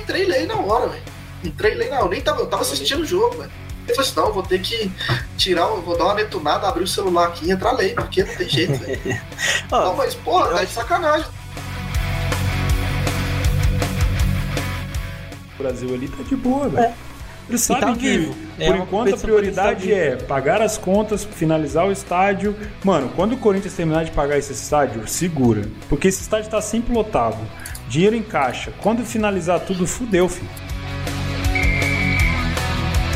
entrei lei na hora, velho. Entrei lei na hora. Eu nem tava, eu tava assistindo o jogo, velho. Eu falei assim, não, vou ter que tirar, vou dar uma netunada, abrir o celular aqui e entrar lei, porque não tem jeito, velho. não, mas, porra, tá de sacanagem. O Brasil ali tá de boa, velho. É. Eles sabem tá que, vivo. por é enquanto, a prioridade é pagar as contas, finalizar o estádio. Mano, quando o Corinthians terminar de pagar esse estádio, segura. Porque esse estádio tá sempre lotado. Dinheiro em caixa. Quando finalizar tudo, fudeu, filho.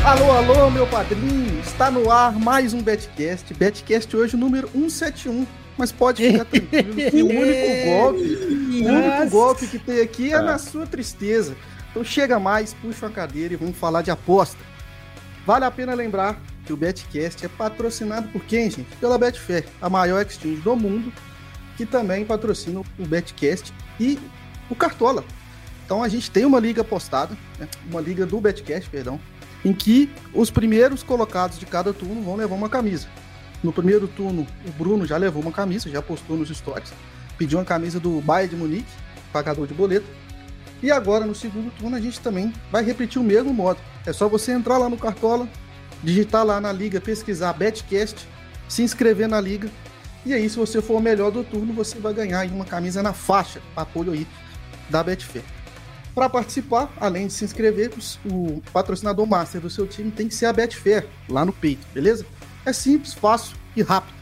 Alô, alô, meu padrinho! Está no ar mais um Betcast. Betcast hoje, número 171. Mas pode ficar tranquilo que o único golpe, o único golpe que tem aqui é na sua tristeza. Então chega mais, puxa a cadeira e vamos falar de aposta. Vale a pena lembrar que o Betcast é patrocinado por quem, gente? Pela Betfair, a maior exchange do mundo, que também patrocina o Betcast e o Cartola. Então a gente tem uma liga postada, né? uma liga do Betcast, perdão, em que os primeiros colocados de cada turno vão levar uma camisa. No primeiro turno, o Bruno já levou uma camisa, já postou nos stories, pediu uma camisa do Bayern de Munique, pagador de boleto. E agora, no segundo turno, a gente também vai repetir o mesmo modo. É só você entrar lá no Cartola, digitar lá na liga, pesquisar Betcast, se inscrever na liga. E aí, se você for o melhor do turno, você vai ganhar uma camisa na faixa, apoio aí da Betfair. Para participar, além de se inscrever, o patrocinador master do seu time tem que ser a Betfair, lá no peito, beleza? É simples, fácil e rápido.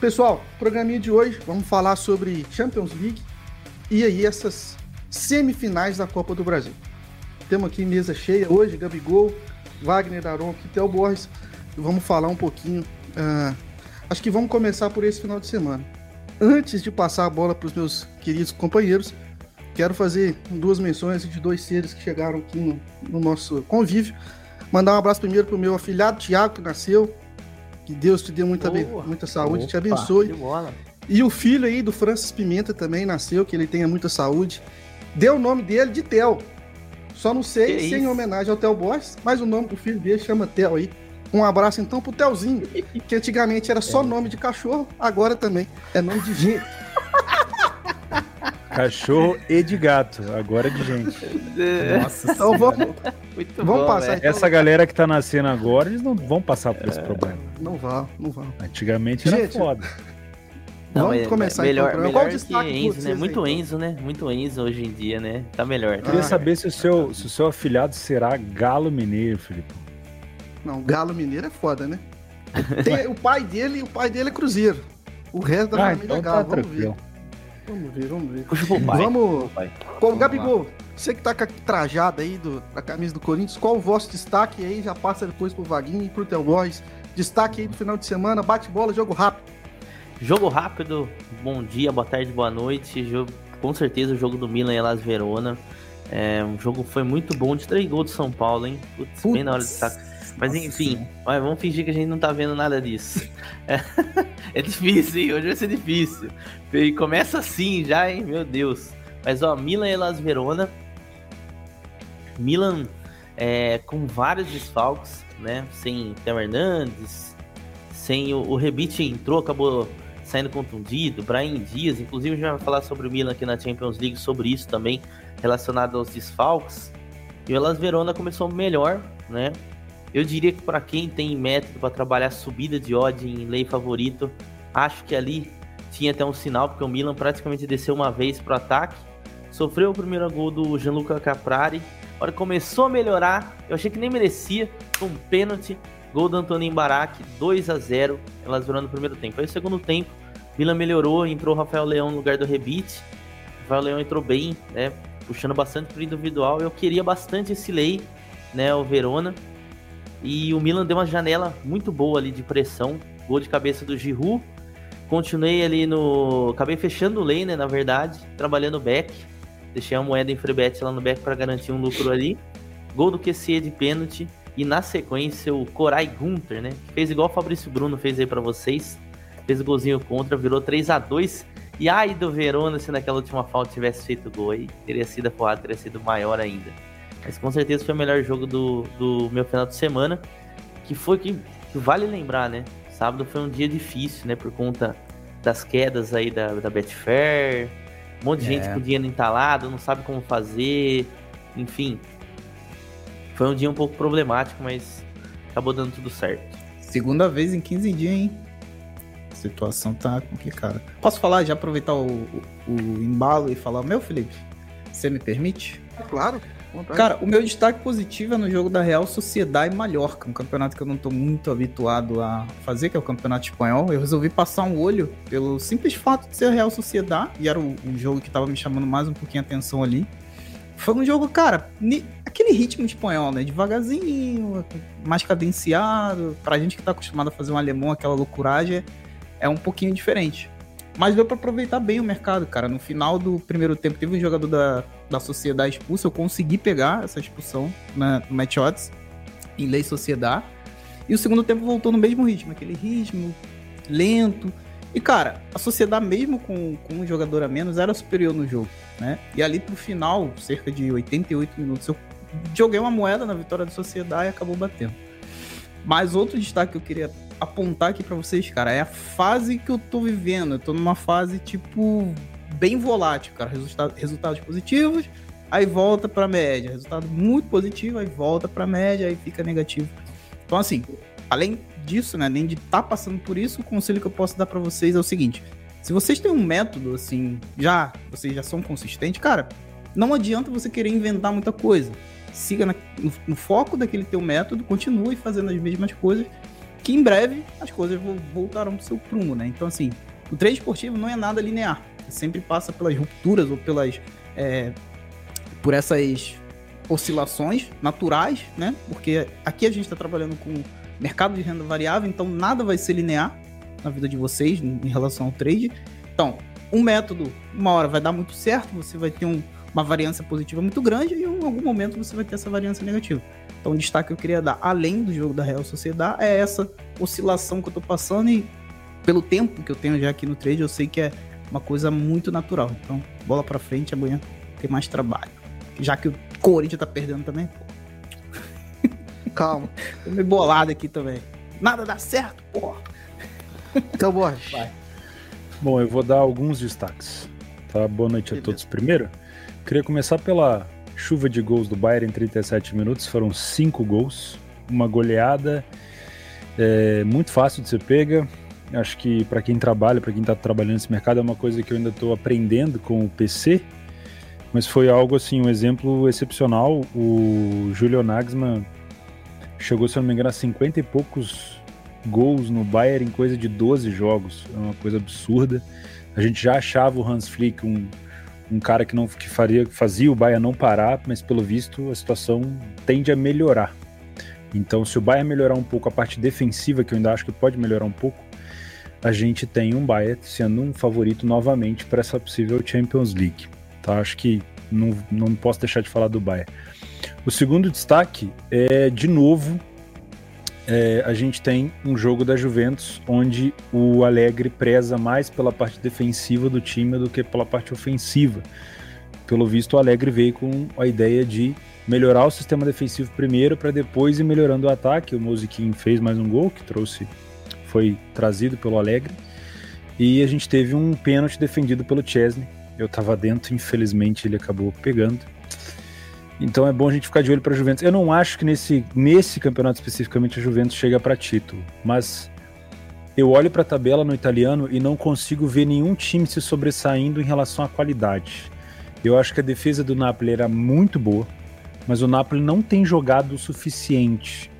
Pessoal, programinha de hoje, vamos falar sobre Champions League e aí essas semifinais da Copa do Brasil. Temos aqui mesa cheia hoje, Gabigol, Wagner Daron, Theo Borges. Vamos falar um pouquinho. Uh, acho que vamos começar por esse final de semana. Antes de passar a bola para os meus queridos companheiros, quero fazer duas menções de dois seres que chegaram aqui no, no nosso convívio. Mandar um abraço primeiro para o meu afilhado Tiago, que nasceu. Que Deus te dê muita, muita saúde, Opa, te abençoe. E o filho aí do Francis Pimenta também nasceu, que ele tenha muita saúde deu o nome dele de Theo. Só não sei que se é em homenagem ao Theo Borges, mas o nome do filho dele chama Theo aí. Um abraço então pro Telzinho, que antigamente era só é. nome de cachorro, agora também é nome de gente. Cachorro e de gato, agora de gente. Nossa então vamos, Muito vamos bom, passar. Então. Essa galera que tá nascendo agora, eles não vão passar por esse é. problema. Não vão, não vão. Antigamente era gente, foda. Não, Vamos começar melhor, então. Melhor Qual que Enzo, né? Muito aí, Enzo, né? Muito Enzo hoje em dia, né? Tá melhor. Queria ah, saber se o, seu, se o seu afilhado será Galo Mineiro, Felipe. Não, Galo Mineiro é foda, né? Tem, o pai dele, o pai dele é Cruzeiro. O resto da ah, família então é Galo. Tá vamos ver. Vamos ver, vamos ver. Puxa pro pai. Vamos. Pai. Pô, Gabigol, você que tá com a trajada aí do, da camisa do Corinthians, qual o vosso destaque aí? Já passa depois pro Vaguinho e pro Teu Boys. Destaque aí do final de semana, bate bola, jogo rápido. Jogo rápido, bom dia, boa tarde, boa noite. Jogo, com certeza o jogo do Milan e Las Verona. É, um jogo foi muito bom de três gols do São Paulo, hein? Putz, Putz. bem na hora de sacar. Mas enfim, vamos fingir que a gente não tá vendo nada disso. É, é difícil, hein? Hoje vai ser difícil. E começa assim já, hein? Meu Deus. Mas ó, Milan e Las Verona. Milan é, com vários desfalques, né? Sem Theo Hernandes, sem o, o Rebite entrou, acabou saindo contundido, Brian Dias, inclusive a gente vai falar sobre o Milan aqui na Champions League, sobre isso também, relacionado aos desfalques. E o Elas Verona começou melhor, né? Eu diria que para quem tem método para trabalhar subida de odd em lei favorito, acho que ali tinha até um sinal, porque o Milan praticamente desceu uma vez pro ataque, sofreu o primeiro gol do Gianluca Caprari, a hora começou a melhorar, eu achei que nem merecia, um pênalti, Gol do Antônio Embaraque, 2 a 0 elas virando no primeiro tempo. Aí, no segundo tempo, Vila melhorou, entrou o Rafael Leão no lugar do Rebite. Rafael Leão entrou bem, né? Puxando bastante pro individual. Eu queria bastante esse lei, né? O Verona. E o Milan deu uma janela muito boa ali de pressão. Gol de cabeça do Giroud. Continuei ali no. Acabei fechando o lei, né? Na verdade, trabalhando back. Deixei a moeda em free bet lá no back para garantir um lucro ali. Gol do QC de pênalti. E na sequência, o Corai Gunter, né? Fez igual o Fabrício Bruno fez aí para vocês. Fez o golzinho contra, virou 3 a 2 E ai do Verona, se naquela última falta tivesse feito gol aí, teria sido a porrada, teria sido maior ainda. Mas com certeza foi o melhor jogo do, do meu final de semana. Que foi que, que vale lembrar, né? Sábado foi um dia difícil, né? Por conta das quedas aí da, da Betfair. Um monte de é. gente com dinheiro entalado, não sabe como fazer enfim. Foi um dia um pouco problemático, mas acabou dando tudo certo. Segunda vez em 15 dias, hein? A situação tá complicada. Posso falar, já aproveitar o, o, o embalo e falar, meu Felipe, você me permite? Claro. Vontade. Cara, o meu destaque positivo é no jogo da Real Sociedade Mallorca, um campeonato que eu não tô muito habituado a fazer, que é o campeonato espanhol. Eu resolvi passar um olho pelo simples fato de ser a Real Sociedade, e era o jogo que tava me chamando mais um pouquinho a atenção ali. Foi um jogo, cara, aquele ritmo espanhol, né? Devagarzinho, mais cadenciado. Pra gente que tá acostumado a fazer um alemão, aquela loucuragem, é um pouquinho diferente. Mas deu para aproveitar bem o mercado, cara. No final do primeiro tempo, teve um jogador da, da Sociedade expulso. Eu consegui pegar essa expulsão na, no Match Odds, em Lei Sociedade. E o segundo tempo voltou no mesmo ritmo, aquele ritmo lento. E, cara, a Sociedade, mesmo com, com um jogador a menos, era superior no jogo, né? E ali pro final, cerca de 88 minutos, eu joguei uma moeda na vitória da Sociedade e acabou batendo. Mas outro destaque que eu queria apontar aqui para vocês, cara, é a fase que eu tô vivendo. Eu tô numa fase, tipo, bem volátil, cara. Resultado, resultados positivos, aí volta pra média. Resultado muito positivo, aí volta pra média, aí fica negativo. Então, assim, além disso, né, além de estar tá passando por isso, o conselho que eu posso dar para vocês é o seguinte: se vocês têm um método, assim, já, vocês já são consistentes, cara, não adianta você querer inventar muita coisa. Siga na, no, no, foco daquele teu método, continue fazendo as mesmas coisas que em breve as coisas voltarão pro seu prumo, né? Então, assim, o trade esportivo não é nada linear. Sempre passa pelas rupturas ou pelas. É, por essas oscilações naturais, né? Porque aqui a gente está trabalhando com mercado de renda variável, então nada vai ser linear na vida de vocês em relação ao trade. Então, um método, uma hora vai dar muito certo, você vai ter um, uma variância positiva muito grande e em algum momento você vai ter essa variância negativa. Então, o destaque que eu queria dar, além do jogo da Real Sociedade, é essa oscilação que eu tô passando e pelo tempo que eu tenho já aqui no trade, eu sei que é uma coisa muito natural. Então, bola para frente, amanhã tem mais trabalho. Já que o Corinthians tá perdendo também, pô. Calma. Tô meio bolado aqui também. Nada dá certo, porra. Então, bora. Vai. Bom, eu vou dar alguns destaques. Tá? Boa noite Beleza. a todos primeiro. Queria começar pela chuva de gols do Bayern em 37 minutos. Foram cinco gols, uma goleada é, muito fácil de ser pega. Acho que para quem trabalha, para quem está trabalhando nesse mercado, é uma coisa que eu ainda estou aprendendo com o PC. Mas foi algo assim, um exemplo excepcional. O Julio Nagelsmann chegou, se eu não me engano, a 50 e poucos gols no Bayern em coisa de 12 jogos. É uma coisa absurda. A gente já achava o Hans Flick um um cara que não que faria, fazia o Bahia não parar, mas pelo visto a situação tende a melhorar. Então, se o Bahia melhorar um pouco a parte defensiva, que eu ainda acho que pode melhorar um pouco, a gente tem um Bahia sendo um favorito novamente para essa possível Champions League. Tá? Acho que não, não posso deixar de falar do Bahia. O segundo destaque é, de novo, é, a gente tem um jogo da Juventus onde o Alegre preza mais pela parte defensiva do time do que pela parte ofensiva. Pelo visto, o Alegre veio com a ideia de melhorar o sistema defensivo primeiro para depois ir melhorando o ataque. O Musiquinho fez mais um gol que trouxe, foi trazido pelo Alegre. E a gente teve um pênalti defendido pelo Chesney. Eu estava dentro, infelizmente ele acabou pegando. Então é bom a gente ficar de olho para a Juventus. Eu não acho que nesse, nesse campeonato especificamente a Juventus chega para título, mas eu olho para a tabela no italiano e não consigo ver nenhum time se sobressaindo em relação à qualidade. Eu acho que a defesa do Napoli era muito boa, mas o Napoli não tem jogado o suficiente.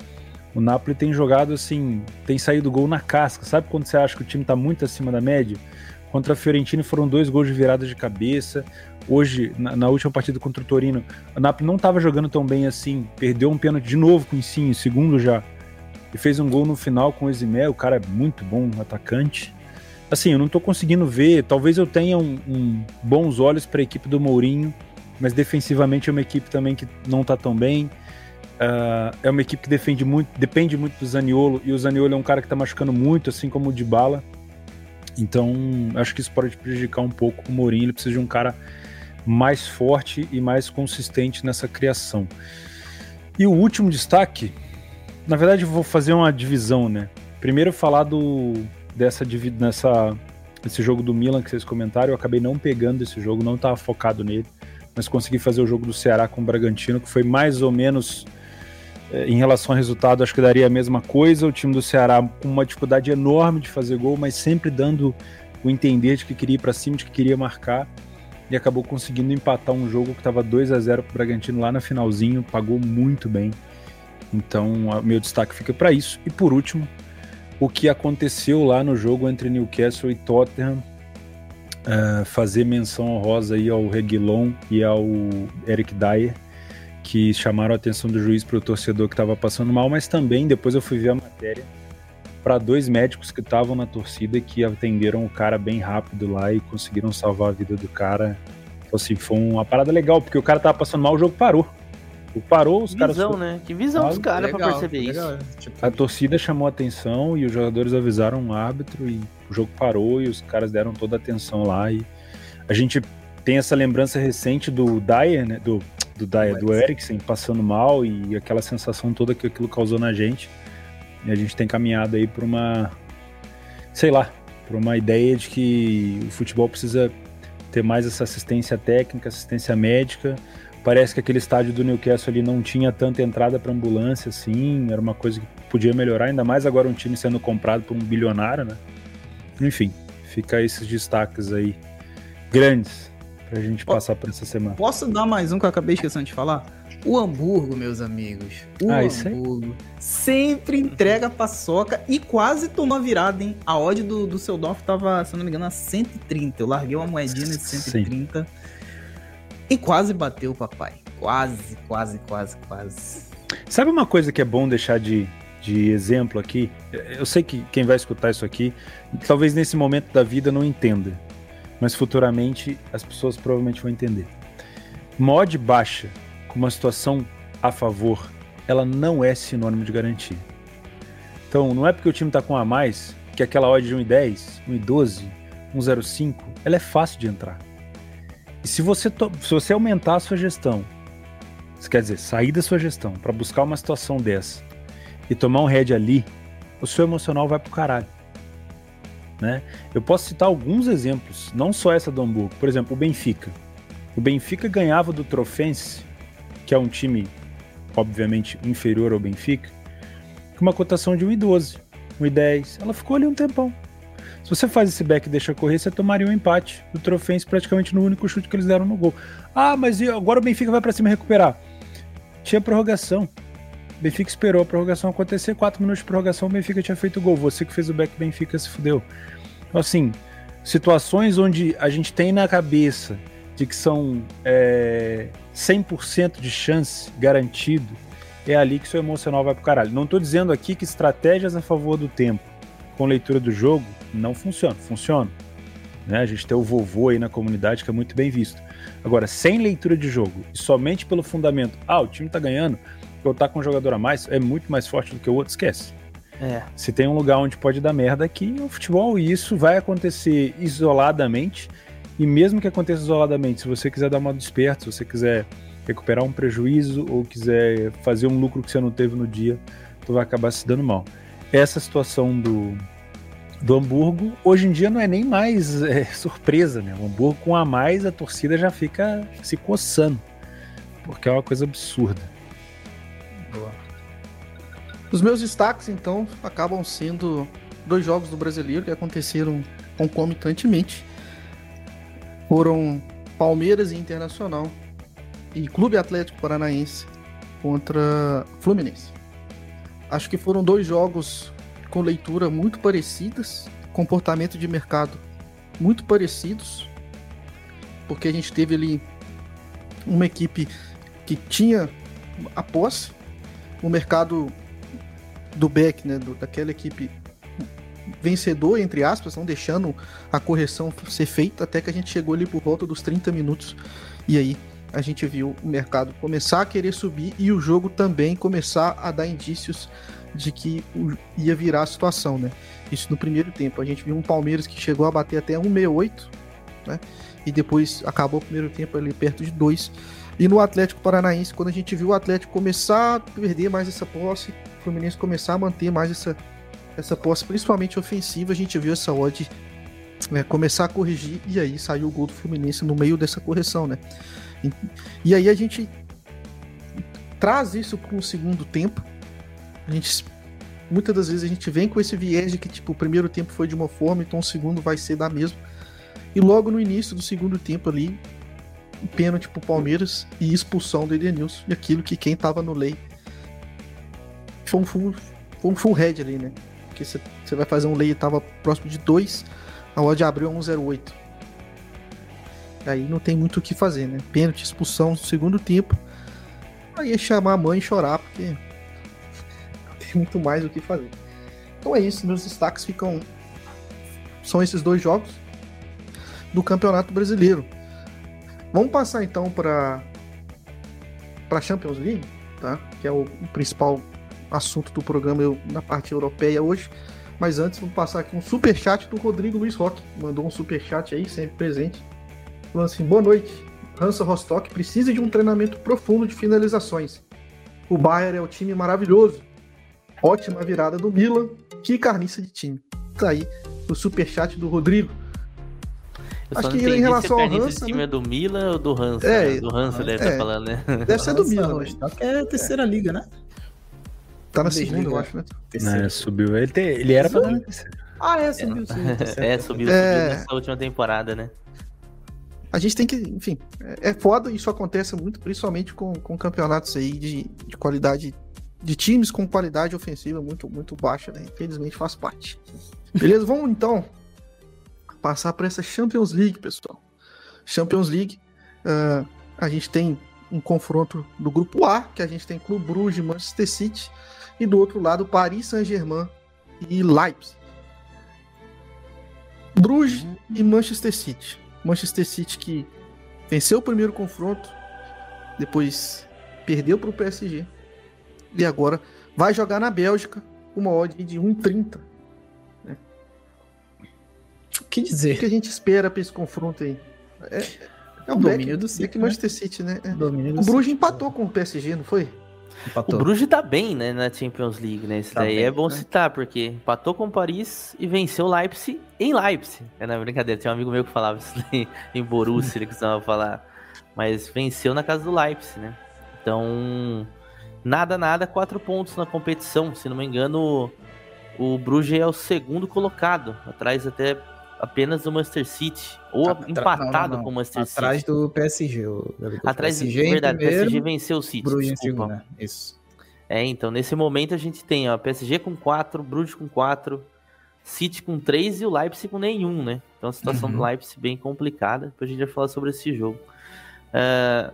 O Napoli tem jogado assim, tem saído gol na casca. Sabe quando você acha que o time está muito acima da média? Contra a Fiorentina foram dois gols de virada de cabeça. Hoje, na, na última partida contra o Torino, o Napoli não estava jogando tão bem assim. Perdeu um pênalti de novo com o Insigne, segundo já. E fez um gol no final com o Eximé. O cara é muito bom, atacante. Assim, eu não estou conseguindo ver. Talvez eu tenha um, um bons olhos para a equipe do Mourinho, mas defensivamente é uma equipe também que não está tão bem. Uh, é uma equipe que defende muito, depende muito do Zaniolo, e o Zaniolo é um cara que está machucando muito, assim como o de Bala. Então, acho que isso pode prejudicar um pouco o Mourinho. Ele precisa de um cara mais forte e mais consistente nessa criação. E o último destaque, na verdade, eu vou fazer uma divisão, né? Primeiro falar do dessa nessa esse jogo do Milan que vocês comentaram, eu acabei não pegando esse jogo, não estava focado nele. mas consegui fazer o jogo do Ceará com o Bragantino, que foi mais ou menos é, em relação ao resultado, acho que daria a mesma coisa. O time do Ceará com uma dificuldade enorme de fazer gol, mas sempre dando o entender de que queria ir para cima, de que queria marcar. E acabou conseguindo empatar um jogo que estava 2 a 0 para o Bragantino lá no finalzinho, pagou muito bem. Então, meu destaque fica para isso. E por último, o que aconteceu lá no jogo entre Newcastle e Tottenham. Uh, fazer menção honrosa aí ao Reguilon e ao Eric Dyer, que chamaram a atenção do juiz para o torcedor que estava passando mal, mas também depois eu fui ver a matéria para dois médicos que estavam na torcida que atenderam o cara bem rápido lá e conseguiram salvar a vida do cara. Então, assim, foi uma parada legal, porque o cara tava passando mal, o jogo parou. O parou, os que caras. Visão, né? Que visão dos caras pra perceber legal. isso. Tipo... A torcida chamou a atenção e os jogadores avisaram o árbitro e o jogo parou e os caras deram toda a atenção lá. E a gente tem essa lembrança recente do Dyer, né? Do do, da, do Eriksen passando mal e aquela sensação toda que aquilo causou na gente. E a gente tem caminhado aí para uma, sei lá, para uma ideia de que o futebol precisa ter mais essa assistência técnica, assistência médica. Parece que aquele estádio do Newcastle ali não tinha tanta entrada para ambulância assim, era uma coisa que podia melhorar, ainda mais agora um time sendo comprado por um bilionário, né? Enfim, fica esses destaques aí grandes pra gente passar por essa semana. Posso dar mais um que eu acabei esquecendo de falar? O Hamburgo, meus amigos. O ah, Hamburgo sempre entrega paçoca e quase tomou virada, hein? A odd do, do seu Dorf tava, se não me engano, a 130. Eu larguei uma moedinha de 130 Sim. e quase bateu o papai. Quase, quase, quase, quase. Sabe uma coisa que é bom deixar de, de exemplo aqui? Eu sei que quem vai escutar isso aqui, talvez nesse momento da vida não entenda mas futuramente as pessoas provavelmente vão entender. Mod baixa com uma situação a favor, ela não é sinônimo de garantia. Então, não é porque o time está com a mais que aquela odd de 1,10, 1,12, 1,05, ela é fácil de entrar. E se você, se você aumentar a sua gestão, quer dizer, sair da sua gestão para buscar uma situação dessa e tomar um head ali, o seu emocional vai pro caralho. Né? Eu posso citar alguns exemplos, não só essa do Hamburgo. Por exemplo, o Benfica. O Benfica ganhava do Trofense, que é um time, obviamente, inferior ao Benfica, com uma cotação de 1,12, 1,10. Ela ficou ali um tempão. Se você faz esse back e deixa correr, você tomaria um empate do Trofense praticamente no único chute que eles deram no gol. Ah, mas agora o Benfica vai para cima recuperar. Tinha prorrogação. Benfica esperou a prorrogação acontecer, 4 minutos de prorrogação, o Benfica tinha feito gol. Você que fez o back Benfica se fudeu. Então, assim, situações onde a gente tem na cabeça de que são é, 100% de chance garantido, é ali que seu emocional vai pro caralho. Não tô dizendo aqui que estratégias a favor do tempo com leitura do jogo não funcionam. Funcionam. Né? A gente tem o vovô aí na comunidade que é muito bem visto. Agora, sem leitura de jogo e somente pelo fundamento, ah, o time tá ganhando, eu tá com um jogador a mais, é muito mais forte do que o outro, esquece. É. Se tem um lugar onde pode dar merda aqui, é o futebol, e isso vai acontecer isoladamente. E mesmo que aconteça isoladamente, se você quiser dar uma desperta, se você quiser recuperar um prejuízo ou quiser fazer um lucro que você não teve no dia, tu vai acabar se dando mal. Essa situação do, do Hamburgo, hoje em dia não é nem mais é, surpresa, né? O Hamburgo com a mais, a torcida já fica se coçando, porque é uma coisa absurda. Boa. Os meus destaques, então, acabam sendo dois jogos do brasileiro que aconteceram concomitantemente. Foram Palmeiras e Internacional e Clube Atlético Paranaense contra Fluminense. Acho que foram dois jogos com leitura muito parecidas, comportamento de mercado muito parecidos, porque a gente teve ali uma equipe que tinha a posse, o mercado do Beck, né, do, daquela equipe vencedor, entre aspas, não deixando a correção ser feita, até que a gente chegou ali por volta dos 30 minutos. E aí a gente viu o mercado começar a querer subir e o jogo também começar a dar indícios de que ia virar a situação, né? Isso no primeiro tempo. A gente viu um Palmeiras que chegou a bater até 1,68, né? E depois acabou o primeiro tempo ali perto de 2. E no Atlético Paranaense, quando a gente viu o Atlético começar a perder mais essa posse, Fluminense começar a manter mais essa, essa posse, principalmente ofensiva, a gente viu essa odd é, começar a corrigir, e aí saiu o gol do Fluminense no meio dessa correção, né? E, e aí a gente traz isso para o segundo tempo. A gente muitas das vezes a gente vem com esse viés de que tipo o primeiro tempo foi de uma forma, então o segundo vai ser da mesma. E logo no início do segundo tempo ali, pênalti pro Palmeiras e expulsão do Edenilson. E aquilo que quem tava no lei foi um full, foi um full head ali, né? Porque você vai fazer um lei e tava próximo de 2, a odd abriu a 1,08. Aí não tem muito o que fazer, né? Pênalti, expulsão no segundo tempo. Aí é chamar a mãe e chorar, porque não tem muito mais o que fazer. Então é isso, meus destaques ficam. São esses dois jogos do Campeonato Brasileiro. Vamos passar então para para Champions League, tá? Que é o, principal assunto do programa na parte europeia hoje. Mas antes, vou passar aqui um super chat do Rodrigo Luiz Roque. Mandou um super chat aí, sempre presente. Falando assim: boa noite. Hansa Rostock precisa de um treinamento profundo de finalizações. O Bayern é o time maravilhoso. Ótima virada do Milan. Que carniça de time. Tá aí o super chat do Rodrigo. Eu Acho que em relação ao Hansa. time né? é do Milan ou do Hansa? É, do Hansa deve estar é, tá falando, né? Deve ser do Milan. Rostock é a terceira é. liga, né? Tá na segunda, eu acho, né? Não, subiu. Ele, te, ele era pra Ah, é, subiu, sim. é, subiu, é... subiu nessa última temporada, né? A gente tem que, enfim, é, é foda, isso acontece muito, principalmente com, com campeonatos aí de, de qualidade, de times com qualidade ofensiva muito, muito baixa, né? Infelizmente faz parte. Beleza, vamos então passar para essa Champions League, pessoal. Champions League, uh, a gente tem um confronto do grupo A, que a gente tem Clube Bruges Manchester City e do outro lado Paris Saint-Germain e Leipzig. Bruges e Manchester City. Manchester City que venceu o primeiro confronto, depois perdeu para o PSG e agora vai jogar na Bélgica uma odd de 1,30. O que dizer? O que a gente espera para esse confronto aí? É, é o domínio do City. Né? Manchester City, né? É. O Bruges empatou com o PSG, não foi? Empatou. O Bruges tá bem, né, na Champions League, né? Isso tá daí bem, é bom né? citar, porque empatou com o Paris e venceu o Leipzig em Leipzig. É na brincadeira, tinha um amigo meu que falava isso em Borussia, ele costumava falar. Mas venceu na casa do Leipzig, né? Então, nada, nada, quatro pontos na competição. Se não me engano, o Bruges é o segundo colocado, atrás até apenas do Manchester City. Ou Atra empatado não, não, com o Manchester Atrás City. do PSG. O, Atrás do PSG, verdade, primeiro, PSG venceu o City. Bruges em segundo, né? Isso. É, então, nesse momento a gente tem ó, PSG com 4, Bruges com 4, City com 3 e o Leipzig com nenhum, né? Então a situação uhum. do Leipzig bem complicada. Depois a gente vai falar sobre esse jogo. Uh,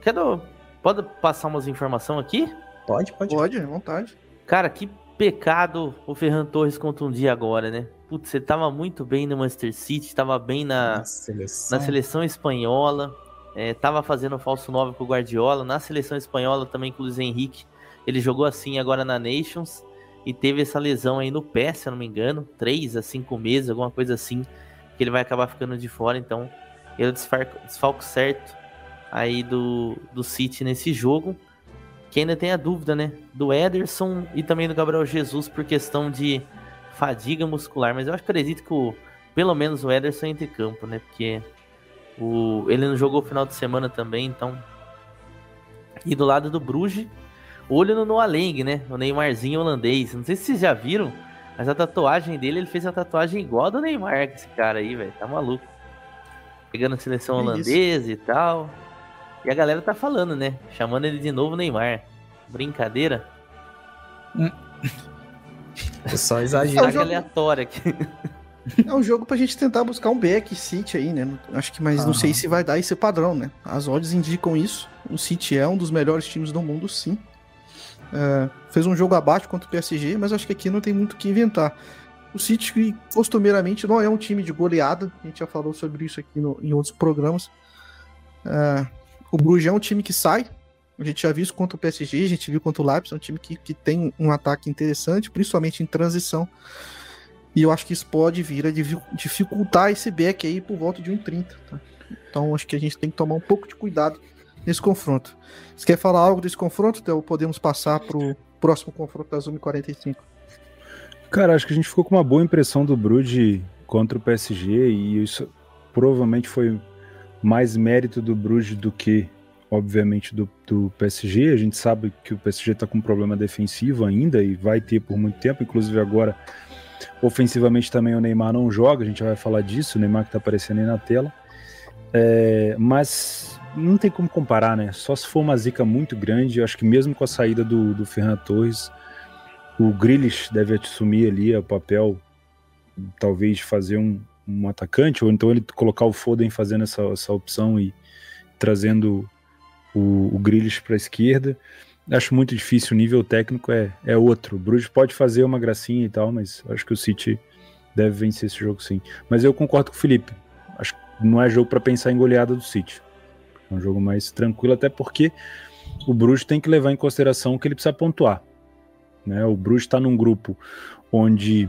quero, pode passar umas informações aqui? Pode, pode. Pode, à vontade. Cara, que pecado o Ferran Torres contundir agora, né? Putz, você tava muito bem no Manchester City, tava bem na, na, seleção. na seleção. espanhola, é, tava fazendo falso 9 com o Guardiola, na seleção espanhola também com o Luiz Henrique, ele jogou assim agora na Nations e teve essa lesão aí no pé, se eu não me engano, 3 a 5 meses, alguma coisa assim, que ele vai acabar ficando de fora, então ele é o desfalco certo aí do, do City nesse jogo, que ainda tem a dúvida, né, do Ederson e também do Gabriel Jesus por questão de fadiga muscular, mas eu acredito que o, pelo menos o Ederson entre campo, né? Porque o, ele não jogou final de semana também, então. E do lado do Bruges, olho no Noah Lang, né? O Neymarzinho holandês. Não sei se vocês já viram, mas a tatuagem dele, ele fez a tatuagem igual a do Neymar, esse cara aí, velho. Tá maluco. Pegando a seleção holandesa e tal. E a galera tá falando, né? Chamando ele de novo Neymar. Brincadeira. É só exagero. É um jogo... aleatório aqui. É um jogo pra gente tentar buscar um back City aí, né? Acho que, mas não sei se vai dar esse padrão, né? As odds indicam isso. O City é um dos melhores times do mundo, sim. É, fez um jogo abaixo contra o PSG, mas acho que aqui não tem muito o que inventar. O City, costumeiramente, não é um time de goleada. A gente já falou sobre isso aqui no, em outros programas. É, o Bruges é um time que sai, a gente já viu isso contra o PSG, a gente viu contra o Leipzig, é um time que, que tem um ataque interessante, principalmente em transição. E eu acho que isso pode vir a dificultar esse back aí por volta de 1,30. Tá? Então acho que a gente tem que tomar um pouco de cuidado nesse confronto. Você quer falar algo desse confronto, Theo? Podemos passar para o próximo confronto da Zoom 45. Cara, acho que a gente ficou com uma boa impressão do Brood contra o PSG e isso provavelmente foi mais mérito do Bruges do que, obviamente, do, do PSG. A gente sabe que o PSG está com um problema defensivo ainda e vai ter por muito tempo, inclusive agora ofensivamente também o Neymar não joga, a gente vai falar disso, o Neymar que está aparecendo aí na tela. É, mas não tem como comparar, né? Só se for uma zica muito grande, acho que mesmo com a saída do, do Ferran Torres, o Grealish deve assumir ali o papel, talvez fazer um, um atacante, ou então ele colocar o Foden fazendo essa, essa opção e trazendo o, o Grealish para a esquerda. Acho muito difícil, o nível técnico é, é outro. O Bruges pode fazer uma gracinha e tal, mas acho que o City deve vencer esse jogo sim. Mas eu concordo com o Felipe. Acho que não é jogo para pensar em goleada do City. É um jogo mais tranquilo, até porque o Bruges tem que levar em consideração que ele precisa pontuar. Né? O Bruges está num grupo onde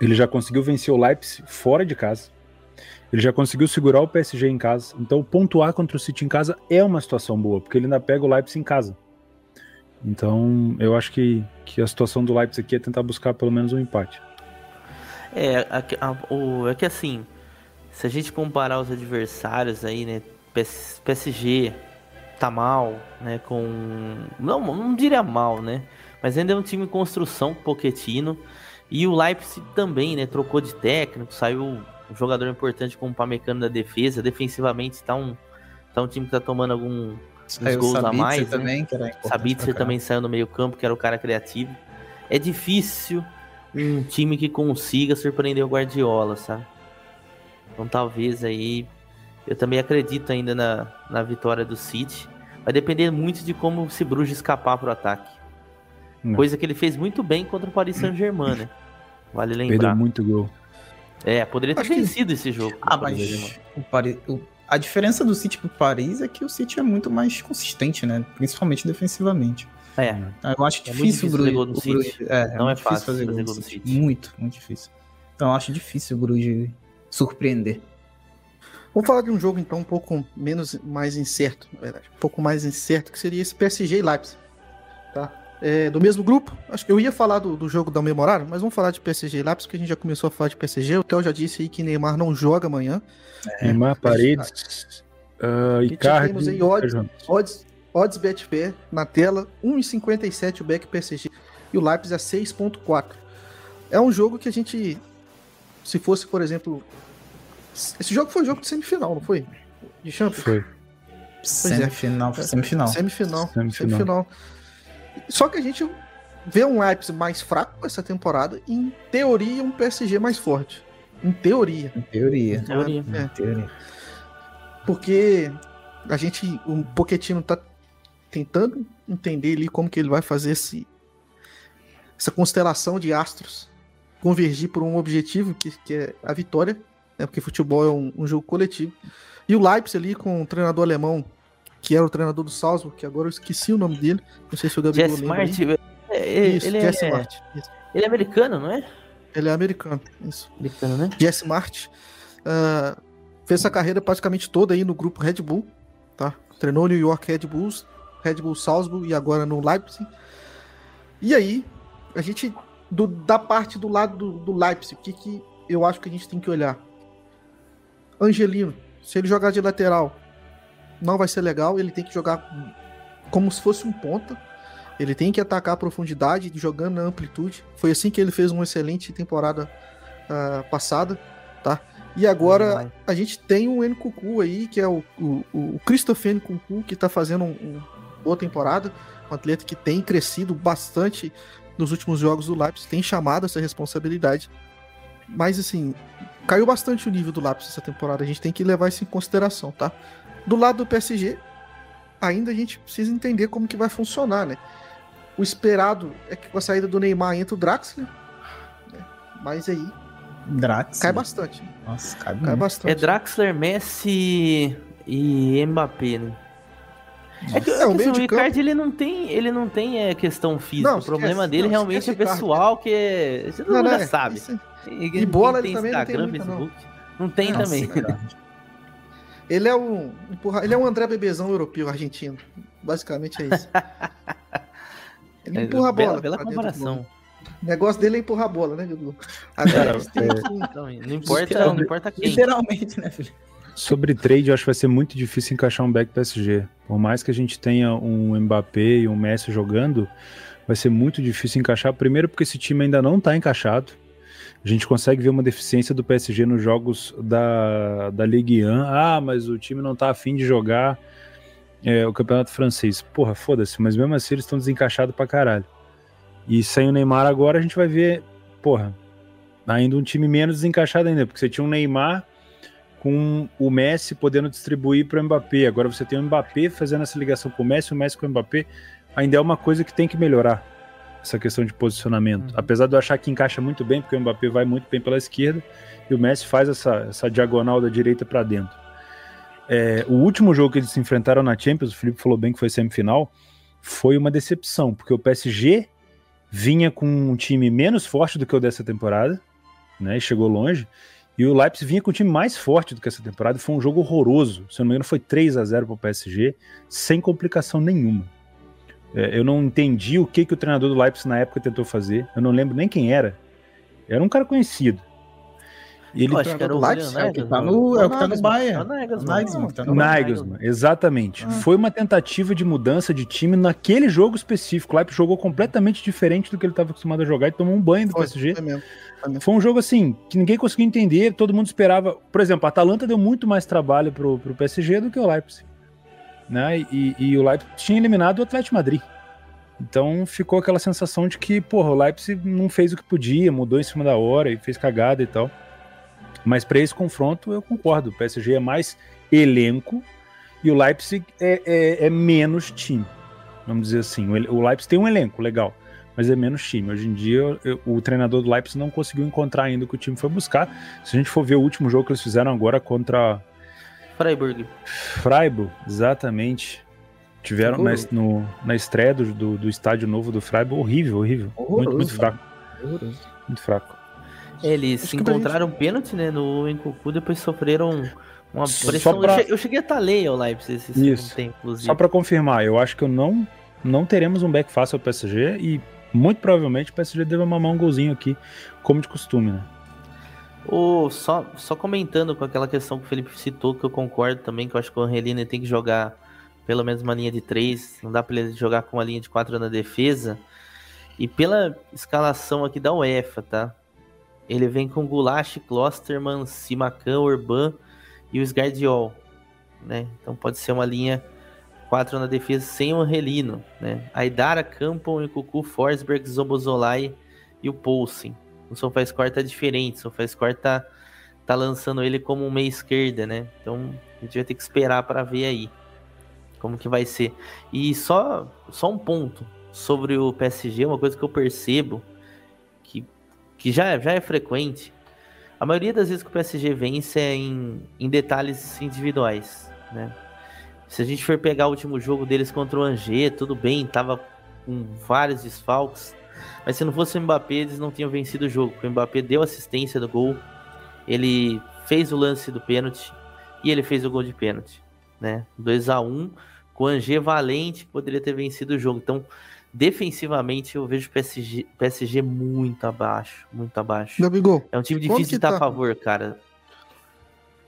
ele já conseguiu vencer o Leipzig fora de casa. Ele já conseguiu segurar o PSG em casa. Então, pontuar contra o City em casa é uma situação boa, porque ele ainda pega o Leipzig em casa. Então, eu acho que, que a situação do Leipzig aqui é tentar buscar pelo menos um empate. É, a, a, o, é que assim, se a gente comparar os adversários aí, né, PSG tá mal, né, com não, não diria mal, né, mas ainda é um time em construção, Poquetino, e o Leipzig também, né, trocou de técnico, saiu um jogador importante como o Pamecano da defesa, defensivamente tá um tá um time que tá tomando algum Saiu gols a mais. Né? Também, né? Sabitzer também saiu no meio-campo, que era o cara criativo. É difícil um time que consiga surpreender o Guardiola, sabe? Então talvez aí. Eu também acredito ainda na, na vitória do City. Vai depender muito de como se Bruges escapar pro ataque. Não. Coisa que ele fez muito bem contra o Paris Saint-Germain, né? Vale lembrar. Perdeu muito gol. É, poderia ter Acho vencido que... esse jogo. Ah, mas o, Paris, o a diferença do City pro Paris é que o City é muito mais consistente, né? Principalmente defensivamente. É. Eu acho é difícil, o Bruges. O Bruges é, não é, é fácil fazer gol do City. Muito, muito difícil. Então eu acho difícil o Bruges surpreender. Vamos falar de um jogo então um pouco menos mais incerto, na verdade. Um pouco mais incerto, que seria esse PSG e Leipzig. É, do mesmo grupo. Acho que eu ia falar do, do jogo da memorário, mas vamos falar de PSG Lápis, porque a gente já começou a falar de PSG. O Theo já disse aí que Neymar não joga amanhã. É, Neymar, Paredes, uh, Icardi... Temos aí odds, odds, odds Betfair na tela, 1,57 o back PSG e o Leipzig a 6,4. É um jogo que a gente, se fosse, por exemplo... Esse jogo foi um jogo de semifinal, não foi? De Champions? Foi. Semifinal, é. semifinal. Semifinal. Semifinal. semifinal. Só que a gente vê um Leipzig mais fraco essa temporada e, em teoria, um PSG mais forte. Em teoria. Em teoria. teoria. É. Em teoria. Porque a gente, o Pochettino tá tentando entender ali como que ele vai fazer esse, essa constelação de astros convergir por um objetivo que, que é a vitória, né? porque futebol é um, um jogo coletivo. E o Leipzig ali com o treinador alemão que era o treinador do Salzburg, que agora eu esqueci o nome dele. Não sei se o Gabriel Jess lembra. Martin, é, isso, ele Jesse é... Martin. Isso. Ele é americano, não é? Ele é americano, isso. Americano, né? Jesse Martin. Uh, fez essa carreira praticamente toda aí no grupo Red Bull, tá? Treinou New York Red Bulls, Red Bull Salzburg e agora no Leipzig. E aí, a gente, do, da parte do lado do, do Leipzig, o que, que eu acho que a gente tem que olhar? Angelino, se ele jogar de lateral, não vai ser legal. Ele tem que jogar como se fosse um ponta. Ele tem que atacar a profundidade, jogando na amplitude. Foi assim que ele fez uma excelente temporada uh, passada, tá? E agora a gente tem o Nkuku aí, que é o, o, o Christopher Nkuku, que tá fazendo uma um boa temporada. Um atleta que tem crescido bastante nos últimos jogos do Leipzig, tem chamado essa responsabilidade. Mas assim, caiu bastante o nível do Leipzig essa temporada. A gente tem que levar isso em consideração, tá? Do lado do PSG, ainda a gente precisa entender como que vai funcionar, né? O esperado é que com a saída do Neymar entra o Draxler, né? mas aí Draxler. cai bastante. Nossa, cai, cai bastante. É Draxler, Messi e Mbappé, né? É que, é, é que assim, o campo... ele não tem, ele não tem é, questão física. Não, o problema dele não, realmente é pessoal, que é. Você não, não é, sabe. Isso... E, e bola ele também Instagram, não tem muita, Facebook. Não, não tem Nossa, também. Ele é um. Ele é um André Bebezão europeu, argentino. Basicamente é isso. Ele empurra a bola. Bela, bela comparação. O negócio dele é empurrar a bola, né, Dudu? Agora, é... não, não, importa, não importa quem. Literalmente, né, filho? Sobre trade, eu acho que vai ser muito difícil encaixar um back PSG. Por mais que a gente tenha um Mbappé e um Messi jogando, vai ser muito difícil encaixar. Primeiro, porque esse time ainda não está encaixado. A gente consegue ver uma deficiência do PSG nos jogos da, da Ligue 1. Ah, mas o time não está afim de jogar é, o campeonato francês. Porra, foda-se, mas mesmo assim eles estão desencaixados pra caralho. E sem o Neymar agora a gente vai ver, porra, ainda um time menos desencaixado ainda, porque você tinha um Neymar com o Messi podendo distribuir para o Mbappé. Agora você tem o Mbappé fazendo essa ligação com o Messi, o Messi com o Mbappé. Ainda é uma coisa que tem que melhorar, essa questão de posicionamento. Uhum. Apesar de eu achar que encaixa muito bem, porque o Mbappé vai muito bem pela esquerda e o Messi faz essa, essa diagonal da direita para dentro. É, o último jogo que eles se enfrentaram na Champions, o Felipe falou bem que foi semifinal, foi uma decepção, porque o PSG vinha com um time menos forte do que o dessa temporada, né? E chegou longe. E o Leipzig vinha com um time mais forte do que essa temporada. Foi um jogo horroroso. Se eu não me engano, foi 3 a 0 para o PSG, sem complicação nenhuma. É, eu não entendi o que, que o treinador do Leipzig na época tentou fazer. Eu não lembro nem quem era. Era um cara conhecido. Ele acho que era o Leipzig, é o que tá no, é o que tá no Bayern. Nagelsmann, exatamente. Ah. Foi uma tentativa de mudança de time naquele jogo específico. O Leipzig jogou completamente diferente do que ele estava acostumado a jogar e tomou um banho do foi, PSG. Foi, mesmo, foi, mesmo. foi um jogo assim que ninguém conseguiu entender, todo mundo esperava. Por exemplo, a Atalanta deu muito mais trabalho pro, pro PSG do que o Leipzig. Né? E, e o Leipzig tinha eliminado o Atlético Madrid. Então ficou aquela sensação de que, porra, o Leipzig não fez o que podia, mudou em cima da hora e fez cagada e tal. Mas para esse confronto eu concordo. O PSG é mais elenco e o Leipzig é, é, é menos time. Vamos dizer assim. O Leipzig tem um elenco legal, mas é menos time. Hoje em dia eu, o treinador do Leipzig não conseguiu encontrar ainda o que o time foi buscar. Se a gente for ver o último jogo que eles fizeram agora contra Freiburg. Freiburg, exatamente. Tiveram na, no, na estreia do, do, do, estádio novo do Freiburg, horrível, horrível. Horroroso, muito, muito fraco. Horroroso. Muito fraco. Eles Acho encontraram gente... pênalti, né, no Encucu, depois sofreram uma pressão. Pra... Eu cheguei a estar ler ao Leipzig esse Isso. tempo, inclusive. Só para confirmar, eu acho que eu não, não teremos um back fácil ao PSG e muito provavelmente o PSG deve mamar um golzinho aqui, como de costume, né? Oh, só, só comentando com aquela questão que o Felipe citou, que eu concordo também, que eu acho que o Angelini tem que jogar pelo menos uma linha de três, não dá para ele jogar com uma linha de quatro na defesa. E pela escalação aqui da UEFA, tá? Ele vem com Gulash, Klosterman, Simacan, Urban e o Sgardiol, né? Então pode ser uma linha 4 na defesa sem o Relino, né? Aidara, Campon, Kuku, Forsberg, Zobozolai e o Poulsen. O SofaScore tá diferente, o SofaScore tá, tá lançando ele como meia esquerda, né? Então a gente vai ter que esperar para ver aí como que vai ser. E só, só um ponto sobre o PSG, uma coisa que eu percebo que já, já é frequente, a maioria das vezes que o PSG vence é em, em detalhes individuais, né? Se a gente for pegar o último jogo deles contra o Angers, tudo bem, tava com vários desfalques, mas se não fosse o Mbappé, eles não tinham vencido o jogo, o Mbappé deu assistência do gol, ele fez o lance do pênalti e ele fez o gol de pênalti, né? 2 a 1 com o Angers valente, poderia ter vencido o jogo. Então, defensivamente eu vejo o PSG, PSG muito abaixo, muito abaixo. Gabigol, é um time difícil de dar tá... favor, cara.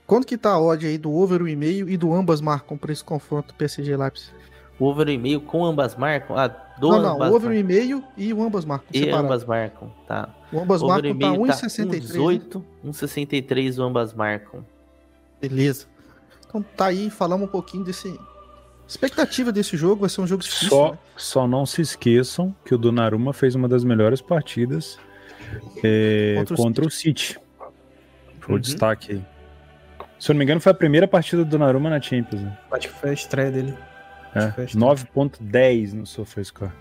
Quanto que tá a odd aí do over 1,5 e do ambas marcam para esse confronto PSG Leipzig? O over 1,5 com ambas marcam? Ah, do não, não, o over 1,5 e o ambas marcam. E separado. ambas marcam, tá. O ambas o marcam tá 1,63. 18, 1,63 o ambas marcam. Beleza. Então tá aí, falamos um pouquinho desse Expectativa desse jogo vai ser um jogo difícil. Só, né? só não se esqueçam que o Donnarumma fez uma das melhores partidas é, contra, o, contra City. o City. Foi uhum. o destaque aí. Se eu não me engano, foi a primeira partida do Donnarumma na Champions. Né? Acho que foi a estreia dele. É, 9.10 no SofaScore.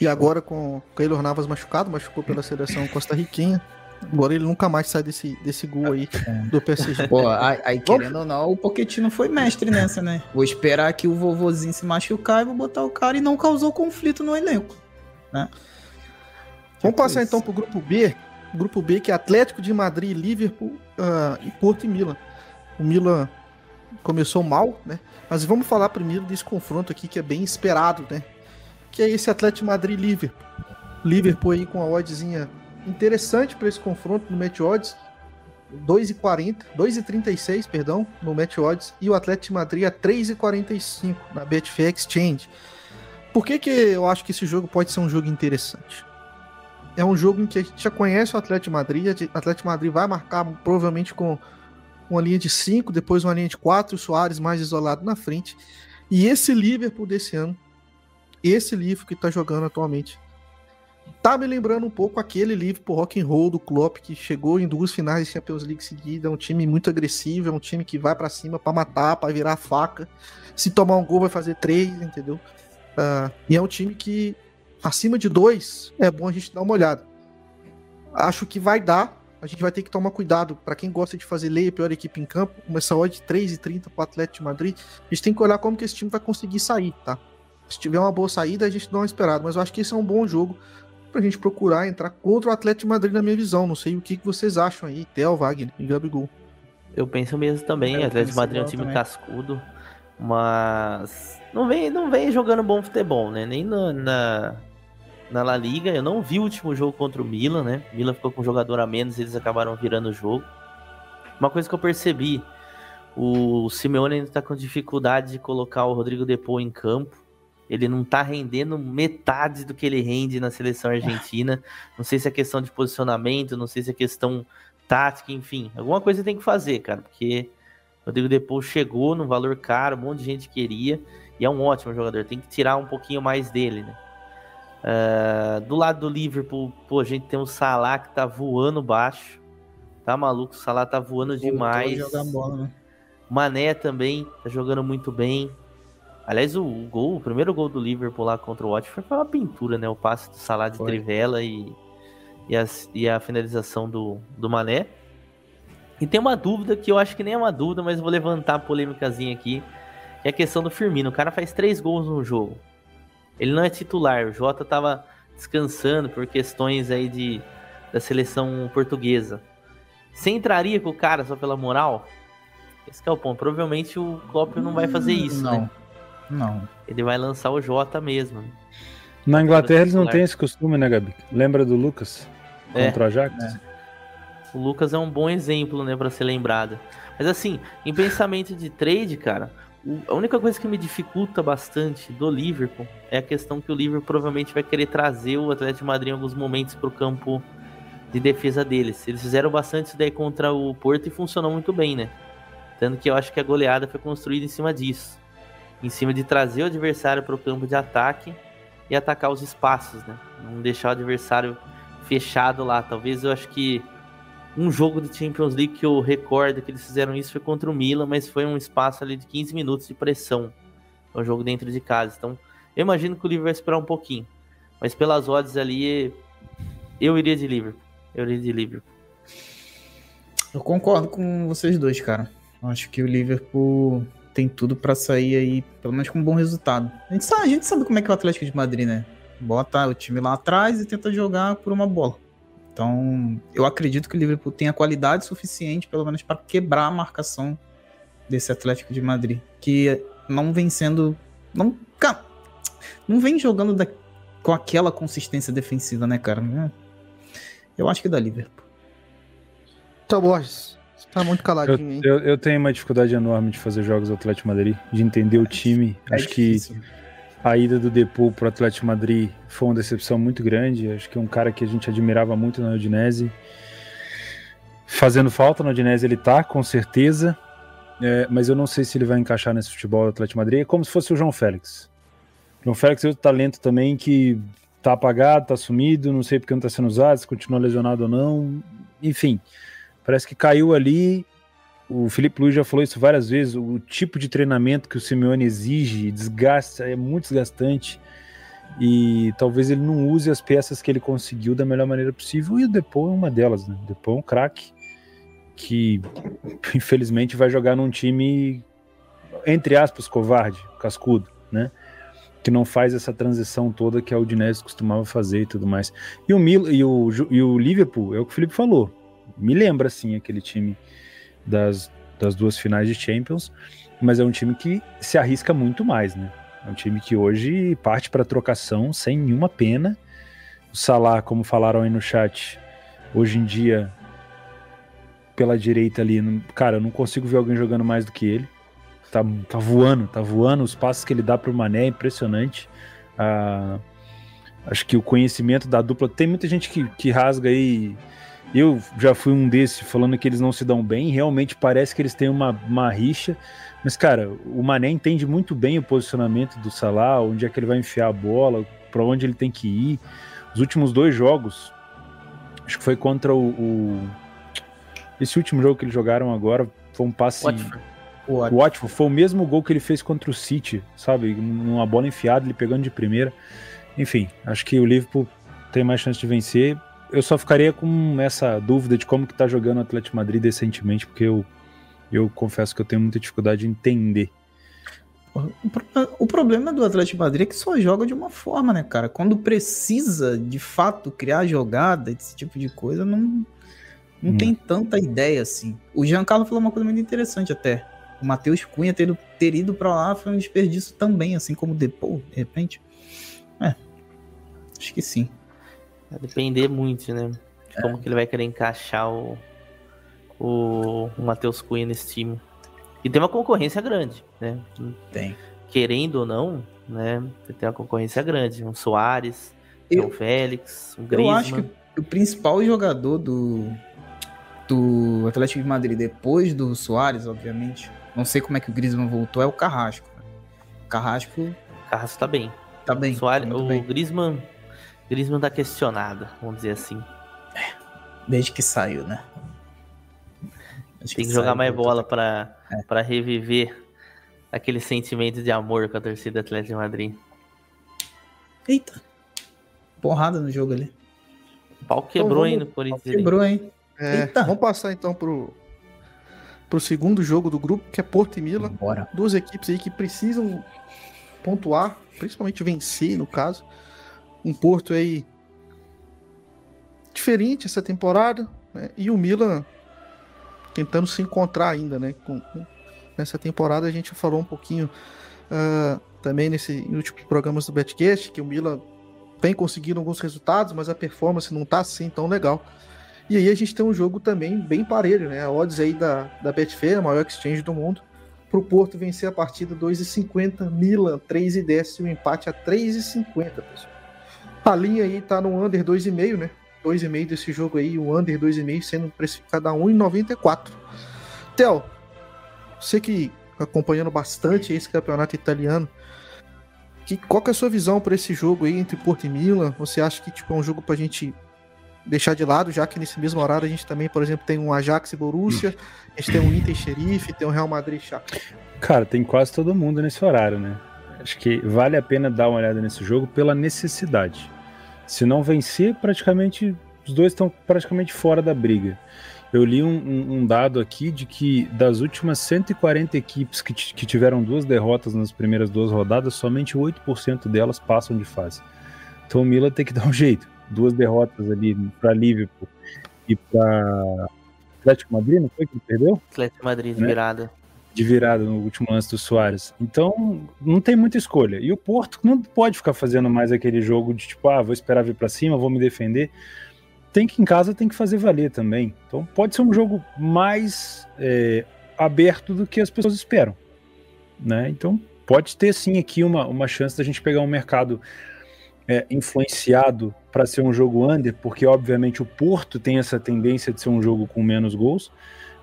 E agora com o Keylor Navas machucado, machucou pela seleção costarriquenha. Agora ele nunca mais sai desse, desse gol aí do PSG. Pô, aí, aí querendo ou não, o Pochettino foi mestre nessa, né? Vou esperar que o vovozinho se machucar e vou botar o cara e não causou conflito no elenco, né? Vamos passar então pro grupo B. Grupo B que é Atlético de Madrid, Liverpool uh, e Porto e Milan. O Milan começou mal, né? Mas vamos falar primeiro desse confronto aqui que é bem esperado, né? Que é esse Atlético Madrid Liverpool. Liverpool aí com a oddzinha interessante para esse confronto no match odds. 2,40, 2,36, perdão, no match odds. E o Atlético Madrid a 3,45 na Betfair Exchange. Por que, que eu acho que esse jogo pode ser um jogo interessante? É um jogo em que a gente já conhece o Atlético Madrid. O Atlético Madrid vai marcar provavelmente com uma linha de 5, depois uma linha de 4, o Soares mais isolado na frente. E esse Liverpool desse ano, esse Liverpool que está jogando atualmente, tá me lembrando um pouco aquele Liverpool rock and roll do Klopp que chegou em duas finais de Champions League seguida, é um time muito agressivo, é um time que vai para cima para matar, para virar faca. Se tomar um gol vai fazer três, entendeu? Uh, e é um time que, acima de dois, é bom a gente dar uma olhada. Acho que vai dar. A gente vai ter que tomar cuidado. Para quem gosta de fazer lei, pior equipe em campo, odd de 3,30 para o Atlético de Madrid, a gente tem que olhar como que esse time vai conseguir sair, tá? Se tiver uma boa saída, a gente dá uma esperada. Mas eu acho que esse é um bom jogo para a gente procurar entrar contra o Atlético de Madrid na minha visão. Não sei o que, que vocês acham aí, Theo, Wagner e Gabigol. Eu penso mesmo também. O Atlético de Madrid é um time também. cascudo. Mas não vem, não vem jogando bom futebol, né? Nem na, na, na, La Liga. Eu não vi o último jogo contra o Milan, né? O Milan ficou com um jogador a menos e eles acabaram virando o jogo. Uma coisa que eu percebi, o Simeone ainda tá com dificuldade de colocar o Rodrigo Depô em campo. Ele não tá rendendo metade do que ele rende na seleção argentina. Não sei se é questão de posicionamento, não sei se é questão tática, enfim. Alguma coisa tem que fazer, cara, porque Rodrigo Depou chegou num valor caro, um monte de gente queria, e é um ótimo jogador. Tem que tirar um pouquinho mais dele, né? Uh, do lado do Liverpool, pô, a gente tem o Salah que tá voando baixo. Tá maluco? O Salah tá voando demais. Bola, né? Mané também tá jogando muito bem. Aliás, o, o, gol, o primeiro gol do Liverpool lá contra o Watford foi uma pintura, né? O passe do Salah de foi. trivela e, e, a, e a finalização do, do Mané. E tem uma dúvida que eu acho que nem é uma dúvida, mas vou levantar a polêmicazinha aqui. Que é a questão do Firmino. O cara faz três gols no jogo. Ele não é titular. O Jota tava descansando por questões aí de, da seleção portuguesa. Você entraria com o cara só pela moral? Esse é o ponto. Provavelmente o Klopp não vai fazer hum, isso, não. né? Não. Ele vai lançar o Jota mesmo. Na Inglaterra eles não têm esse costume, né, Gabi? Lembra do Lucas? É. Contra o Ajax? É. O Lucas é um bom exemplo, né, para ser lembrado. Mas assim, em pensamento de trade, cara, a única coisa que me dificulta bastante do Liverpool é a questão que o Liverpool provavelmente vai querer trazer o Atlético de Madrid em alguns momentos para o campo de defesa deles. Eles fizeram bastante isso daí contra o Porto e funcionou muito bem, né? Tanto que eu acho que a goleada foi construída em cima disso. Em cima de trazer o adversário para o campo de ataque e atacar os espaços, né? Não deixar o adversário fechado lá. Talvez eu acho que um jogo de Champions League que eu recordo que eles fizeram isso foi contra o Milan, mas foi um espaço ali de 15 minutos de pressão. É um jogo dentro de casa. Então, eu imagino que o Liverpool vai esperar um pouquinho. Mas pelas odds ali, eu iria de Liverpool. Eu iria de Liverpool. Eu concordo com vocês dois, cara. Acho que o Liverpool tem tudo para sair aí, pelo menos com um bom resultado. A gente, sabe, a gente sabe como é que é o Atlético de Madrid, né? Bota o time lá atrás e tenta jogar por uma bola. Então, eu acredito que o Liverpool tem a qualidade suficiente, pelo menos, para quebrar a marcação desse Atlético de Madrid, que não vem sendo. Não, não vem jogando da, com aquela consistência defensiva, né, cara? Eu acho que é da Liverpool. Então, Borges, você tá muito caladinho, hein? Eu, eu, eu, tenho uma dificuldade enorme de fazer jogos do Atlético de Madrid, de entender o time. É acho difícil. que a ida do Depô pro Atlético Madrid foi uma decepção muito grande. Acho que é um cara que a gente admirava muito na Udinese. Fazendo falta na Udinese ele tá, com certeza. É, mas eu não sei se ele vai encaixar nesse futebol do Atlético Madrid. É como se fosse o João Félix. O João Félix é outro talento também que tá apagado, tá sumido, não sei porque não tá sendo usado, se continua lesionado ou não. Enfim, parece que caiu ali o Felipe Luiz já falou isso várias vezes, o tipo de treinamento que o Simeone exige, desgasta, é muito desgastante e talvez ele não use as peças que ele conseguiu da melhor maneira possível e o Depô é uma delas, né? O Depô é um craque que infelizmente vai jogar num time entre aspas covarde, cascudo, né? Que não faz essa transição toda que a Udinese costumava fazer e tudo mais. E o, Mil e o, e o Liverpool, é o que o Felipe falou, me lembra assim aquele time das, das duas finais de Champions, mas é um time que se arrisca muito mais, né? É um time que hoje parte para trocação sem nenhuma pena. o Salah, como falaram aí no chat, hoje em dia, pela direita ali, cara, eu não consigo ver alguém jogando mais do que ele. Tá, tá voando, tá voando. Os passos que ele dá pro Mané é impressionante. Ah, acho que o conhecimento da dupla. Tem muita gente que, que rasga aí. Eu já fui um desses falando que eles não se dão bem. Realmente parece que eles têm uma, uma rixa. Mas, cara, o Mané entende muito bem o posicionamento do Salah, onde é que ele vai enfiar a bola, para onde ele tem que ir. Os últimos dois jogos, acho que foi contra o, o, Esse último jogo que eles jogaram agora foi um passe. Watford. O Watford. Foi o mesmo gol que ele fez contra o City, sabe? Numa bola enfiada, ele pegando de primeira. Enfim, acho que o Liverpool tem mais chance de vencer. Eu só ficaria com essa dúvida de como que tá jogando o Atlético Madrid recentemente, porque eu, eu confesso que eu tenho muita dificuldade em entender o problema do Atlético de Madrid é que só joga de uma forma, né, cara? Quando precisa, de fato, criar jogada, esse tipo de coisa, não, não hum. tem tanta ideia assim. O Giancarlo falou uma coisa muito interessante até. O Matheus Cunha ter, ter ido para lá foi um desperdício também, assim como o Depou, de repente. É, acho que sim. Vai depender muito, né? De é. como que ele vai querer encaixar o, o, o Matheus Cunha nesse time. E tem uma concorrência grande, né? Tem. Querendo ou não, né? Tem uma concorrência grande. Um Soares, eu, um Félix, um Griezmann. Eu acho que o principal jogador do, do Atlético de Madrid, depois do Soares, obviamente, não sei como é que o Griezmann voltou, é o Carrasco. Carrasco... Carrasco tá bem. Tá bem. Soares, tá o bem. Griezmann, Griezmann tá questionado, vamos dizer assim. É, desde que saiu, né? Acho Tem que, que jogar mais bola para é. Pra reviver aquele sentimento de amor com a torcida Atlético de Madrid. Eita. Porrada no jogo ali. O pau quebrou então, vamos, hein, no Quebrou, hein? É, Eita. Vamos passar então pro, pro segundo jogo do grupo, que é Porto e Milan. Bora. Duas equipes aí que precisam pontuar, principalmente vencer, no caso. Um Porto aí diferente essa temporada, né? E o Milan tentando se encontrar ainda, né? Com, nessa temporada a gente falou um pouquinho uh, também nesse em últimos programas do Betcast que o Milan vem conseguindo alguns resultados, mas a performance não tá assim tão legal. E aí a gente tem um jogo também bem parelho, né? A odds aí da, da Betfair, a maior exchange do mundo, para o Porto vencer a partida 2,50, Milan 3,10 e o empate a 3,50, pessoal. A linha aí tá no under 2,5, né? 2,5 desse jogo aí, o under 2,5 sendo precificado a 1,94. Theo, você que acompanhando bastante esse campeonato italiano, que, qual que é a sua visão para esse jogo aí entre Porto e Milan? Você acha que tipo, é um jogo para a gente deixar de lado, já que nesse mesmo horário a gente também, por exemplo, tem um Ajax e Borussia, a gente tem um Inter Xerife, tem um Real Madrid Shakhtar. Cara, tem quase todo mundo nesse horário, né? Acho que vale a pena dar uma olhada nesse jogo pela necessidade. Se não vencer, praticamente os dois estão praticamente fora da briga. Eu li um, um, um, dado aqui de que das últimas 140 equipes que, que tiveram duas derrotas nas primeiras duas rodadas, somente 8% delas passam de fase. Então o Milan tem que dar um jeito. Duas derrotas ali para Liverpool e para Atlético Madrid, não foi que ele perdeu? Atlético Madrid, né? virada de virada no último lance do Soares. Então, não tem muita escolha. E o Porto não pode ficar fazendo mais aquele jogo de tipo, ah, vou esperar vir para cima, vou me defender. Tem que em casa tem que fazer valer também. Então, pode ser um jogo mais é, aberto do que as pessoas esperam, né? Então, pode ter sim aqui uma, uma chance da gente pegar um mercado é, influenciado para ser um jogo under, porque obviamente o Porto tem essa tendência de ser um jogo com menos gols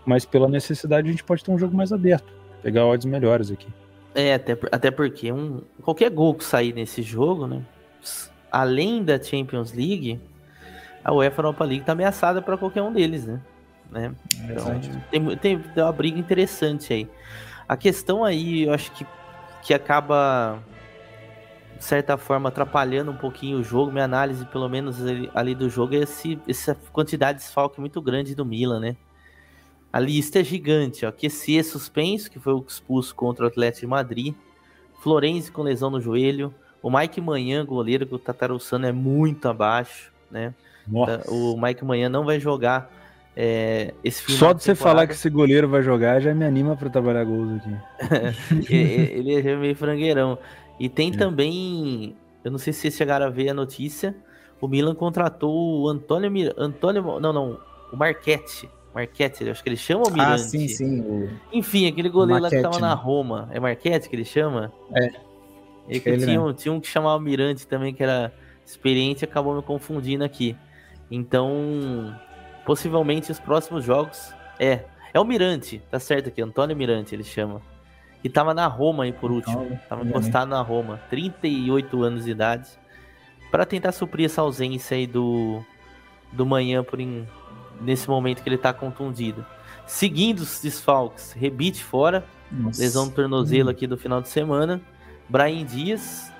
mas pela necessidade a gente pode ter um jogo mais aberto, pegar odds melhores aqui. É, até, até porque um, qualquer gol que sair nesse jogo, né? Além da Champions League, a UEFA Europa League tá ameaçada para qualquer um deles, né? né? Então, tem, tem, tem uma briga interessante aí. A questão aí, eu acho que, que acaba, de certa forma, atrapalhando um pouquinho o jogo. Minha análise, pelo menos ali, ali do jogo, é esse, essa quantidade de desfalque muito grande do Milan, né? A lista é gigante, ó. QC suspenso, que foi o expulso contra o Atlético de Madrid. Florenzi com lesão no joelho. O Mike Manhã, goleiro, que o Tatarussano é muito abaixo, né? Nossa. O Mike Manhã não vai jogar é, esse final Só de você falar que esse goleiro vai jogar já me anima para trabalhar gols aqui. ele é meio frangueirão. E tem é. também, eu não sei se vocês chegaram a ver a notícia, o Milan contratou o Antônio Mir... Antônio não, não, o Marquete. Marquete, acho que ele chama o Mirante. Ah, sim, sim. O... Enfim, aquele goleiro Marquete, lá que tava né? na Roma. É Marquete que ele chama? É. Ele, ele tinha, um, tinha um que chamava Mirante também, que era experiente, acabou me confundindo aqui. Então, possivelmente os próximos jogos. É, é o Mirante, tá certo aqui, Antônio Mirante ele chama. Que tava na Roma aí por último. Então, tava encostado na Roma, 38 anos de idade. para tentar suprir essa ausência aí do, do manhã por in, nesse momento que ele tá contundido. Seguindo os desfalques, Rebite fora, Nossa. lesão do tornozelo hum. aqui do final de semana. Brian Dias,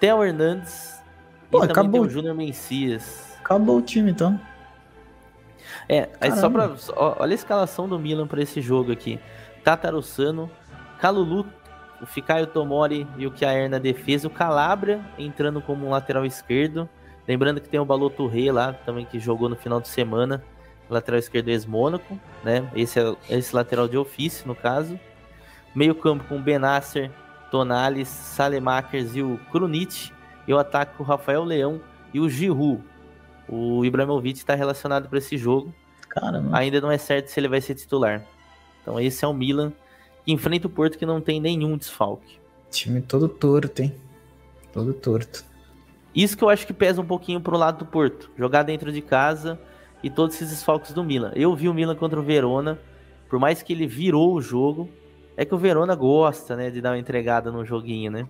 Theo Hernandes Pô, e acabou. o Júnior Mencias. Acabou o time então. É, aí só pra. Olha a escalação do Milan para esse jogo aqui. Tatarussano, Calulu, o Fikayo Tomori e o Kjaer na defesa, o Calabria entrando como um lateral esquerdo. Lembrando que tem o Baloturre lá também que jogou no final de semana, lateral esquerdo ex-Mônaco, né? Esse é esse lateral de ofício no caso. Meio campo com Benasser, Tonales, Salemakers e o Krunic. E o ataque com o Rafael Leão e o Giroud. O Ibrahimovic está relacionado para esse jogo. Caramba. Ainda não é certo se ele vai ser titular. Então esse é o Milan que enfrenta o Porto que não tem nenhum desfalque. Time todo torto, hein? Todo torto. Isso que eu acho que pesa um pouquinho pro lado do Porto. Jogar dentro de casa e todos esses desfalques do Milan. Eu vi o Milan contra o Verona, por mais que ele virou o jogo, é que o Verona gosta, né, de dar uma entregada no joguinho, né?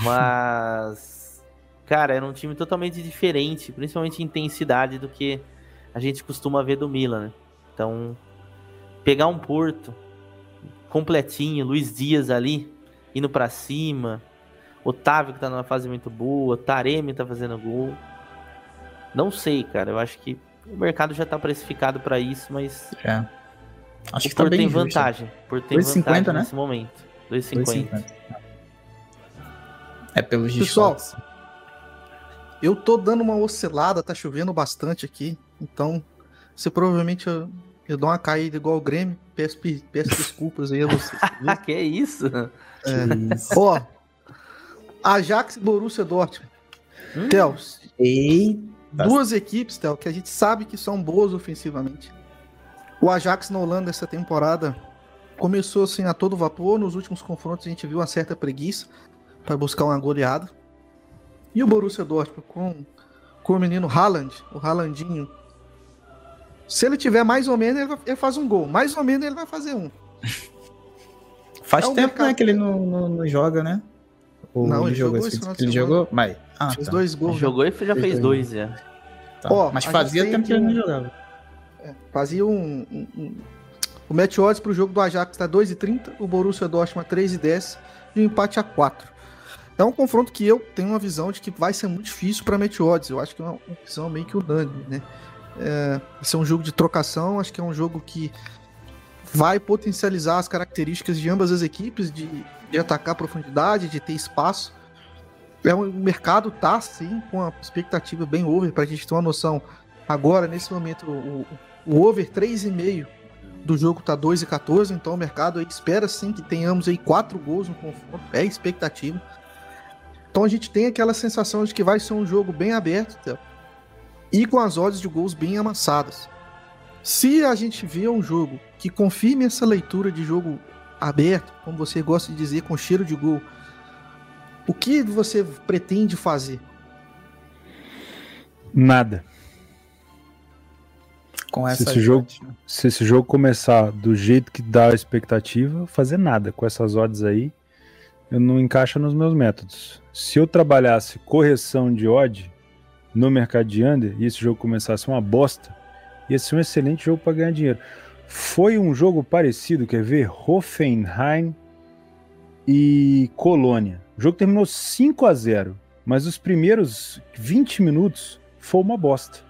Mas cara, era um time totalmente diferente, principalmente em intensidade do que a gente costuma ver do Milan, né? Então, pegar um Porto completinho, Luiz Dias ali, indo para cima, Otávio que tá numa fase muito boa, Taremi tá fazendo gol. Não sei, cara, eu acho que o mercado já tá precificado para isso, mas é. Acho que tá tá tem justo. vantagem, Porto tem 2, vantagem 50, né? nesse momento. 2,50. É pelos Pessoal, eu tô dando uma oscilada, tá chovendo bastante aqui, então você provavelmente eu, eu dou uma caída igual o Grêmio, peço, peço desculpas aí a vocês. que é isso? É. isso. Ó, Ajax e Borussia Dortmund. Hum. Tels. Duas equipes, Tel, que a gente sabe que são boas ofensivamente. O Ajax na Holanda essa temporada começou assim a todo vapor. Nos últimos confrontos a gente viu uma certa preguiça para buscar uma goleada. E o Borussia Dortmund com, com o menino Haaland, o Haalandinho. Se ele tiver mais ou menos, ele, ele faz um gol. Mais ou menos, ele vai fazer um. Faz é tempo né, que ele não, não, não joga, né? Ou não, ele jogou, esse Ele jogou? Mas... Ah, fez tá. dois gols. Jogou e já fez dois, já. Tá. Ó, Mas fazia tempo que ele não jogava. É, fazia um, um, um... O match odds pro jogo do Ajax tá 2,30, o Borussia Dortmund 3,10 e o empate a 4. É um confronto que eu tenho uma visão de que vai ser muito difícil para Meteodes. Eu acho que é uma visão meio que unânime, né? É, esse é um jogo de trocação, acho que é um jogo que vai potencializar as características de ambas as equipes, de, de atacar a profundidade, de ter espaço. É um, o mercado tá, sim, com uma expectativa bem over, para a gente ter uma noção. Agora, nesse momento, o, o over 3,5 do jogo tá 2,14, então o mercado espera sim que tenhamos aí quatro gols no confronto, é expectativa. Então a gente tem aquela sensação de que vai ser um jogo bem aberto e com as odds de gols bem amassadas. Se a gente vê um jogo que confirme essa leitura de jogo aberto, como você gosta de dizer, com cheiro de gol, o que você pretende fazer? Nada. Com essa se, esse jogo, se esse jogo começar do jeito que dá a expectativa, fazer nada com essas odds aí, eu não encaixa nos meus métodos. Se eu trabalhasse correção de odd no mercado de under e esse jogo começasse uma bosta, ia ser um excelente jogo para ganhar dinheiro. Foi um jogo parecido, quer ver? Hoffenheim e Colônia. O jogo terminou 5 a 0, mas os primeiros 20 minutos foi uma bosta.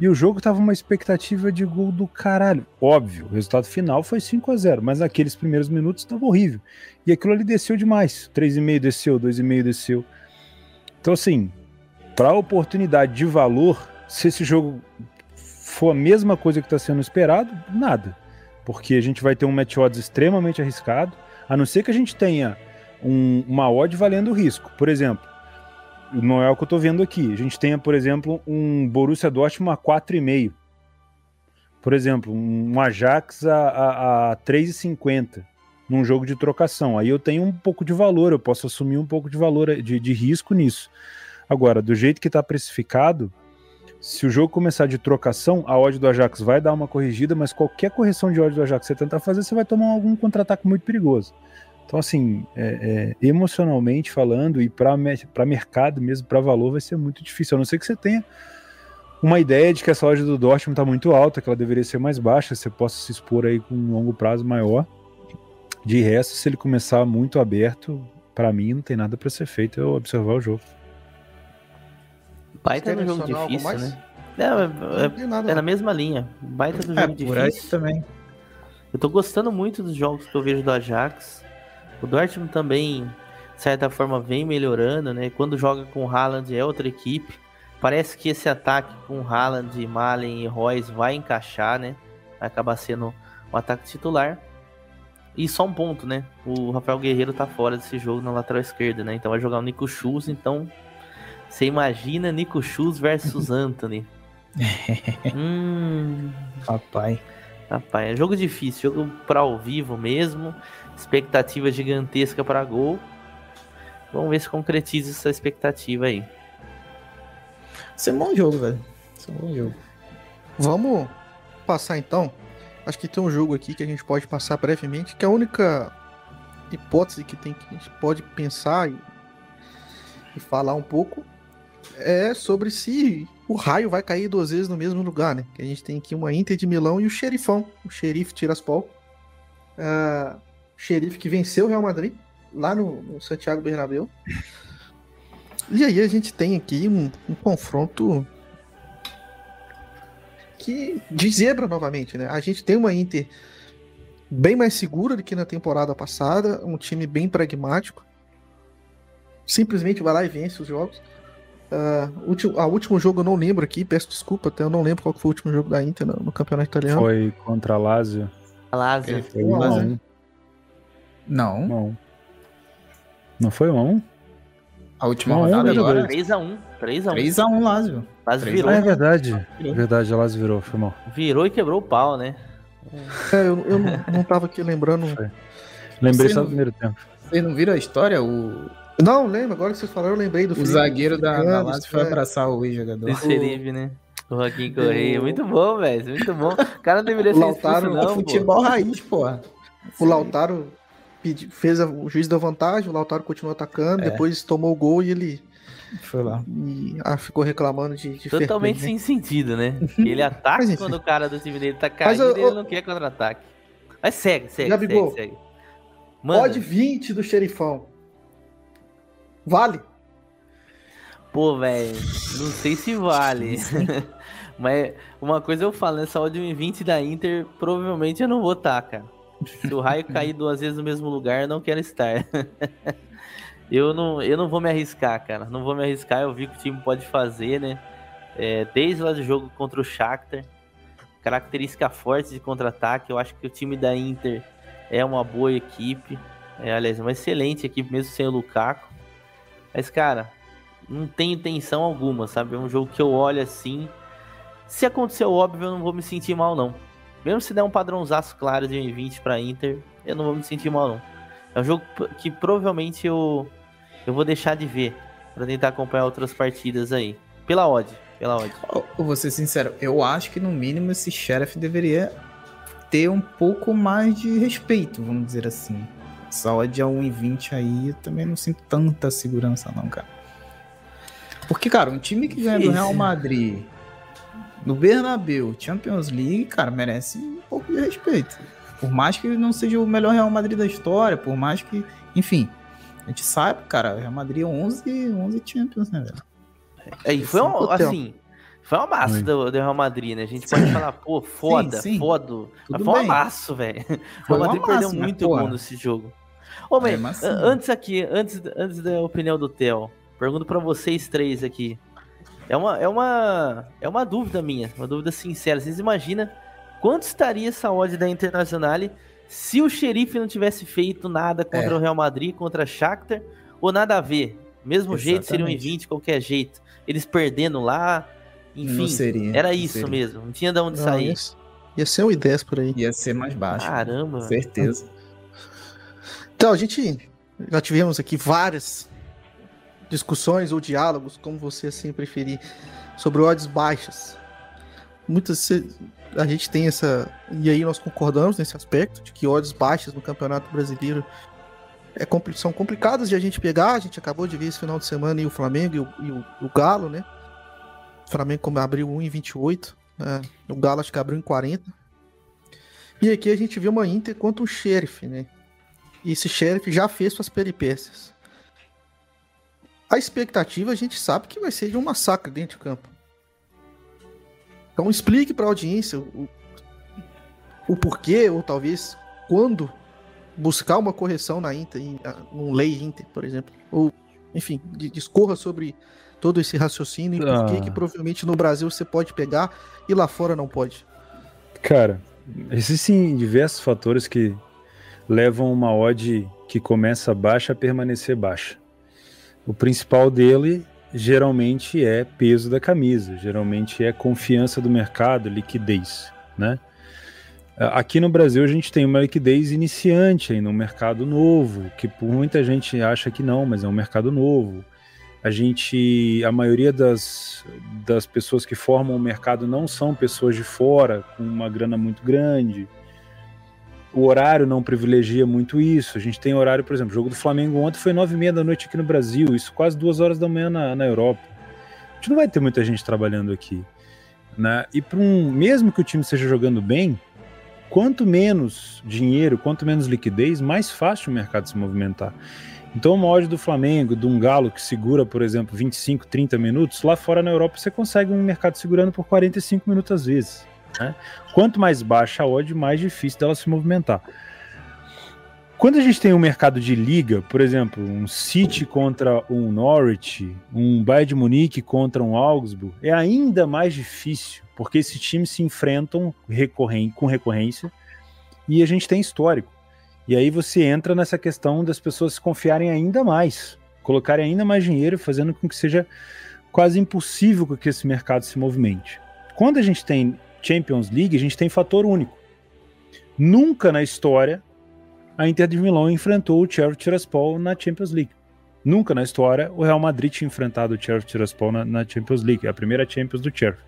E o jogo tava uma expectativa de gol do caralho. Óbvio, o resultado final foi 5 a 0 mas naqueles primeiros minutos estava horrível. E aquilo ali desceu demais. 3,5 desceu, 2,5 desceu. Então, assim, para oportunidade de valor, se esse jogo for a mesma coisa que está sendo esperado, nada. Porque a gente vai ter um match odds extremamente arriscado, a não ser que a gente tenha um, uma odd valendo o risco. Por exemplo, não é o que eu tô vendo aqui. A gente tem, por exemplo, um Borussia Dortmund a 4,5. Por exemplo, um Ajax a, a, a 3,50 num jogo de trocação. Aí eu tenho um pouco de valor, eu posso assumir um pouco de valor de, de risco nisso. Agora, do jeito que está precificado, se o jogo começar de trocação, a odd do Ajax vai dar uma corrigida, mas qualquer correção de odd do Ajax que você tentar fazer, você vai tomar algum contra-ataque muito perigoso. Então, assim, é, é, emocionalmente falando e para mercado mesmo, para valor, vai ser muito difícil. A não ser que você tenha uma ideia de que essa odd do Dortmund está muito alta, que ela deveria ser mais baixa, você possa se expor aí com um longo prazo maior. De resto, se ele começar muito aberto, para mim não tem nada para ser feito, eu observar o jogo. Baita no jogo difícil, né? É, é, é, na mesma linha. Baita do é, jogo difícil. também. Eu tô gostando muito dos jogos que eu vejo do Ajax. O Dortmund também, de certa forma, vem melhorando, né? Quando joga com o Haaland é outra equipe. Parece que esse ataque com Haaland, Malen e Royce vai encaixar, né? Vai acabar sendo o ataque titular. E só um ponto, né? O Rafael Guerreiro tá fora desse jogo na lateral esquerda, né? Então vai jogar o Nico Schultz, então você imagina Nico Schultz versus Anthony. hum, papai. Papai, é jogo difícil, jogo para ao vivo mesmo, expectativa gigantesca para gol. Vamos ver se concretiza essa expectativa aí. Isso é um bom jogo, velho. Isso é um bom jogo. Vamos passar então Acho que tem um jogo aqui que a gente pode passar brevemente, que é a única hipótese que, tem, que a gente pode pensar e, e falar um pouco é sobre se o raio vai cair duas vezes no mesmo lugar, né? Que a gente tem aqui uma Inter de Milão e o Xerifão, o Xerife Tiraspol. Uh, xerife que venceu o Real Madrid lá no, no, Santiago Bernabéu. E aí a gente tem aqui um, um confronto que de zebra novamente, né? A gente tem uma Inter bem mais segura do que na temporada passada, um time bem pragmático. Simplesmente vai lá e vence os jogos. Uh, último, a último jogo eu não lembro aqui, peço desculpa, até eu não lembro qual foi o último jogo da Inter no, no campeonato italiano. Foi contra a Lazio. A Lazio. Foi 1 a 1. Não. Não. Não foi 1 a 1? A última não, rodada agora. 3x1. 3x1. 3x1 Lazio. Lazio virou. Ah, é verdade. Virou. Verdade, a Lazio virou, foi mal. Virou e quebrou o pau, né? É, eu, eu não, não tava aqui lembrando. Lembrei só do primeiro tempo. Vocês não viram a história? O... Não, lembro. Agora que vocês falaram, eu lembrei do O zagueiro da, da Lazio foi é. abraçar o ex-jogador. Serive, né? O Joaquim Correia. Muito bom, velho. Muito bom. O cara deveria ser Lautaro, expulso, não, futebol pô. raiz, porra. O Lautaro pedi, fez a, o juiz da vantagem, o Lautaro continuou atacando, é. depois tomou o gol e ele foi lá. E ah, ficou reclamando de, de Totalmente sem sentido, né? Ele ataca Mas, quando o cara do time dele tá caindo e ele não quer contra-ataque. Mas segue, segue, Gabigol, segue, segue. Manda. Pode 20 do xerifão. Vale? Pô, velho, não sei se vale. Mas uma coisa eu falo, nessa odd 20 da Inter, provavelmente eu não vou estar, tá, cara. Se o raio cair duas vezes no mesmo lugar, eu não quero estar. Eu não, eu não vou me arriscar, cara. Não vou me arriscar. Eu vi que o time pode fazer, né? É, desde lá do jogo contra o Shakhtar. Característica forte de contra-ataque. Eu acho que o time da Inter é uma boa equipe. É, aliás, uma excelente equipe, mesmo sem o Lukaku. Mas, cara, não tem intenção alguma, sabe? É um jogo que eu olho assim. Se acontecer o óbvio, eu não vou me sentir mal, não. Mesmo se der um padrãozaço claro de 20 para Inter, eu não vou me sentir mal, não. É um jogo que provavelmente eu eu vou deixar de ver para tentar acompanhar outras partidas aí. Pela odd, pela odd. Eu vou ser sincero, eu acho que no mínimo esse Sheriff deveria ter um pouco mais de respeito, vamos dizer assim. Essa odd a 1,20 aí, eu também não sinto tanta segurança não, cara. Porque, cara, um time que ganha do Real Madrid no Bernabeu, Champions League, cara, merece um pouco de respeito. Por mais que não seja o melhor Real Madrid da história, por mais que, enfim, a gente sabe, cara, o Real Madrid é 11, 11 Champions, né, velho? É, e foi um, assim, foi uma massa do, do, Real Madrid, né? A gente pode falar, pô, foda, sim, sim. foda. Mas foi um amasso, velho. O Real Madrid perdeu muito gol nesse jogo. Ô, é, mas, antes aqui, antes, antes da opinião do Theo, pergunto para vocês três aqui. É uma, é, uma, é uma dúvida minha, uma dúvida sincera. Vocês imaginam quanto estaria essa odd da Internazionale se o xerife não tivesse feito nada contra é. o Real Madrid, contra Shakhtar, ou nada a ver, Mesmo Exatamente. jeito, seria 1,20 de qualquer jeito. Eles perdendo lá, enfim, seria, era isso seria. mesmo. Não tinha de onde não, sair. Ia, ia ser 1,10 por aí. Ia ser mais baixo. Caramba. Certeza. Então, a gente já tivemos aqui várias discussões ou diálogos, como você assim preferir, sobre odds baixas. Muitas a gente tem essa e aí nós concordamos nesse aspecto de que odds baixas no Campeonato Brasileiro é, são complicadas de a gente pegar. A gente acabou de ver esse final de semana e o Flamengo e o, e o, o Galo, né? O Flamengo abriu 1,28, né? o Galo acho que abriu em 40. E aqui a gente viu uma Inter contra o Sheriff, né? E esse Sheriff já fez suas peripécias. A expectativa a gente sabe que vai ser de um massacre dentro de campo. Então explique para a audiência o, o porquê, ou talvez quando buscar uma correção na Inter, num lei Inter, por exemplo. Ou, enfim, discorra sobre todo esse raciocínio e ah. por que, provavelmente no Brasil você pode pegar e lá fora não pode. Cara, existem diversos fatores que levam uma odd que começa baixa a permanecer baixa. O principal dele geralmente é peso da camisa, geralmente é confiança do mercado, liquidez, né? Aqui no Brasil a gente tem uma liquidez iniciante ainda, um mercado novo, que por muita gente acha que não, mas é um mercado novo. A gente, a maioria das, das pessoas que formam o mercado não são pessoas de fora, com uma grana muito grande. O horário não privilegia muito isso. A gente tem horário, por exemplo, o jogo do Flamengo ontem foi nove e meia da noite aqui no Brasil, isso quase duas horas da manhã na, na Europa. A gente não vai ter muita gente trabalhando aqui. Né? E para um, mesmo que o time esteja jogando bem, quanto menos dinheiro, quanto menos liquidez, mais fácil o mercado se movimentar. Então, o mod do Flamengo, de um Galo que segura, por exemplo, 25, 30 minutos, lá fora na Europa você consegue um mercado segurando por 45 minutos às vezes. Né? Quanto mais baixa a odd, mais difícil dela se movimentar. Quando a gente tem um mercado de liga, por exemplo, um City contra um Norwich, um Bayern de Munique contra um Augsburg, é ainda mais difícil porque esses times se enfrentam recorrem, com recorrência e a gente tem histórico. E aí você entra nessa questão das pessoas se confiarem ainda mais, colocarem ainda mais dinheiro, fazendo com que seja quase impossível que esse mercado se movimente. Quando a gente tem Champions League, a gente tem fator único. Nunca na história a Inter de Milão enfrentou o Chelsea Tiraspol na Champions League. Nunca na história o Real Madrid tinha enfrentado o Chelsea Tiraspol na, na Champions League, a primeira Champions do Chelsea.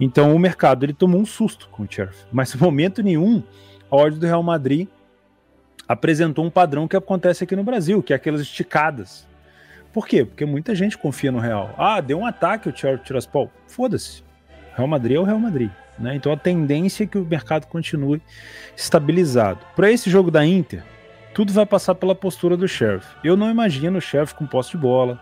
Então o mercado ele tomou um susto com o Sheriff. Mas em momento nenhum, a ordem do Real Madrid apresentou um padrão que acontece aqui no Brasil, que é aquelas esticadas. Por quê? Porque muita gente confia no Real. Ah, deu um ataque o Chelsea Tiraspol. Foda-se. Real Madrid é o Real Madrid. Né? Então a tendência é que o mercado continue estabilizado. Para esse jogo da Inter, tudo vai passar pela postura do Sheriff. Eu não imagino o Sheriff com posse de bola,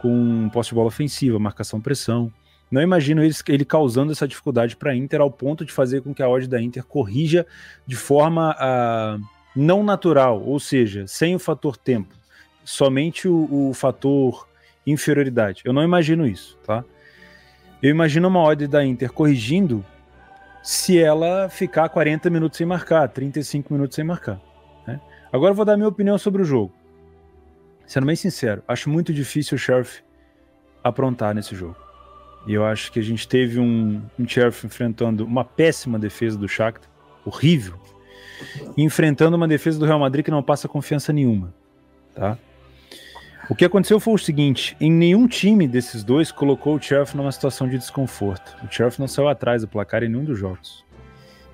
com posse de bola ofensiva, marcação pressão. Não imagino ele, ele causando essa dificuldade para a Inter ao ponto de fazer com que a odd da Inter corrija de forma uh, não natural, ou seja, sem o fator tempo, somente o, o, fator inferioridade. Eu não imagino isso, tá? Eu imagino uma odd da Inter corrigindo se ela ficar 40 minutos sem marcar, 35 minutos sem marcar. Né? Agora eu vou dar minha opinião sobre o jogo. Sendo bem sincero, acho muito difícil o Sheriff aprontar nesse jogo. E eu acho que a gente teve um, um Sheriff enfrentando uma péssima defesa do Shakhtar, horrível, enfrentando uma defesa do Real Madrid que não passa confiança nenhuma, tá? O que aconteceu foi o seguinte: em nenhum time desses dois colocou o Sheriff numa situação de desconforto. O Sheriff não saiu atrás do placar em nenhum dos jogos.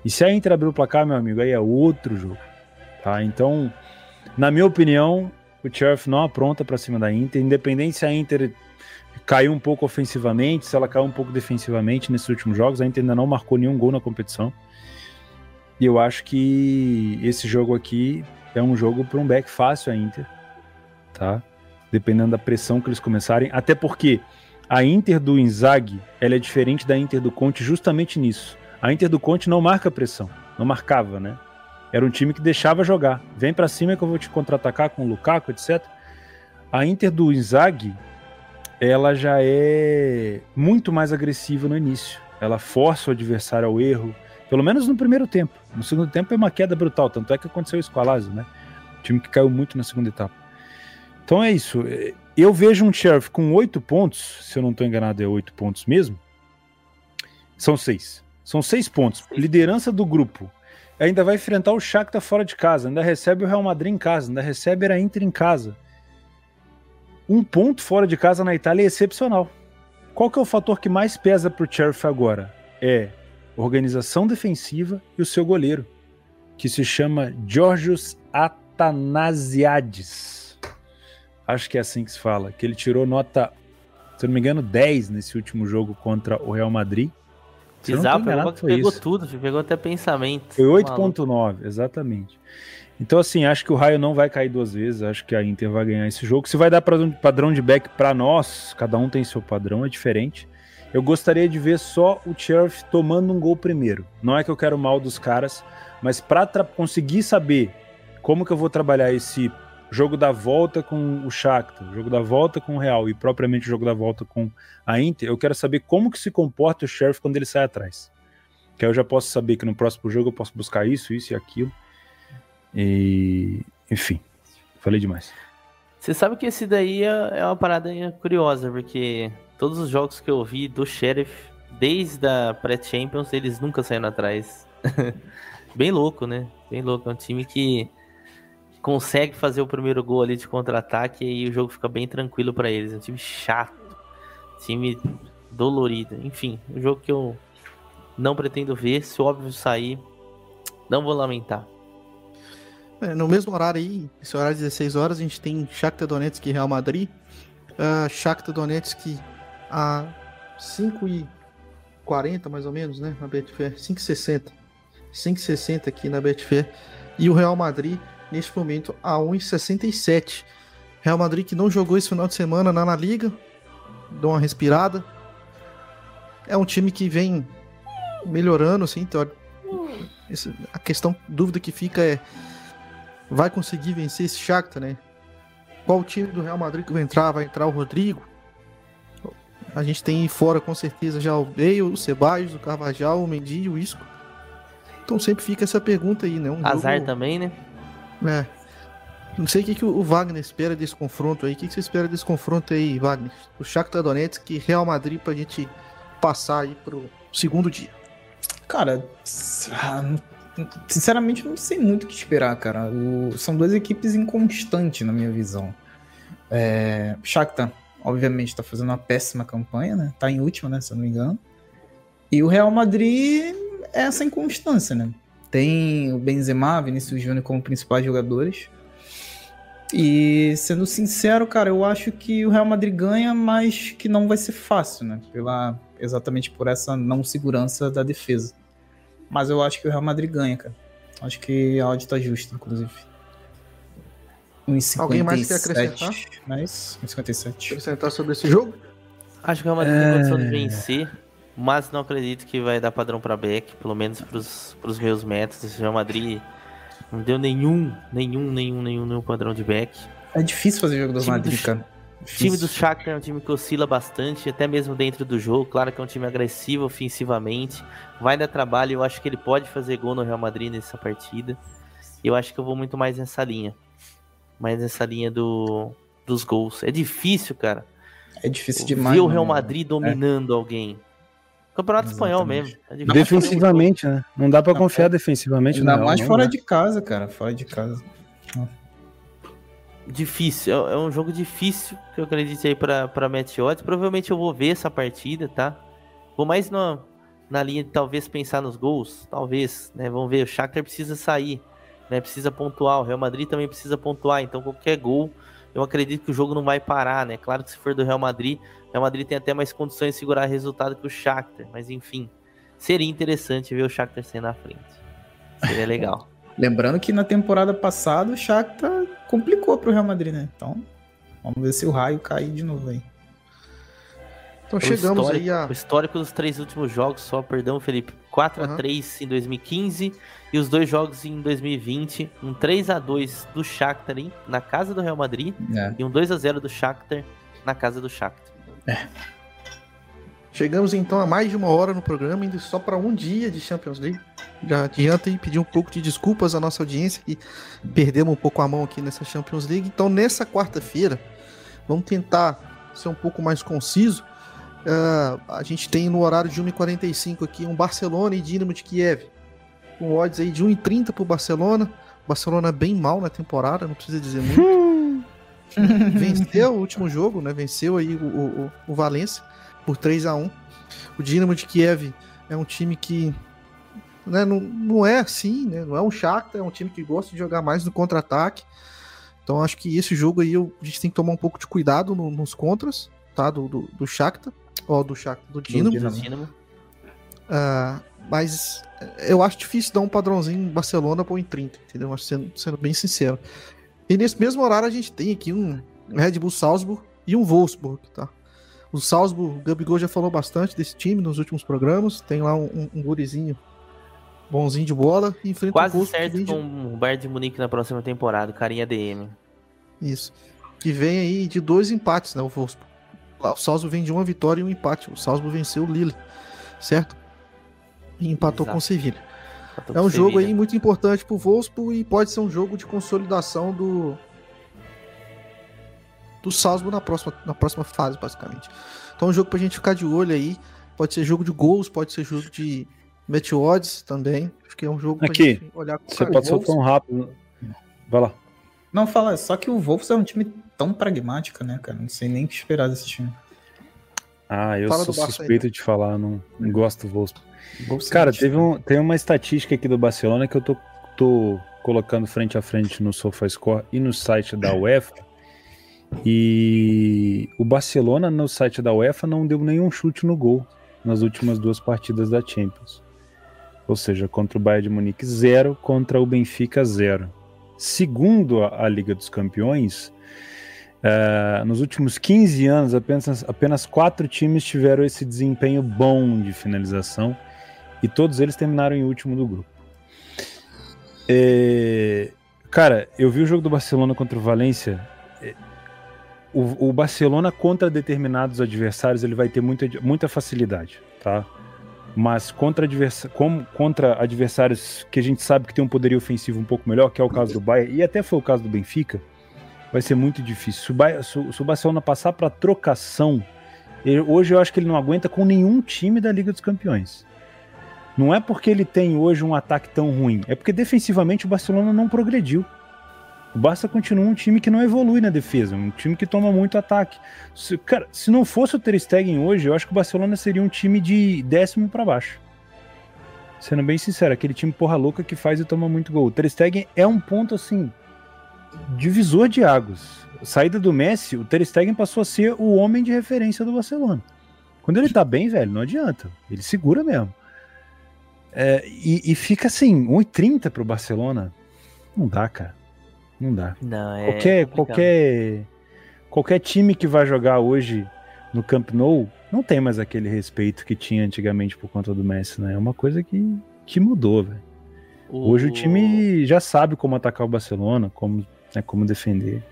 E se a Inter abrir o placar, meu amigo, aí é outro jogo. Tá? Então, na minha opinião, o Sheriff não apronta para cima da Inter, independente se a Inter caiu um pouco ofensivamente, se ela caiu um pouco defensivamente nesses últimos jogos, a Inter ainda não marcou nenhum gol na competição. E eu acho que esse jogo aqui é um jogo para um back fácil a Inter, tá? Dependendo da pressão que eles começarem, até porque a Inter do Inzaghi, ela é diferente da Inter do Conte justamente nisso. A Inter do Conte não marca pressão, não marcava, né? Era um time que deixava jogar. Vem para cima que eu vou te contra-atacar com o Lukaku, etc. A Inter do Inzaghi, ela já é muito mais agressiva no início. Ela força o adversário ao erro, pelo menos no primeiro tempo. No segundo tempo é uma queda brutal, tanto é que aconteceu isso com a Lazio, né? O time que caiu muito na segunda etapa. Então é isso. eu vejo um Sheriff com oito pontos, se eu não estou enganado, é oito pontos mesmo. São seis. São seis pontos. Liderança do grupo. Ainda vai enfrentar o Shakhtar fora de casa. Ainda recebe o Real Madrid em casa. Ainda recebe a Inter em casa. Um ponto fora de casa na Itália é excepcional. Qual que é o fator que mais pesa para o Sheriff agora? É organização defensiva e o seu goleiro, que se chama Georgios Atanasiades. Acho que é assim que se fala. Que ele tirou nota, se não me engano, 10 nesse último jogo contra o Real Madrid. Exato, pegou, pegou tudo, pegou até pensamento. Foi 8.9, exatamente. Então, assim, acho que o Raio não vai cair duas vezes. Acho que a Inter vai ganhar esse jogo. Se vai dar padrão de back para nós, cada um tem seu padrão, é diferente. Eu gostaria de ver só o Sheriff tomando um gol primeiro. Não é que eu quero mal dos caras, mas para conseguir saber como que eu vou trabalhar esse jogo da volta com o Shakhtar, jogo da volta com o Real e propriamente o jogo da volta com a Inter, eu quero saber como que se comporta o Sheriff quando ele sai atrás. Que aí eu já posso saber que no próximo jogo eu posso buscar isso, isso e aquilo. E, enfim, falei demais. Você sabe que esse daí é, é uma parada curiosa, porque todos os jogos que eu vi do Sheriff, desde a pré-Champions, eles nunca saíram atrás. Bem louco, né? Bem louco. É um time que consegue fazer o primeiro gol ali de contra-ataque e o jogo fica bem tranquilo para eles. É um time chato, time dolorido. Enfim, um jogo que eu não pretendo ver. Se óbvio sair, não vou lamentar. É, no mesmo horário aí, esse horário de 16 horas, a gente tem Shakhtar Donetsk e Real Madrid. Uh, Shakhtar Donetsk a 5 e 40 mais ou menos, né, na Betfair, 5,60. 5,60 aqui na Betfair. E o Real Madrid, neste momento, a 1,67. Real Madrid que não jogou esse final de semana na Liga, deu uma respirada. É um time que vem melhorando, assim, então, a questão, dúvida que fica é vai conseguir vencer esse Shakhtar, né? Qual time do Real Madrid que vai entrar? Vai entrar o Rodrigo? A gente tem fora com certeza já o Bale, o Ceballos, o Carvajal, o Mendy e o Isco. Então sempre fica essa pergunta aí, né? Um Azar jogo... também, né? É. Não sei o que, que o Wagner espera desse confronto aí. O que, que você espera desse confronto aí, Wagner? O Shakhtar Donetsk e Real Madrid pra gente passar aí pro segundo dia. Cara, sinceramente não sei muito o que esperar, cara. O, são duas equipes inconstantes na minha visão. É, Shakhtar, obviamente, está fazendo uma péssima campanha, né? Tá em última, né? Se eu não me engano. E o Real Madrid é essa inconstância, né? Tem o Benzema, Vinícius Júnior como principais jogadores. E sendo sincero, cara, eu acho que o Real Madrid ganha, mas que não vai ser fácil, né? Pela, exatamente por essa não segurança da defesa. Mas eu acho que o Real Madrid ganha, cara. Acho que a odd tá justa, inclusive. 1,57. Alguém mais quer acrescentar? Mas 1,57. Acrescentar sobre esse jogo? Acho que o Real Madrid é... tem condição de vencer, mas não acredito que vai dar padrão para Beck, pelo menos pros, pros meus métodos. O Real Madrid não deu nenhum, nenhum, nenhum, nenhum, nenhum padrão de Beck. É difícil fazer jogo do Madrid, do... cara. O time do Shakhtar é um time que oscila bastante, até mesmo dentro do jogo. Claro que é um time agressivo ofensivamente, vai dar trabalho. Eu acho que ele pode fazer gol no Real Madrid nessa partida. Eu acho que eu vou muito mais nessa linha, mais nessa linha do, dos gols. É difícil, cara. É difícil demais. Ver o Real Madrid dominando é. alguém. Campeonato Exatamente. espanhol mesmo. É defensivamente, né? Não dá para confiar defensivamente. Ainda mais não, fora né? de casa, cara. Fora de casa difícil, é, é um jogo difícil que eu acredito aí pra, pra Match Odds. Provavelmente eu vou ver essa partida, tá? Vou mais na, na linha de talvez pensar nos gols, talvez, né? Vamos ver, o Shakhtar precisa sair, né? Precisa pontuar, o Real Madrid também precisa pontuar, então qualquer gol, eu acredito que o jogo não vai parar, né? Claro que se for do Real Madrid, o Real Madrid tem até mais condições de segurar resultado que o Shakhtar, mas enfim, seria interessante ver o Shakhtar sendo na frente. Seria legal. Lembrando que na temporada passada o Shakhtar complicou pro Real Madrid, né? Então, vamos ver se o raio cai de novo aí. Então o chegamos aí a... O histórico dos três últimos jogos, só, perdão, Felipe. 4 uhum. a 3 em 2015 e os dois jogos em 2020. Um 3 a 2 do Shakhtar hein, na casa do Real Madrid é. e um 2 a 0 do Shakhtar na casa do Shakhtar. É. Chegamos então a mais de uma hora no programa, indo só para um dia de Champions League. Já adianta e pedir um pouco de desculpas à nossa audiência que perdemos um pouco a mão aqui nessa Champions League. Então, nessa quarta-feira, Vamos tentar ser um pouco mais conciso. Uh, a gente tem no horário de 1h45 aqui um Barcelona e Dinamo de Kiev. Com odds aí de 1,30 pro Barcelona. Barcelona bem mal na temporada, não precisa dizer muito. Venceu o último jogo, né? Venceu aí o, o, o Valência por 3 a 1 O Dinamo de Kiev é um time que né, não, não é assim, né? Não é um Shakhtar, é um time que gosta de jogar mais no contra-ataque. Então acho que esse jogo aí a gente tem que tomar um pouco de cuidado no, nos contras, tá? Do, do, do Shakhtar, ó, do Shakhtar, do Dinamo. Do Dinamo. Uh, mas eu acho difícil dar um padrãozinho em Barcelona pôr em 30, entendeu? Acho sendo, sendo bem sincero. E nesse mesmo horário a gente tem aqui um Red Bull Salzburg e um Wolfsburg, tá? O Salzburg, o Gabigol já falou bastante desse time nos últimos programas. Tem lá um, um, um gurizinho bonzinho de bola e enfrenta Quase o certo com de... o Bayern de Munique na próxima temporada, carinha DM. Isso. Que vem aí de dois empates, né, o Wolfsburg. O Salzburg vem de uma vitória e um empate. O Salzburg venceu o Lille, certo? E empatou Exato. com o Sevilha. é um jogo Sevilha. aí muito importante pro Wolfsburg e pode ser um jogo de consolidação do do Salzburg na próxima, na próxima fase, basicamente. Então é um jogo pra gente ficar de olho aí. Pode ser jogo de gols, pode ser jogo de match odds também. Acho que é um jogo Aqui, pra gente olhar com Você pode ser tão rápido. Vai lá. Não, fala, só que o Wolves é um time tão pragmático, né, cara? Não sei nem o que esperar desse time. Ah, eu Fala sou suspeito aí, de falar, não, não gosto do Wolves. Cara, teve um, tem uma estatística aqui do Barcelona que eu tô, tô colocando frente a frente no SofaScore e no site da UEFA. E o Barcelona no site da UEFA não deu nenhum chute no gol nas últimas duas partidas da Champions. Ou seja, contra o Bayern de Munique, zero, contra o Benfica, zero. Segundo a, a Liga dos Campeões, uh, nos últimos 15 anos, apenas, apenas quatro times tiveram esse desempenho bom de finalização e todos eles terminaram em último do grupo. É, cara, eu vi o jogo do Barcelona contra o Valência o, o, Barcelona contra determinados adversários ele vai ter muita, muita facilidade, tá? Mas contra, advers, contra adversários que a gente sabe que tem um poderio ofensivo um pouco melhor, que é o caso do Bayern, e até foi o caso do Benfica, vai ser muito difícil. Se o, Barcelona passar para trocação, ele, hoje eu acho que ele não aguenta com nenhum time da Liga dos Campeões. Não é porque ele tem hoje um ataque tão ruim, é porque defensivamente o Barcelona não progrediu. O Barça continua um time que não evolui na defesa, um time que toma muito ataque. Se, cara, se não fosse o Ter Stegen hoje, eu acho que o Barcelona seria um time de décimo para baixo. Sendo bem sincero, aquele time porra louca que faz e toma muito gol. O Ter Stegen é um ponto assim divisor de águas. Saída do Messi, o Ter Stegen passou a ser o homem de referência do Barcelona. Quando ele tá bem, velho, não adianta. Ele segura mesmo. É, e, e, fica assim, 1,30 pro Barcelona. Não dá, cara. Não dá. Não, é qualquer, qualquer, qualquer time que vai jogar hoje no Camp Nou não tem mais aquele respeito que tinha antigamente por conta do Messi, né? É uma coisa que, que mudou, velho. O... Hoje o time já sabe como atacar o Barcelona, como, né, como defender.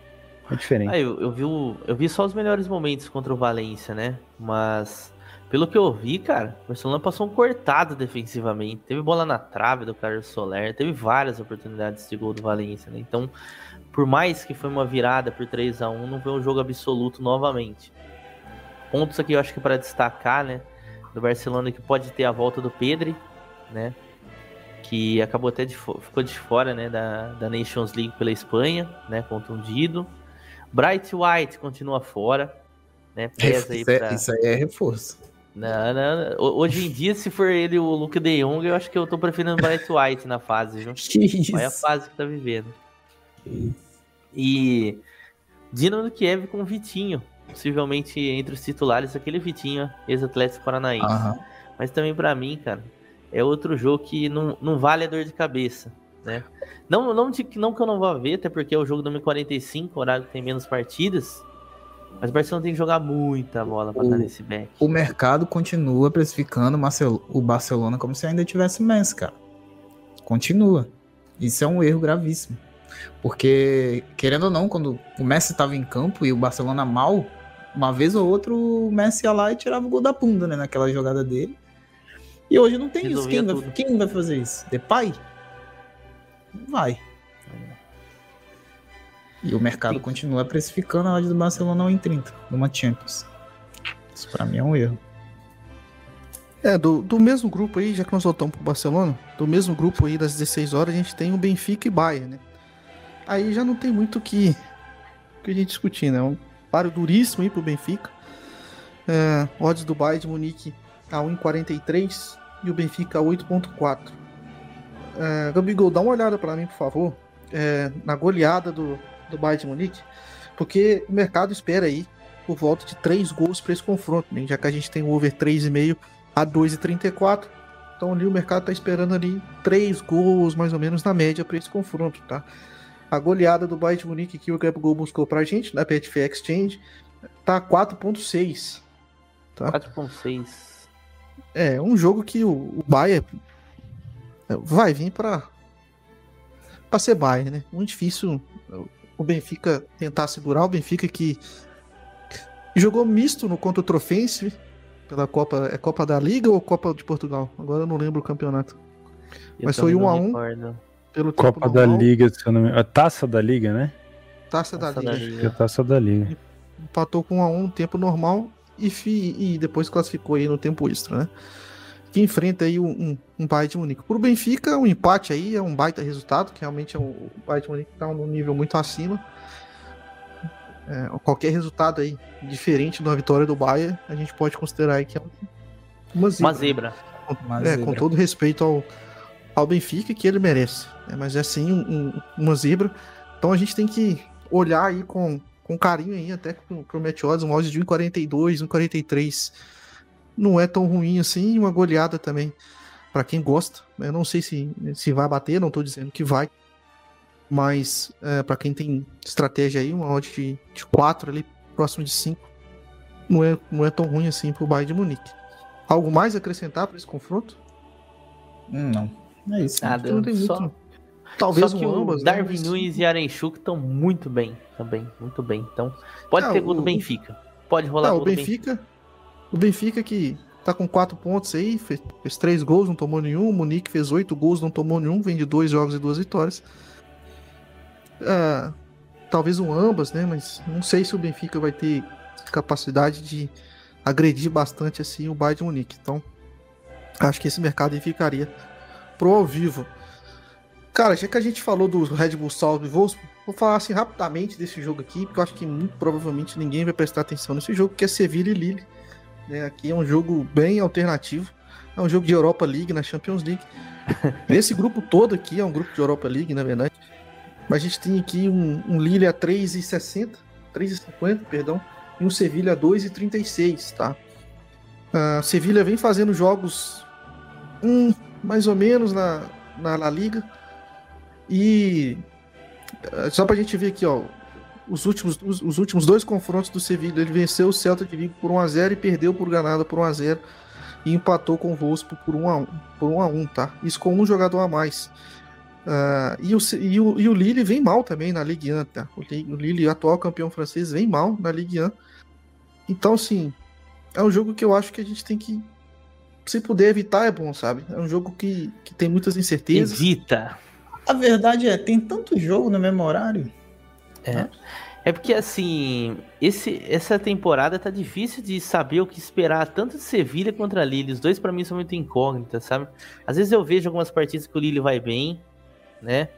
É diferente. Ah, eu, eu, vi o, eu vi só os melhores momentos contra o Valência, né? Mas pelo que eu vi, cara, o Barcelona passou um cortado defensivamente. Teve bola na trave do Carlos Soler, teve várias oportunidades de gol do Valência, né? Então, por mais que foi uma virada por 3 a 1 não foi um jogo absoluto novamente. Pontos aqui eu acho que para destacar, né? Do Barcelona que pode ter a volta do Pedri, né? Que acabou até de ficou de fora, né? Da, da Nations League pela Espanha, né? Contundido. Bright White continua fora, né? Pesa aí é, pra... Isso aí é reforço. Não, não, Hoje em dia, se for ele o Luke de Jong, eu acho que eu tô preferindo Bright White na fase, viu? Que isso? Olha a fase que tá vivendo. E Dinamo Kiev com o Vitinho, possivelmente entre os titulares, aquele Vitinho, ex-Atlético Paranaense. Uhum. Mas também para mim, cara, é outro jogo que não, não vale a dor de cabeça, né? Não, não, de, não que eu não vá ver, até porque é o jogo 2045, horário que tem menos partidas, mas o Barcelona tem que jogar muita bola para estar nesse back. O mercado continua precificando o Barcelona como se ainda tivesse Messi, cara. Continua. Isso é um erro gravíssimo. Porque, querendo ou não, quando o Messi estava em campo e o Barcelona mal, uma vez ou outra o Messi ia lá e tirava o gol da bunda, né? Naquela jogada dele. E hoje não tem Resolvia isso. Quem vai, quem vai, fazer isso? Depay? Não vai. E o mercado continua precificando a odd do Barcelona 1,30 numa Champions. Isso pra mim é um erro. É, do, do mesmo grupo aí, já que nós voltamos pro Barcelona, do mesmo grupo aí das 16 horas, a gente tem o Benfica e Bayern, né? Aí já não tem muito o que, que a gente discutir, né? Um paro duríssimo aí pro Benfica. É, odds do Bayern de Munique a 1,43 e o Benfica a 8,4. É, Gabigol, dá uma olhada para mim, por favor, é, na goleada do, do Bayern de Munique, porque o mercado espera aí por volta de 3 gols para esse confronto, né? já que a gente tem o over 3,5 a 2,34. Então ali o mercado está esperando ali 3 gols mais ou menos na média para esse confronto, tá? A goleada do Bayern de Munique que o Gabigol buscou para a gente na Betfair Exchange tá 4.6. Tá? 4.6. É, um jogo que o, o Bayern vai vir para para ser Bayern, né? Muito difícil o Benfica tentar segurar o Benfica que jogou misto no contra o Trofense pela Copa. É Copa da Liga ou Copa de Portugal? Agora eu não lembro o campeonato. Eu Mas foi 1 um a 1 um pelo Copa da Liga, se eu não me... A taça da Liga, né? Taça, taça da, Liga. da Liga. taça da Liga. Empatou com 1 um a 1 um no tempo normal e, fi... e depois classificou aí no tempo extra, né? Que enfrenta aí um, um, um Bayern de Munique. Pro Benfica, um empate aí é um baita resultado, que realmente é um, o Bayern de Munique tá num nível muito acima é, qualquer resultado aí diferente da vitória do Bayern, a gente pode considerar aí que é uma zebra. Uma zebra. Uma é, zebra. com todo respeito ao, ao Benfica que ele merece. É, mas é sim um, um, uma zebra. Então a gente tem que olhar aí com, com carinho aí até pro, pro Odds, um odds de 1,42, 1,43. Não é tão ruim assim, uma goleada também para quem gosta. Eu não sei se, se vai bater, não estou dizendo que vai. Mas é, para quem tem estratégia aí, uma odd de, de 4 ali, próximo de 5, não é, não é tão ruim assim pro Bayern de Munique. Algo mais a acrescentar para esse confronto? Hum, não. É isso. Nada, não tem só... muito. Talvez Só que um ambas, né, Darwin né? Nunes e Arenchuk estão muito bem também, muito bem. Então, pode ter gol do Benfica. Pode rolar não, o Benfica, Benfica. O Benfica que tá com 4 pontos aí, fez, fez 3 gols, não tomou nenhum. O Munique fez 8 gols, não tomou nenhum, vem de 2 jogos e 2 vitórias. Uh, talvez um ambas, né? Mas não sei se o Benfica vai ter capacidade de agredir bastante assim o Bayern de Munique. Então, acho que esse mercado aí ficaria pro ao vivo. Cara, já que a gente falou do Red Bull Salzburg e Wolfsburg, vou falar assim rapidamente desse jogo aqui, porque eu acho que muito provavelmente ninguém vai prestar atenção nesse jogo, que é Sevilla e Lille. Né? Aqui é um jogo bem alternativo. É um jogo de Europa League, na Champions League. Esse grupo todo aqui é um grupo de Europa League, na verdade. Mas a gente tem aqui um, um Lille a 3,60, 3,50, perdão, e um Sevilha a 2,36, tá? Uh, Sevilha vem fazendo jogos um, mais ou menos na, na La Liga. E uh, só pra gente ver aqui, ó, os últimos, os, os, últimos dois confrontos do Sevilha, ele venceu o Celta de Vigo por 1x0 e perdeu por Granada por 1x0 e empatou com o Wolfsburg por 1x1, por 1x1, tá? Isso com um jogador a mais. Uh, e, o, e, o, e o Lille vem mal também na Ligue 1, tá? O, o Lille, atual campeão francês, vem mal na Ligue 1. Então, assim, é um jogo que eu acho que a gente tem que. Se puder evitar, é bom, sabe? É um jogo que, que tem muitas incertezas. Evita. A verdade é, tem tanto jogo no mesmo horário. É. É porque, assim, esse, essa temporada tá difícil de saber o que esperar, tanto de Sevilha contra Lille. Os dois, para mim, são muito incógnitas, sabe? Às vezes eu vejo algumas partidas que o Lille vai bem, né?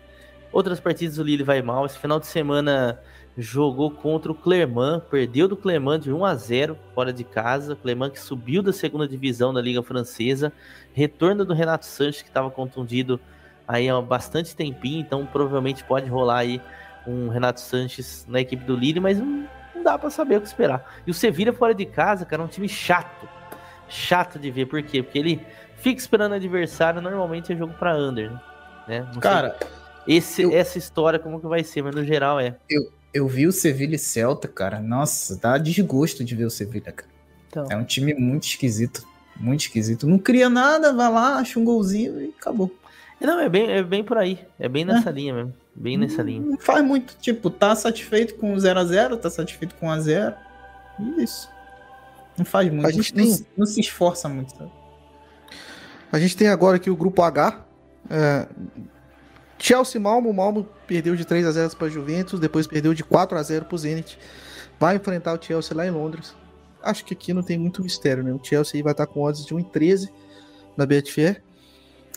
Outras partidas o Lille vai mal. Esse final de semana jogou contra o Clermont, perdeu do Clermont de 1 a 0 fora de casa. Clermont que subiu da segunda divisão da Liga Francesa. Retorno do Renato Sanches, que estava contundido aí há bastante tempinho, então provavelmente pode rolar aí um Renato Sanches na equipe do Lille, mas não, não dá para saber o que esperar. E o Sevilla fora de casa, cara, é um time chato. Chato de ver, por quê? Porque ele fica esperando adversário, normalmente é jogo para under, né? né? Cara, esse, eu, essa história como que vai ser, mas no geral é. Eu, eu vi o Sevilha e Celta, cara. Nossa, dá desgosto de ver o Sevilha, cara. Então. É um time muito esquisito. Muito esquisito. Não cria nada, vai lá, acha um golzinho e acabou. Não, é bem, é bem por aí. É bem nessa é. linha mesmo. Bem nessa linha. Não faz muito. Tipo, tá satisfeito com 0x0, tá satisfeito com 1x0. Isso. Não faz muito. A gente não, tem... não se esforça muito, sabe? A gente tem agora aqui o grupo H, é, Chelsea Malmo, o Malmo perdeu de 3 a 0 para Juventus, depois perdeu de 4 a 0 para o Zenit. Vai enfrentar o Chelsea lá em Londres. Acho que aqui não tem muito mistério, né? O Chelsea vai estar com odds de 1,13 na Betfair.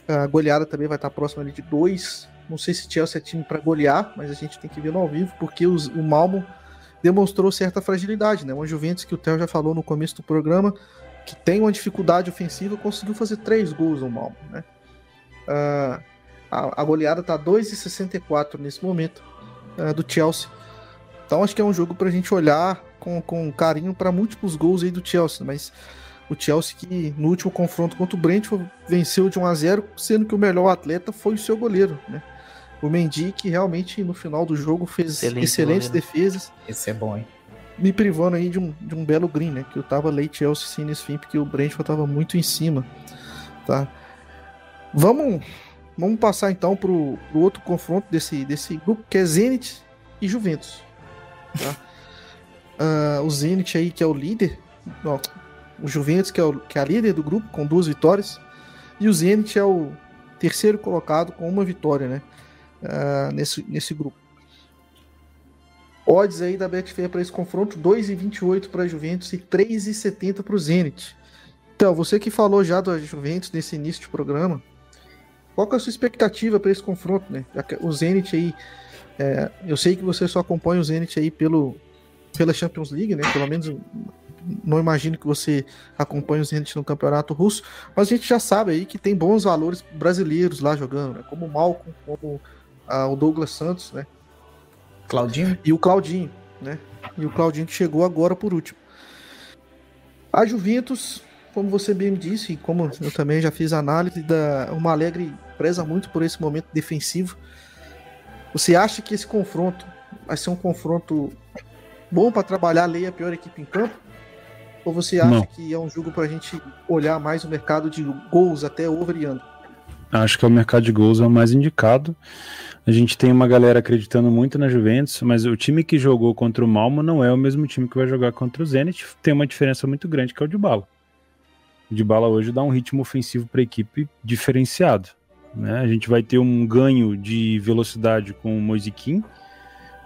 A goleada também vai estar próxima ali de 2. Não sei se Chelsea é time para golear, mas a gente tem que ver no ao vivo, porque os, o Malmo demonstrou certa fragilidade, né? Uma Juventus que o Theo já falou no começo do programa, que tem uma dificuldade ofensiva, conseguiu fazer três gols no Malmo, né? Uh, a, a, goleada tá 2,64 nesse momento uh, do Chelsea. Então acho que é um jogo para a gente olhar com, com carinho para múltiplos gols aí do Chelsea, mas o Chelsea que no último confronto contra o Brentford venceu de 1 a 0, sendo que o melhor atleta foi o seu goleiro, né? O Mendy que realmente no final do jogo fez Excelente excelentes goleiro. defesas. Esse é bom, hein? Me privando aí de um, de um belo green, né? Que eu tava late Chelsea sim nesse fim, porque o Brentford tava muito em cima, tá? Vamos, vamos passar então pro, pro outro confronto desse, desse grupo, que é Zenit e Juventus, tá? uh, o Zenit aí, que é o líder, ó, o Juventus, que é, o, que é a líder do grupo, com duas vitórias, e o Zenit é o terceiro colocado com uma vitória, né? Uh, nesse, nesse grupo. Odds aí da Betfair para esse confronto: 2,28 para a Juventus e 3,70 para o Zenit. Então, você que falou já do Juventus nesse início de programa, qual é a sua expectativa para esse confronto, né? O Zenit aí, é, eu sei que você só acompanha o Zenit aí pelo, pela Champions League, né? Pelo menos não imagino que você acompanhe os Zenit no campeonato russo, mas a gente já sabe aí que tem bons valores brasileiros lá jogando, né? Como o Malcolm, como ah, o Douglas Santos, né? Claudinho? E o Claudinho, né? E o Claudinho que chegou agora por último. A Juventus, como você bem disse, e como eu também já fiz análise, da, uma Alegre preza muito por esse momento defensivo. Você acha que esse confronto vai ser um confronto bom para trabalhar a lei a pior equipe em campo? Ou você acha Não. que é um jogo para a gente olhar mais o mercado de gols até over e under? Acho que é o mercado de gols é o mais indicado. A gente tem uma galera acreditando muito na Juventus, mas o time que jogou contra o Malmo não é o mesmo time que vai jogar contra o Zenit. Tem uma diferença muito grande que é o de bala. O de bala hoje dá um ritmo ofensivo para a equipe diferenciado. Né? A gente vai ter um ganho de velocidade com o Moisiquim,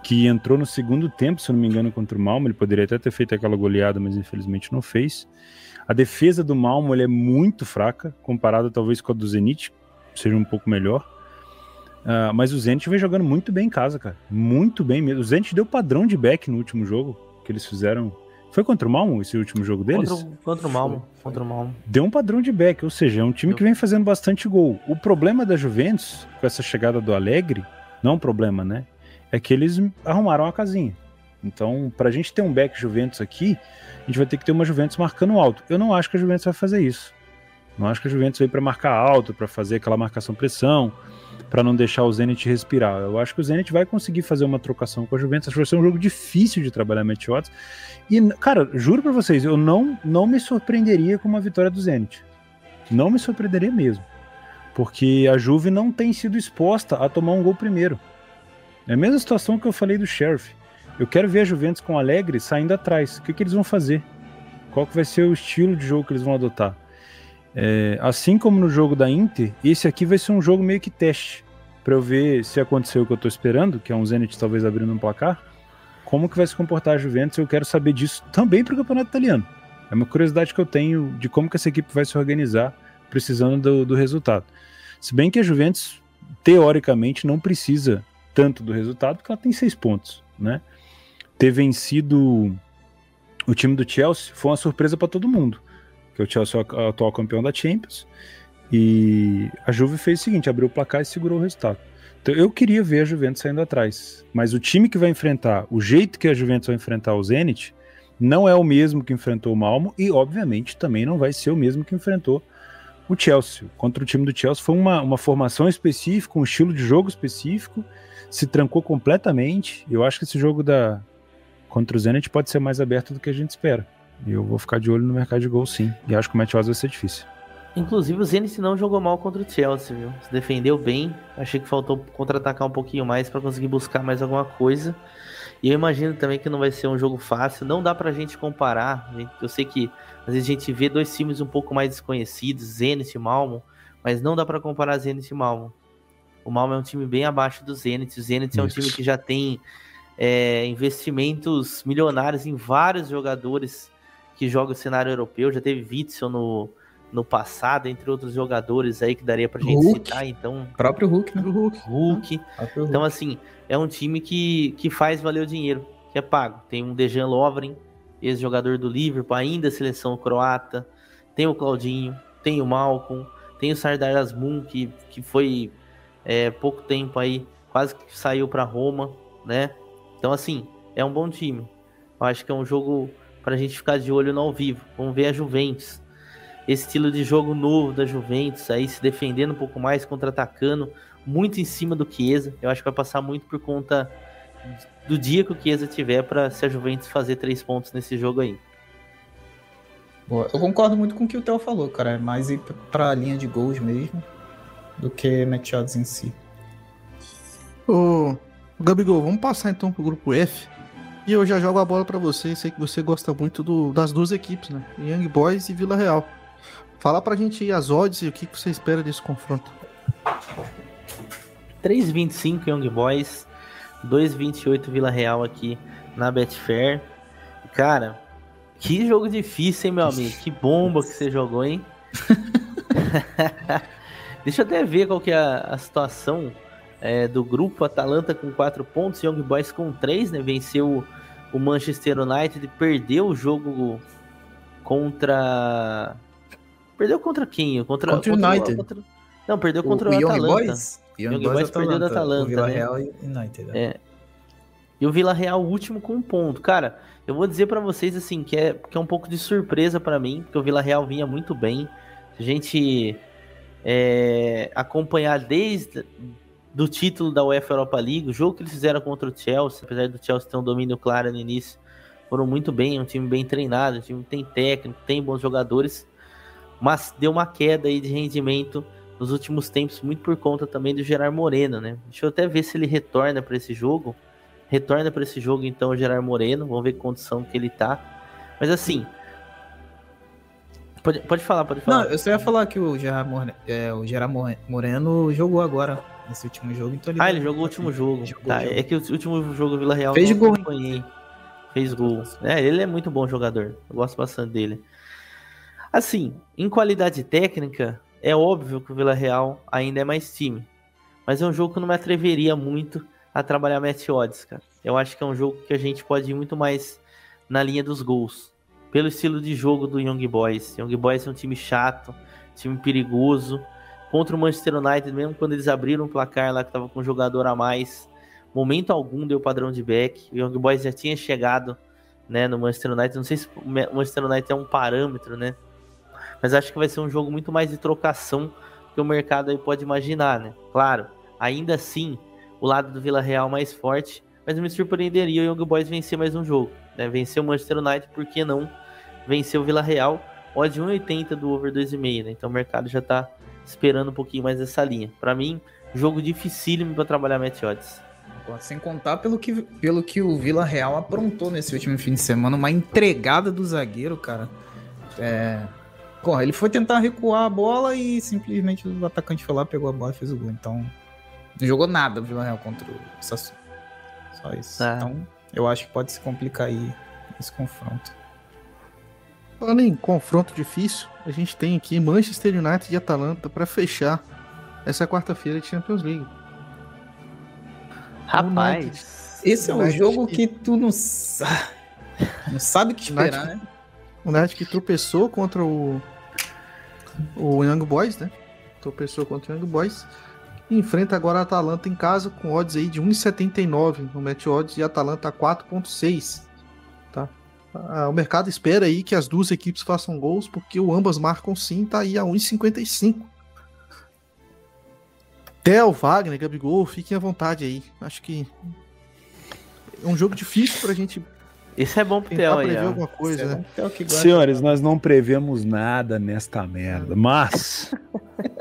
que entrou no segundo tempo, se eu não me engano, contra o Malmo. Ele poderia até ter feito aquela goleada, mas infelizmente não fez. A defesa do Malmo é muito fraca, comparada talvez com a do Zenit, seja um pouco melhor. Uh, mas o Zenit vem jogando muito bem em casa, cara. Muito bem mesmo. O Zenit deu padrão de back no último jogo que eles fizeram. Foi contra o Malmo esse último jogo deles? Contra, contra o Malmo. Contra o Malmo. Deu um padrão de back, ou seja, é um time que vem fazendo bastante gol. O problema da Juventus, com essa chegada do Alegre, não é um problema, né? É que eles arrumaram a casinha. Então, para a gente ter um back Juventus aqui, a gente vai ter que ter uma Juventus marcando alto. Eu não acho que a Juventus vai fazer isso. Não acho que a Juventus veio para marcar alto, para fazer aquela marcação pressão, para não deixar o Zenit respirar. Eu acho que o Zenit vai conseguir fazer uma trocação com a Juventus. Acho que vai ser um jogo difícil de trabalhar match odds. E, cara, juro para vocês, eu não, não me surpreenderia com uma vitória do Zenit. Não me surpreenderia mesmo. Porque a Juve não tem sido exposta a tomar um gol primeiro. É a mesma situação que eu falei do Sheriff. Eu quero ver a Juventus com Alegre saindo atrás. O que, que eles vão fazer? Qual que vai ser o estilo de jogo que eles vão adotar? É, assim como no jogo da Inter, esse aqui vai ser um jogo meio que teste para eu ver se aconteceu o que eu estou esperando, que é um Zenit talvez abrindo um placar. Como que vai se comportar a Juventus? Eu quero saber disso também para o campeonato italiano. É uma curiosidade que eu tenho de como que essa equipe vai se organizar precisando do, do resultado. Se bem que a Juventus teoricamente não precisa tanto do resultado, porque ela tem seis pontos, né? Ter vencido o time do Chelsea foi uma surpresa para todo mundo, que o Chelsea é o atual campeão da Champions, e a Juve fez o seguinte, abriu o placar e segurou o resultado. Então eu queria ver a Juventus saindo atrás, mas o time que vai enfrentar, o jeito que a Juventus vai enfrentar o Zenit, não é o mesmo que enfrentou o Malmo e, obviamente, também não vai ser o mesmo que enfrentou o Chelsea. Contra o time do Chelsea foi uma, uma formação específica, um estilo de jogo específico, se trancou completamente. Eu acho que esse jogo da contra o Zenit pode ser mais aberto do que a gente espera. Eu vou ficar de olho no mercado de gol, sim. E acho que o match vai ser difícil. Inclusive o Zenit não jogou mal contra o Chelsea, viu? Se defendeu bem. Achei que faltou contra-atacar um pouquinho mais para conseguir buscar mais alguma coisa. E eu imagino também que não vai ser um jogo fácil. Não dá pra gente comparar. Eu sei que às vezes a gente vê dois times um pouco mais desconhecidos, Zenit e Malmo, mas não dá para comparar Zenit e Malmo. O Malmo é um time bem abaixo do Zenit. O Zenit é um time que já tem é, investimentos milionários em vários jogadores que jogam o cenário europeu. Já teve Witzel no, no passado, entre outros jogadores aí que daria pra gente Hulk. citar. Então, o próprio Hulk, né? O Hulk. Hulk. Então, assim, é um time que, que faz valer o dinheiro, que é pago. Tem um Dejan Lovren, ex-jogador do Liverpool, ainda seleção croata. Tem o Claudinho, tem o Malcolm, tem o Sardar Asmun, que, que foi é, pouco tempo aí, quase que saiu para Roma, né? Então, assim, é um bom time. Eu acho que é um jogo para a gente ficar de olho no ao vivo. Vamos ver a Juventus. Esse estilo de jogo novo da Juventus, aí se defendendo um pouco mais, contra-atacando, muito em cima do Chiesa. Eu acho que vai passar muito por conta do dia que o Chiesa tiver para se a Juventus fazer três pontos nesse jogo aí. Boa. Eu concordo muito com o que o Theo falou, cara. É mais ir para a linha de gols mesmo do que match odds em si. Ô, Gabigol, vamos passar então pro grupo F. E eu já jogo a bola para você. Sei que você gosta muito do, das duas equipes, né? Young Boys e Vila Real. Fala pra gente as odds e o que, que você espera desse confronto. 3,25 Young Boys, 2,28 Vila Real aqui na Betfair. Cara, que jogo difícil, hein, meu amigo? Que bomba que você jogou, hein? Deixa eu até ver qual que é a, a situação é, do grupo, Atalanta com 4 pontos, Young Boys com 3, né? Venceu o Manchester United, perdeu o jogo contra. Perdeu contra quem? Contra, contra o United. Contra... Não, perdeu contra o, o, o Atalanta. Boys? Young, Young Boys, Boys perdeu da Atalanta. O Vila né? Real e United. Né? É. E o Vila Real, o último com um ponto. Cara, eu vou dizer para vocês assim que é, que é um pouco de surpresa para mim, porque o Vila Real vinha muito bem. Se a gente é, acompanhar desde do título da UEFA Europa League, o jogo que eles fizeram contra o Chelsea, apesar do Chelsea ter um domínio claro no início, foram muito bem, é um time bem treinado, um time que tem técnico, tem bons jogadores, mas deu uma queda aí de rendimento nos últimos tempos, muito por conta também do Gerard Moreno, né? Deixa eu até ver se ele retorna para esse jogo. Retorna para esse jogo então o Gerard Moreno, vamos ver que condição que ele tá. Mas assim, Pode, pode falar, pode falar. Não, eu só ia falar que o Gerard, Moreno, é, o Gerard Moreno jogou agora nesse último jogo. Então ele ah, ele jogou o último jogo. Jogou tá, jogo. É que o último jogo Vila Real fez gol. Fez gol. É, ele é muito bom jogador. Eu gosto bastante dele. Assim, em qualidade técnica, é óbvio que o Vila Real ainda é mais time. Mas é um jogo que eu não me atreveria muito a trabalhar match odds, cara. Eu acho que é um jogo que a gente pode ir muito mais na linha dos gols. Pelo estilo de jogo do Young Boys. Young Boys é um time chato, time perigoso contra o Manchester United, mesmo quando eles abriram o placar lá que tava com um jogador a mais, momento algum deu padrão de back. O Young Boys já tinha chegado, né, no Manchester United. Não sei se o Manchester United é um parâmetro, né? Mas acho que vai ser um jogo muito mais de trocação que o mercado aí pode imaginar, né? Claro, ainda assim, o lado do Vila Real mais forte, mas me surpreenderia o Young Boys vencer mais um jogo, né? Vencer o Manchester United, por que não vencer o Vila Real? Odd 1,80 do over 2,5, né? Então o mercado já tá esperando um pouquinho mais essa linha. Para mim, jogo dificílimo para trabalhar match odds. Sem contar pelo que, pelo que o Vila Real aprontou nesse último fim de semana, uma entregada do zagueiro, cara. É... Porra, ele foi tentar recuar a bola e simplesmente o atacante foi lá, pegou a bola e fez o gol. Então, não jogou nada o Vila Real contra o Sassuolo. Só isso. Tá. Então, eu acho que pode se complicar aí esse confronto. Falando em confronto difícil, a gente tem aqui Manchester United e Atalanta para fechar essa quarta-feira de Champions League. Rapaz, United, esse é um jogo que... que tu não, sa... não sabe o que esperar, United, né? O United que tropeçou contra o o Young Boys, né? Tropeçou contra o Young Boys. Enfrenta agora a Atalanta em casa com odds aí de 1,79 no match odds e a Atalanta 4,6. Ah, o mercado espera aí que as duas equipes façam gols, porque o ambas marcam sim, tá aí a 1,55. Theo, Wagner, Gabigol, fiquem à vontade aí. Acho que é um jogo difícil pra gente. Isso é bom pro Theo aí. Prever alguma coisa, é né? Senhores, nós não prevemos nada nesta merda, mas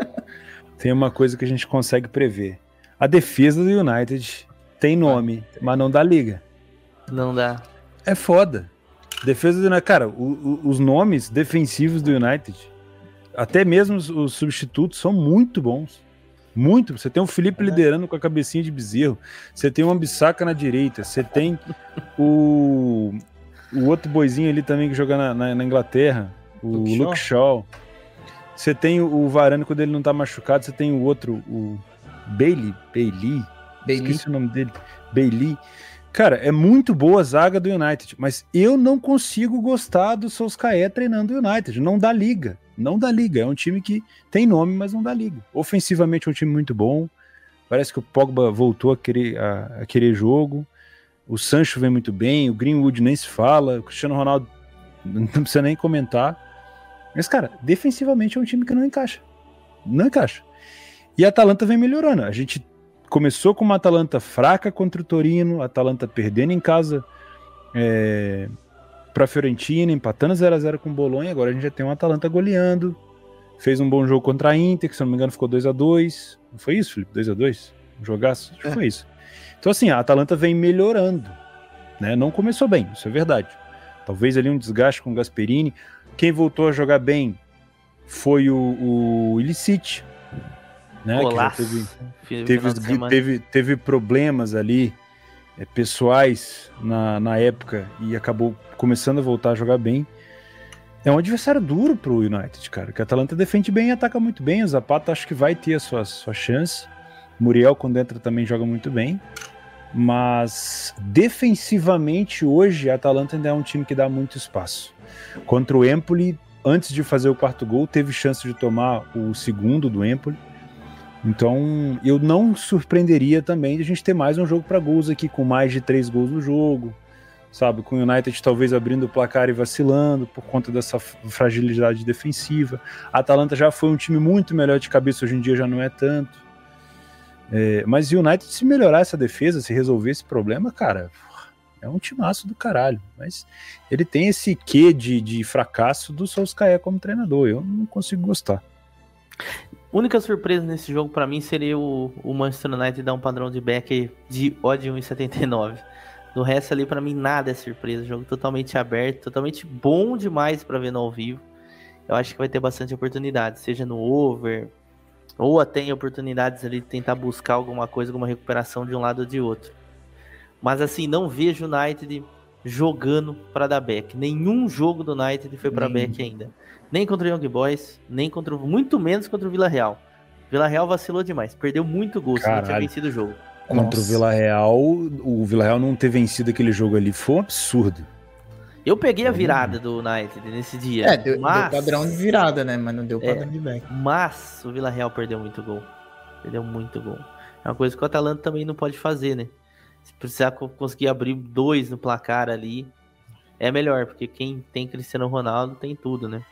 tem uma coisa que a gente consegue prever. A defesa do United tem nome, mas não dá liga. Não dá. É foda. Defesa do United. Cara, o, o, os nomes defensivos do United, até mesmo os, os, substitutos, são muito bons. Muito. Você tem o Felipe é. liderando com a cabecinha de bezerro. Você tem o Ambissaca na direita. Você tem o, o outro boizinho ali também que joga na, na, na Inglaterra. O Luke, Luke Shaw. Você tem o Varane quando ele não tá machucado. Você tem o outro, o Bailey. Bailey. Bailey. Esqueci o nome dele. Bailey. Cara, é muito boa a zaga do United, mas eu não consigo gostar do Solskjaer treinando o United. Não dá liga. Não dá liga. É um time que tem nome, mas não dá liga. Ofensivamente é um time muito bom. Parece que o Pogba voltou a querer, a, a querer jogo. O Sancho vem muito bem. O Greenwood nem se fala. O Cristiano Ronaldo não precisa nem comentar. Mas, cara, defensivamente é um time que não encaixa. Não encaixa. E a Atalanta vem melhorando. A gente começou com uma Atalanta fraca contra o Torino, a Atalanta perdendo em casa é, para a Fiorentina, empatando 0 a 0 com o Bolonha. Agora a gente já tem uma Atalanta goleando. Fez um bom jogo contra a Inter, que se não me engano ficou 2 a 2 Não foi isso, Felipe? 2 a 2 Um jogaço? Acho que é. foi isso. Então, assim, a Atalanta vem melhorando. Né? Não começou bem, isso é verdade. Talvez ali um desgaste com o Gasperini. Quem voltou a jogar bem foi o, o né? Teve, teve, teve, teve, problemas ali pessoais na, na época e acabou começando a voltar a jogar bem. É um adversário duro pro United, cara. Que a Atalanta defende bem e ataca muito bem. O Zapata acho que vai ter a sua, sua chance. Muriel, quando entra, também joga muito bem. Mas defensivamente, hoje, a Atalanta ainda é um time que dá muito espaço. Contra o Empoli, antes de fazer o quarto gol, teve chance de tomar o segundo do Empoli. Então, eu não surpreenderia também de a gente ter mais um jogo para gols aqui, com mais de três gols no jogo, sabe? Com o United talvez abrindo o placar e vacilando por conta dessa fragilidade defensiva. A Atalanta já foi um time muito melhor de cabeça, hoje em dia já não é tanto. É, mas o United, se melhorar essa defesa, se resolver esse problema, cara, é um timaço do caralho. Mas ele tem esse quê de, de fracasso do Solskjaer como treinador. Eu não consigo gostar única surpresa nesse jogo para mim seria o, o, Manchester United dar um padrão de back de odd 1,79. Do resto ali para mim nada é surpresa, jogo totalmente aberto, totalmente bom demais para ver no ao vivo. Eu acho que vai ter bastante oportunidade, seja no over ou até em oportunidades ali de tentar buscar alguma coisa, alguma recuperação de um lado ou de outro. Mas assim, não vejo o United jogando para dar back. Nenhum jogo do United foi para back ainda nem contra o Young Boys, nem contra muito menos contra o Vila Real. Vila Real vacilou demais, perdeu muito gol, se não tinha vencido o jogo. Contra Nossa. o Vila Real, o Vila Real não ter vencido aquele jogo ali foi um absurdo. Eu peguei a virada do United nesse dia. É, deu, mas... deu padrão de virada, né? Mas não deu padrão é, de back. Mas o Vila Real perdeu muito gol. Perdeu muito gol. É uma coisa que o Atalanta também não pode fazer, né? Se precisar conseguir abrir dois no placar ali, é melhor, porque quem tem Cristiano Ronaldo tem tudo, né?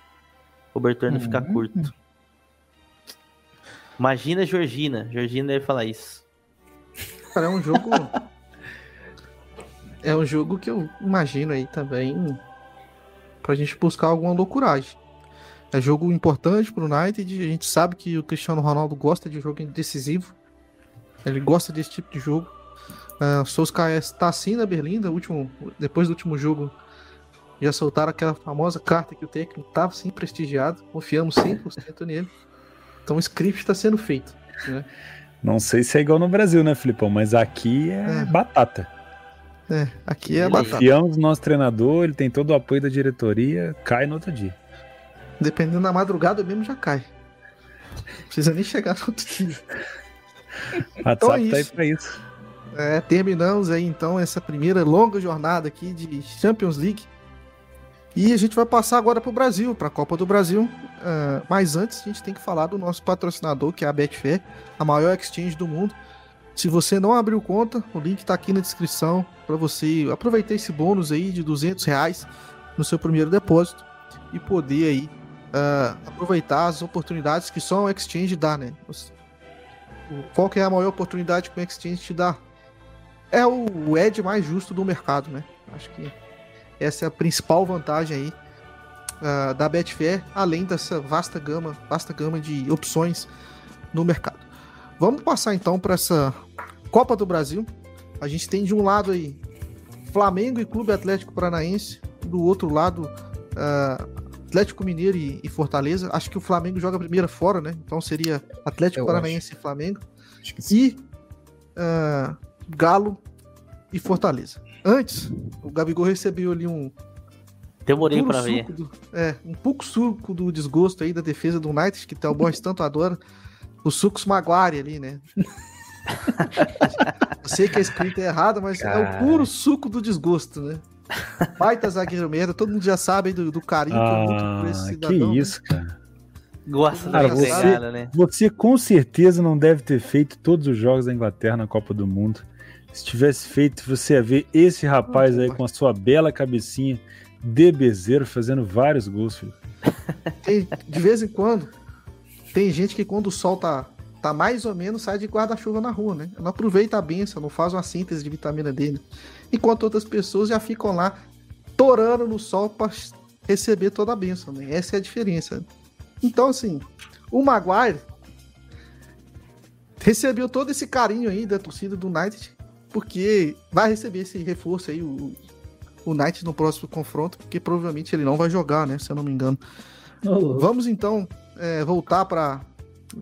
Cobertor não uhum. fica curto. Imagina a Georgina. Georgina deve falar isso. Cara, é um jogo. é um jogo que eu imagino aí também pra gente buscar alguma loucuragem. É jogo importante pro United. A gente sabe que o Cristiano Ronaldo gosta de jogo decisivo. Ele gosta desse tipo de jogo. Uh, está assim na Berlinda, último, depois do último jogo já soltaram aquela famosa carta que o técnico estava sim prestigiado, confiamos 100% nele. Então o script está sendo feito. Né? Não sei se é igual no Brasil, né, Filipão? Mas aqui é, é. batata. É, aqui é batata. Confiamos no nosso treinador, ele tem todo o apoio da diretoria, cai no outro dia. Dependendo da madrugada mesmo já cai. Não precisa nem chegar no outro dia. WhatsApp então é tá aí pra isso. É, terminamos aí então essa primeira longa jornada aqui de Champions League. E a gente vai passar agora para o Brasil, para a Copa do Brasil. Uh, mas antes a gente tem que falar do nosso patrocinador, que é a Betfair, a maior exchange do mundo. Se você não abriu conta, o link está aqui na descrição para você aproveitar esse bônus aí de 200 reais no seu primeiro depósito e poder aí uh, aproveitar as oportunidades que só o exchange dá, né? Qual que é a maior oportunidade que o exchange te dá? É o edge mais justo do mercado, né? Acho que essa é a principal vantagem aí uh, da Betfair, além dessa vasta gama, vasta gama de opções no mercado. Vamos passar então para essa Copa do Brasil. A gente tem de um lado aí Flamengo e Clube Atlético Paranaense, do outro lado uh, Atlético Mineiro e, e, Fortaleza. Acho que o Flamengo joga a primeira fora, né? Então seria Atlético Eu Paranaense acho. e Flamengo. E uh, Galo e Fortaleza. Antes, o Gabigol recebeu ali um. Demorei para ver. Do, é, um pouco suco do desgosto aí da defesa do United, que o Boys tanto adora. O Sucos Maguire ali, né? Eu sei que a escrita é errada, mas Cara. é o puro suco do desgosto, né? Baita zagueiro merda, todo mundo já sabe do, do carinho ah, que eu ah, por esse cidadão. Que isso, cara. Gosta cara, você, pegada, né? Você com certeza não deve ter feito todos os jogos da Inglaterra na Copa do Mundo. Se tivesse feito, você ia ver esse rapaz aí com a sua bela cabecinha de bezeiro fazendo vários gols, filho. Tem, de vez em quando, tem gente que quando o sol tá, tá mais ou menos, sai de guarda-chuva na rua, né? Não aproveita a benção, não faz uma síntese de vitamina D. Né? Enquanto outras pessoas já ficam lá torando no sol para receber toda a benção, né? Essa é a diferença. Então, assim, o Maguire recebeu todo esse carinho aí da torcida do United porque vai receber esse reforço aí, o, o Knight no próximo confronto, porque provavelmente ele não vai jogar, né? Se eu não me engano. Oh. Vamos então é, voltar para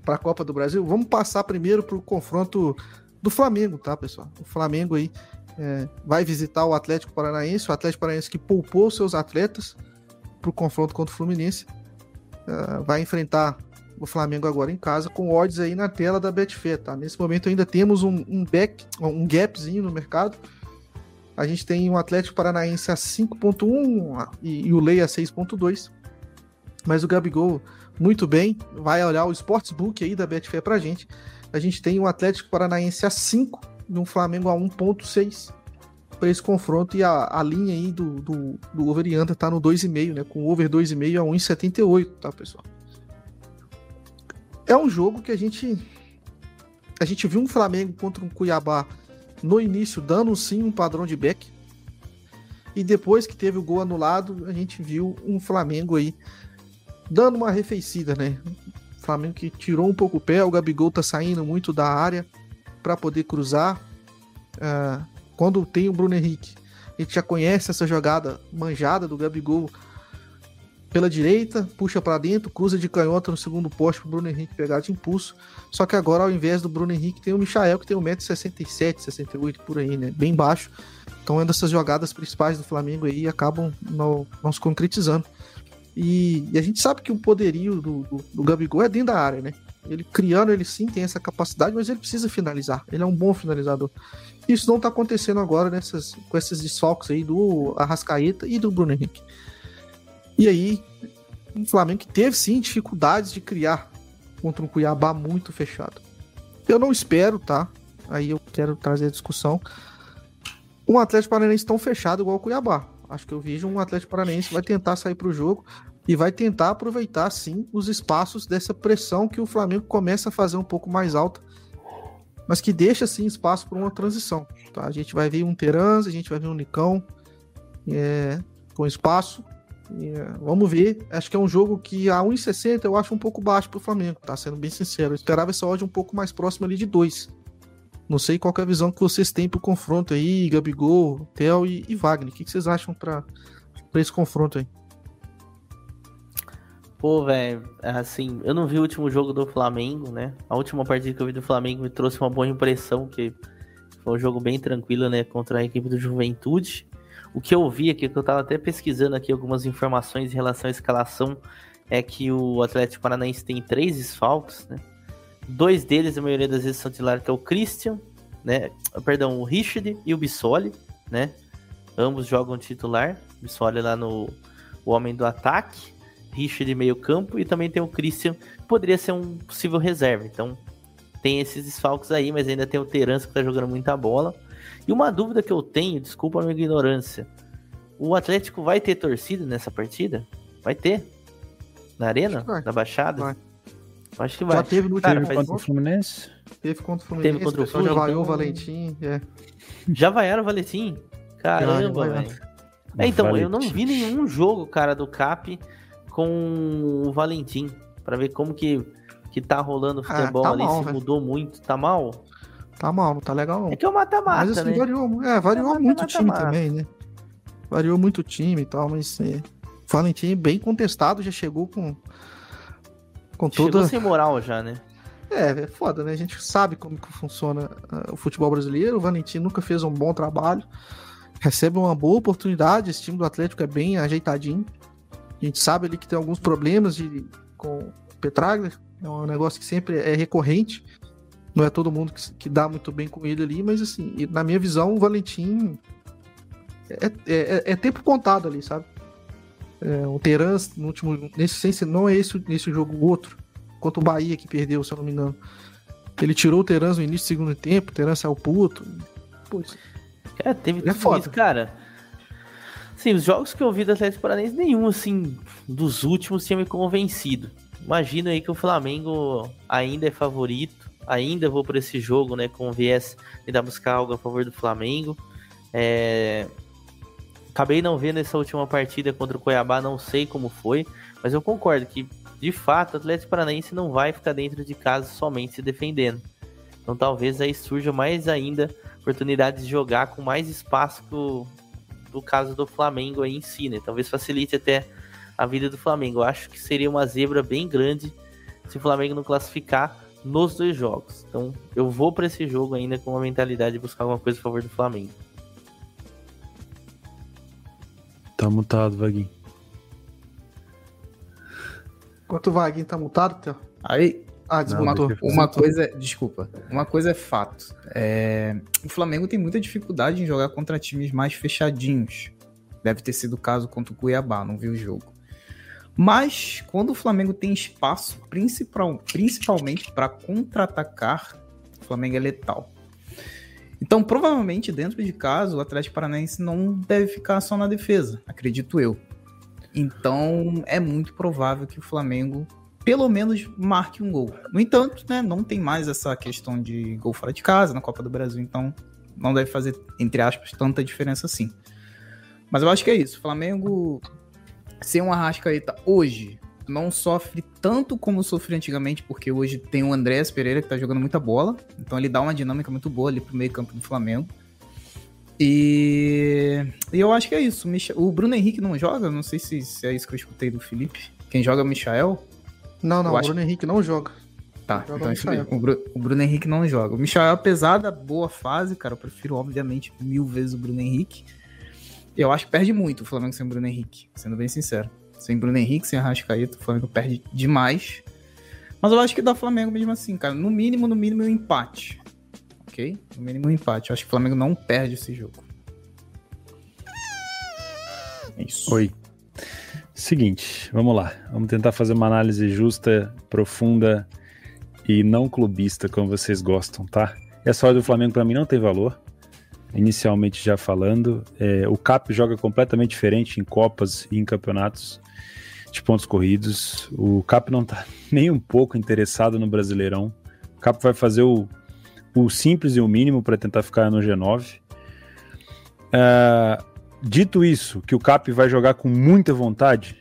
a Copa do Brasil. Vamos passar primeiro para o confronto do Flamengo, tá, pessoal? O Flamengo aí é, vai visitar o Atlético Paranaense, o Atlético Paranaense que poupou seus atletas para o confronto contra o Fluminense. É, vai enfrentar o Flamengo agora em casa, com odds aí na tela da Betfair, tá? Nesse momento ainda temos um, um back, um gapzinho no mercado. A gente tem um Atlético Paranaense a 5.1 e, e, o Lei a 6.2. Mas o Gabigol, muito bem, vai olhar o Sportsbook aí da Betfair pra gente. A gente tem um Atlético Paranaense a 5 e um Flamengo a 1.6 para esse confronto e a, a linha aí do, do, do over e under tá no 2,5, né? Com over 2,5 a 1,78, tá, pessoal? É um jogo que a gente a gente viu um Flamengo contra um Cuiabá no início dando sim um padrão de back. E depois que teve o gol anulado, a gente viu um Flamengo aí dando uma arrefecida, né? Flamengo que tirou um pouco o pé, o Gabigol tá saindo muito da área para poder cruzar. Uh, quando tem o Bruno Henrique, a gente já conhece essa jogada manjada do Gabigol pela direita, puxa para dentro, cruza de canhota no segundo poste pro Bruno Henrique pegar de impulso. Só que agora, ao invés do Bruno Henrique, tem o Michael, que tem 1,67m, 68 por aí, né? Bem baixo. Então, é dessas jogadas principais do Flamengo aí acabam não, não se concretizando. E, e, a gente sabe que o poderio do, do, do Gabigol é dentro da área, né? Ele criando, ele sim tem essa capacidade, mas ele precisa finalizar. Ele é um bom finalizador. Isso não tá acontecendo agora nessas, com esses desfalques aí do Arrascaeta e do Bruno Henrique. E aí, um Flamengo que teve sim dificuldades de criar contra um Cuiabá muito fechado. Eu não espero, tá? Aí eu quero trazer a discussão. Um Atlético Paranaense tão fechado igual o Cuiabá. Acho que eu vejo um Atlético Paranaense vai tentar sair para o jogo e vai tentar aproveitar sim os espaços dessa pressão que o Flamengo começa a fazer um pouco mais alta, mas que deixa sim espaço para uma transição. Tá? A gente vai ver um Terans, a gente vai ver um Nicão é, com espaço. Vamos ver. Acho que é um jogo que a 1,60 eu acho um pouco baixo pro Flamengo, tá? Sendo bem sincero. Eu esperava essa odd um pouco mais próxima ali de 2. Não sei qual é a visão que vocês têm pro confronto aí, Gabigol, Theo e, e Wagner. O que, que vocês acham pra esse confronto aí? Pô, velho, assim, eu não vi o último jogo do Flamengo, né? A última partida que eu vi do Flamengo me trouxe uma boa impressão, que foi um jogo bem tranquilo, né? Contra a equipe do Juventude. O que eu vi aqui, que eu tava até pesquisando aqui algumas informações em relação à escalação, é que o Atlético Paranaense tem três desfalques, né? Dois deles, a maioria das vezes, são titulares, que é o Christian, né? Perdão, o Richard e o Bissoli, né? Ambos jogam titular. Bissoli lá no o homem do ataque. Richard meio campo. E também tem o Christian, que poderia ser um possível reserva. Então, tem esses desfalques aí, mas ainda tem o Terence que tá jogando muita bola. E uma dúvida que eu tenho, desculpa a minha ignorância. O Atlético vai ter torcida nessa partida? Vai ter? Na arena? Da Baixada? Vai. Acho que vai. Já teve no último Cara, contra o Fluminense? Teve contra o Fluminense. Teve contra o Fluminense. Já vaiou o Valentim. É. Já vaiaram o Valentim? Caramba, velho. É, então, Valentim. eu não vi nenhum jogo, cara, do Cap com o Valentim. Pra ver como que, que tá rolando o ah, futebol é, tá ali, mal, se véio. mudou muito. Tá mal? Tá mal, não tá legal não. É que é o mata-mata, Mas assim, né? variou, é, variou é muito o time também, né? Variou muito o time e tal, mas é, Valentim bem contestado, já chegou com. Com toda. Chegou sem moral já, né? É, é foda, né? A gente sabe como que funciona uh, o futebol brasileiro. O Valentim nunca fez um bom trabalho. Recebe uma boa oportunidade. Esse time do Atlético é bem ajeitadinho. A gente sabe ali que tem alguns problemas de, com o Petraglia. É um negócio que sempre é recorrente. Não é todo mundo que, que dá muito bem com ele ali, mas assim, na minha visão, o Valentim é, é, é, é tempo contado ali, sabe? É, o Terans, no último. Nesse, não é esse, nesse jogo, o outro. Contra o Bahia que perdeu, se eu não me engano. Ele tirou o Terans no início do segundo tempo, o Terans saiu puto. Pois. É, teve é é foda. isso, cara. Sim, os jogos que eu vi do Atlético Paranaense, nenhum, assim, dos últimos tinha me convencido. Imagina aí que o Flamengo ainda é favorito, ainda vou por esse jogo, né, com o viés de dar buscar algo a favor do Flamengo. É... Acabei não vendo essa última partida contra o Cuiabá, não sei como foi, mas eu concordo que, de fato, o Atlético Paranaense não vai ficar dentro de casa somente se defendendo. Então talvez aí surja mais ainda oportunidades de jogar com mais espaço do, do caso do Flamengo aí em si, né? Talvez facilite até a vida do Flamengo. Eu acho que seria uma zebra bem grande se o Flamengo não classificar nos dois jogos. Então eu vou para esse jogo ainda com a mentalidade de buscar alguma coisa a favor do Flamengo. Tá mutado, Vaguinho. Enquanto o Vaguinho tá mutado, Theo. Aí. Ah, desmutou. Uma, uma coisa. É, desculpa. Uma coisa é fato. É, o Flamengo tem muita dificuldade em jogar contra times mais fechadinhos. Deve ter sido o caso contra o Cuiabá, não vi o jogo. Mas quando o Flamengo tem espaço, principal, principalmente para contra-atacar, o Flamengo é letal. Então, provavelmente, dentro de casa, o Atlético Paranaense não deve ficar só na defesa, acredito eu. Então, é muito provável que o Flamengo, pelo menos, marque um gol. No entanto, né, não tem mais essa questão de gol fora de casa na Copa do Brasil, então não deve fazer, entre aspas, tanta diferença assim. Mas eu acho que é isso. O Flamengo, sem um Arrascaeta hoje, não sofre tanto como sofria antigamente, porque hoje tem o Andrés Pereira que tá jogando muita bola, então ele dá uma dinâmica muito boa ali pro meio campo do Flamengo. E, e eu acho que é isso. O Bruno Henrique não joga, não sei se, se, é isso que eu escutei do Felipe. Quem joga é o Michael? Não, não, eu o Bruno Henrique não joga. Tá, joga então o, Bruno, o Bruno Henrique não joga. O Michael, apesar da boa fase, cara, eu prefiro, obviamente, mil vezes o Bruno Henrique. Eu acho que perde muito o Flamengo sem Bruno Henrique, sendo bem sincero. Sem Bruno Henrique, sem Arrascaeta, o Flamengo perde demais. Mas eu acho que dá Flamengo mesmo assim, cara. No mínimo, no mínimo, um empate. Ok? No mínimo, um empate. Eu acho que o Flamengo não perde esse jogo. É isso. Oi. Seguinte, vamos lá. Vamos tentar fazer uma análise justa, profunda e não clubista, como vocês gostam, tá? Essa hora do Flamengo, para mim, não tem valor inicialmente já falando. É, o CAP joga completamente diferente em Copas e em campeonatos de pontos corridos. O Cap não está nem um pouco interessado no Brasileirão. O Cap vai fazer o, o simples e o mínimo para tentar ficar no G9. Uh, dito isso, que o Cap vai jogar com muita vontade,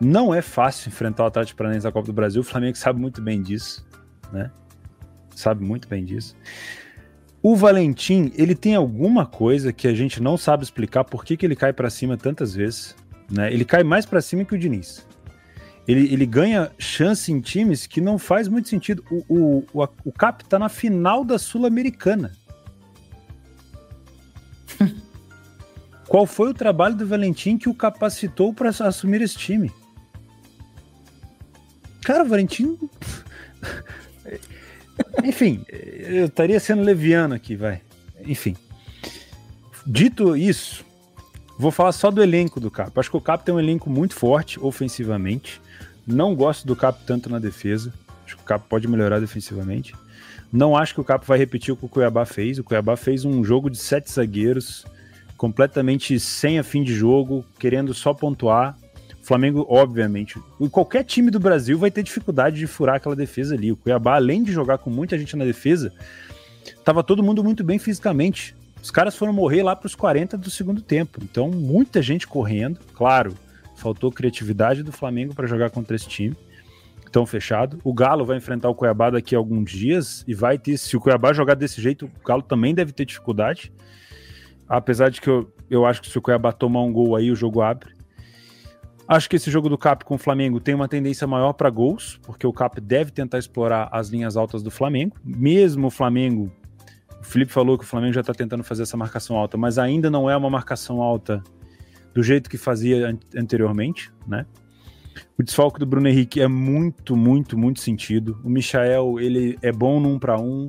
não é fácil enfrentar o Atlético Paranaense na Copa do Brasil. O Flamengo sabe muito bem disso, né? Sabe muito bem disso. O Valentim, ele tem alguma coisa que a gente não sabe explicar por que, que ele cai para cima tantas vezes. Né? Ele cai mais para cima que o Diniz ele, ele ganha chance em times que não faz muito sentido. O, o, o, o Cap tá na final da Sul-Americana. Qual foi o trabalho do Valentim que o capacitou para assumir esse time? Cara, o Valentim. Enfim, eu estaria sendo leviano aqui, vai. Enfim. Dito isso, vou falar só do elenco do Cap. Acho que o Cap tem um elenco muito forte ofensivamente. Não gosto do Capo tanto na defesa. Acho que o Capo pode melhorar defensivamente. Não acho que o Capo vai repetir o que o Cuiabá fez. O Cuiabá fez um jogo de sete zagueiros, completamente sem a fim de jogo, querendo só pontuar. Flamengo, obviamente, qualquer time do Brasil vai ter dificuldade de furar aquela defesa ali. O Cuiabá, além de jogar com muita gente na defesa, tava todo mundo muito bem fisicamente. Os caras foram morrer lá para os 40 do segundo tempo. Então, muita gente correndo, claro Faltou criatividade do Flamengo para jogar contra esse time. Tão fechado. O Galo vai enfrentar o Cuiabá daqui a alguns dias e vai ter. Se o Cuiabá jogar desse jeito, o Galo também deve ter dificuldade. Apesar de que eu, eu acho que se o Cuiabá tomar um gol aí, o jogo abre. Acho que esse jogo do Cap com o Flamengo tem uma tendência maior para gols, porque o Cap deve tentar explorar as linhas altas do Flamengo. Mesmo o Flamengo, o Felipe falou que o Flamengo já está tentando fazer essa marcação alta, mas ainda não é uma marcação alta do jeito que fazia anteriormente, né? O desfalque do Bruno Henrique é muito, muito, muito sentido. O Michael, ele é bom no um para um,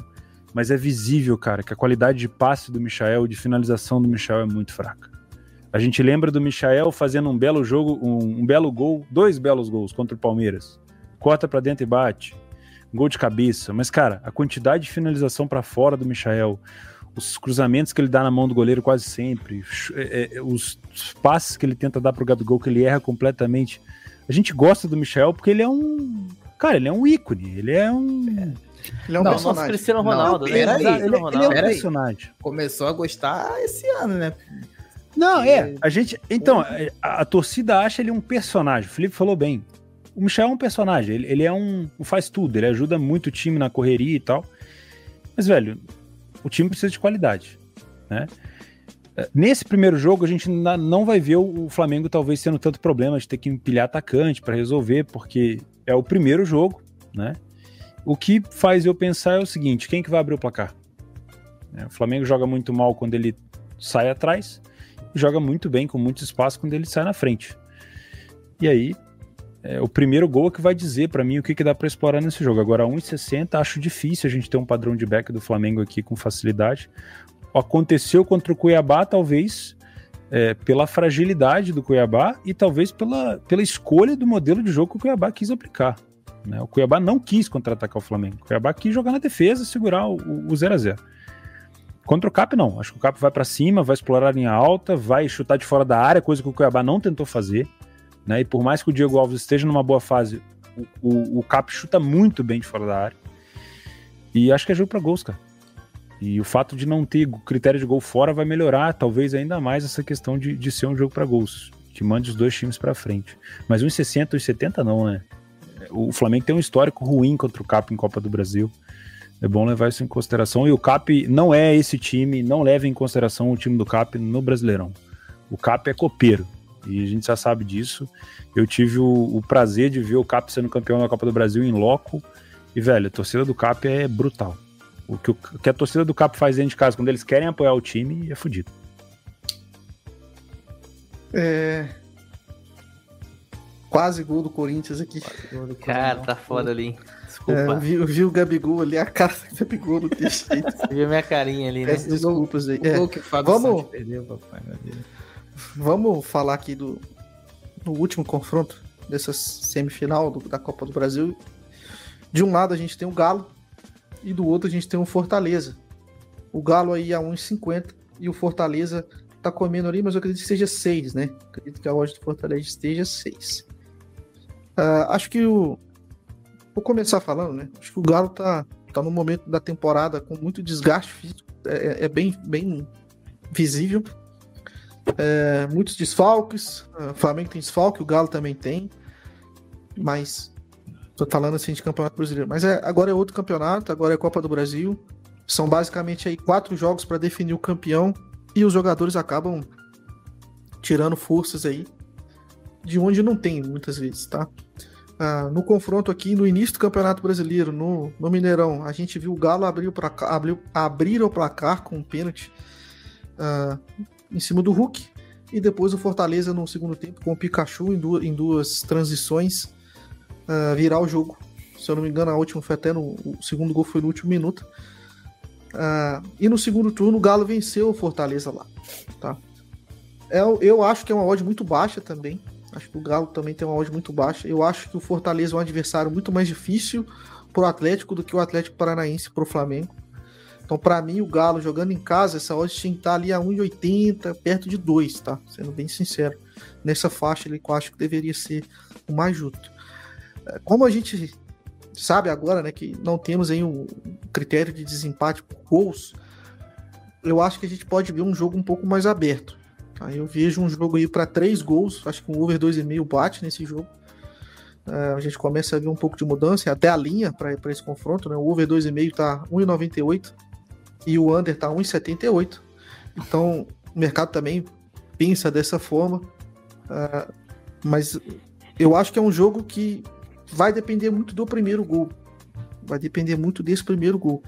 mas é visível, cara, que a qualidade de passe do Michael, de finalização do Michael é muito fraca. A gente lembra do Michael fazendo um belo jogo, um, um belo gol, dois belos gols contra o Palmeiras. Corta para dentro e bate. Gol de cabeça. Mas, cara, a quantidade de finalização para fora do Michael, os cruzamentos que ele dá na mão do goleiro quase sempre, é, é, os passes que ele tenta dar pro Gabigol, que ele erra completamente. A gente gosta do Michael porque ele é um. Cara, ele é um ícone. Ele é um. Ele é um não, personagem. Nosso Cristiano Ronaldo, não, né? Ele, ele, ele, é um personagem. Começou a gostar esse ano, né? Não, é. A gente. Então, a, a, torcida acha ele um personagem. O Felipe falou bem. O Michel é um personagem. Ele, ele é um. faz tudo. Ele ajuda muito o time na correria e tal. Mas, velho, o time precisa de qualidade. Né? Nesse primeiro jogo, a gente não vai ver o Flamengo talvez tendo tanto problema de ter que empilhar atacante para resolver, porque é o primeiro jogo, né? O que faz eu pensar é o seguinte: quem que vai abrir o placar? É, o Flamengo joga muito mal quando ele sai atrás, joga muito bem, com muito espaço, quando ele sai na frente. E aí, é, o primeiro gol é que vai dizer para mim o que, que dá para explorar nesse jogo. Agora, 1,60 acho difícil a gente ter um padrão de back do Flamengo aqui com facilidade. Aconteceu contra o Cuiabá, talvez é, pela fragilidade do Cuiabá e talvez pela, pela escolha do modelo de jogo que o Cuiabá quis aplicar. Né? O Cuiabá não quis contra-atacar o Flamengo. O Cuiabá quis jogar na defesa segurar o 0 a 0 Contra o Cap, não. Acho que o Cap vai para cima, vai explorar a linha alta, vai chutar de fora da área, coisa que o Cuiabá não tentou fazer. Né? E por mais que o Diego Alves esteja numa boa fase, o, o, o Cap chuta muito bem de fora da área. E acho que é jogo para gols, cara. E o fato de não ter critério de gol fora vai melhorar, talvez ainda mais essa questão de, de ser um jogo para gols, que mande os dois times para frente. Mas 1,60, 1,70 não, né? O Flamengo tem um histórico ruim contra o Cap em Copa do Brasil. É bom levar isso em consideração. E o Cap não é esse time, não leva em consideração o time do Cap no Brasileirão. O Cap é copeiro. E a gente já sabe disso. Eu tive o, o prazer de ver o Cap sendo campeão da Copa do Brasil em loco. E, velho, a torcida do Cap é brutal. O que, o que a torcida do Cap faz dentro de casa quando eles querem apoiar o time é fodido. É. Quase gol do Corinthians aqui. Do Cara, tá foda ali. Desculpa. É, eu, vi, eu vi o Gabigol ali, a cara do Gabigol não tem jeito. Viu minha carinha ali, né? Peço desculpas aí. É, que vamos, perdeu, papai, vamos falar aqui do, do último confronto dessa semifinal do, da Copa do Brasil. De um lado a gente tem o Galo e do outro a gente tem o Fortaleza. O Galo aí a 1,50 e o Fortaleza tá comendo ali, mas eu acredito que seja 6, né? Acredito que a loja do Fortaleza esteja 6. Uh, ah, acho que o, Vou começar falando, né? Acho que o Galo tá, tá no momento da temporada com muito desgaste físico. É, é, é bem, bem visível. É, muitos desfalques. O Flamengo tem desfalque, o Galo também tem. Mas tô falando assim de campeonato brasileiro. Mas é, agora é outro campeonato, agora é Copa do Brasil. São basicamente aí quatro jogos para definir o campeão e os jogadores acabam tirando forças aí de onde não tem muitas vezes, tá? Ah, no confronto aqui, no início do Campeonato Brasileiro, no, no Mineirão, a gente viu o Galo abrir o, placar, abrir, abrir o placar com um pênalti ah, em cima do Hulk. E depois o Fortaleza no segundo tempo, com o Pikachu em duas, em duas transições, ah, virar o jogo. Se eu não me engano, a última foi até no. O segundo gol foi no último minuto. E no segundo turno o Galo venceu o Fortaleza lá. Tá? Eu, é eu acho que é uma odd muito baixa também. Acho que o Galo também tem uma odd muito baixa. Eu acho que o Fortaleza é um adversário muito mais difícil pro Atlético do que o Atlético Paranaense pro Flamengo. Então, para mim, o Galo jogando em casa, essa odd tinha que estar ali a 1,80, perto de 2, tá? Sendo bem sincero. Nessa faixa ali que eu acho que deveria ser o mais justo. É, como a gente sabe agora, né, que não temos aí um critério de desempate por gols, eu acho que a gente pode ver um jogo um pouco mais aberto. Aí eu vejo um jogo aí para três gols, acho que um over 2,5 bate nesse jogo. Uh, a gente começa a ver um pouco de mudança, até a linha para esse confronto, né? O over 2,5 tá 1,98 e o under tá 1,78. Então, o mercado também pensa dessa forma. Uh, Mas eu acho que é um jogo que vai depender muito do primeiro gol. Vai depender muito desse primeiro gol.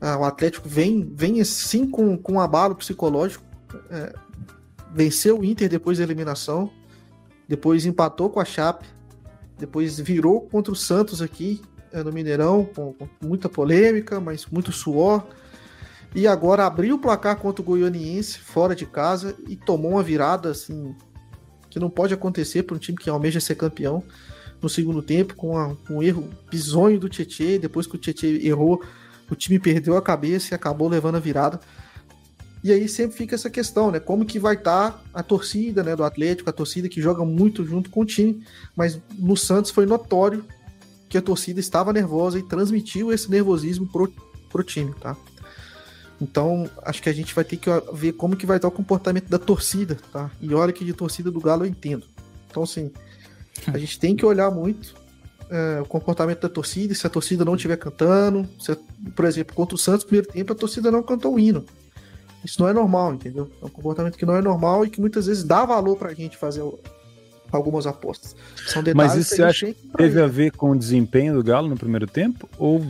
Ah, o Atlético vem, vem assim com, com um abalo psicológico. É, venceu o Inter depois da eliminação. Depois empatou com a Chape. Depois virou contra o Santos aqui é, no Mineirão, com, com muita polêmica, mas muito suor. E agora abriu o placar contra o Goianiense fora de casa e tomou uma virada assim que não pode acontecer para um time que almeja ser campeão no segundo tempo, com, a, com um erro bizonho do Tietchan. Depois que o Tietchan errou, o time perdeu a cabeça e acabou levando a virada. E aí sempre fica essa questão, né? Como que vai estar tá a torcida né, do Atlético, a torcida que joga muito junto com o time, mas no Santos foi notório que a torcida estava nervosa e transmitiu esse nervosismo pro, pro time, tá? Então, acho que a gente vai ter que ver como que vai estar o comportamento da torcida, tá? E olha que de torcida do Galo eu entendo. Então, assim, a gente tem que olhar muito é, o comportamento da torcida, se a torcida não estiver cantando, se, por exemplo, contra o Santos, primeiro tempo, a torcida não cantou o hino. Isso não é normal, entendeu? É um comportamento que não é normal e que muitas vezes dá valor pra gente fazer algumas apostas. São detalhes Mas isso você acha que teve a ver com o desempenho do Galo no primeiro tempo? Ou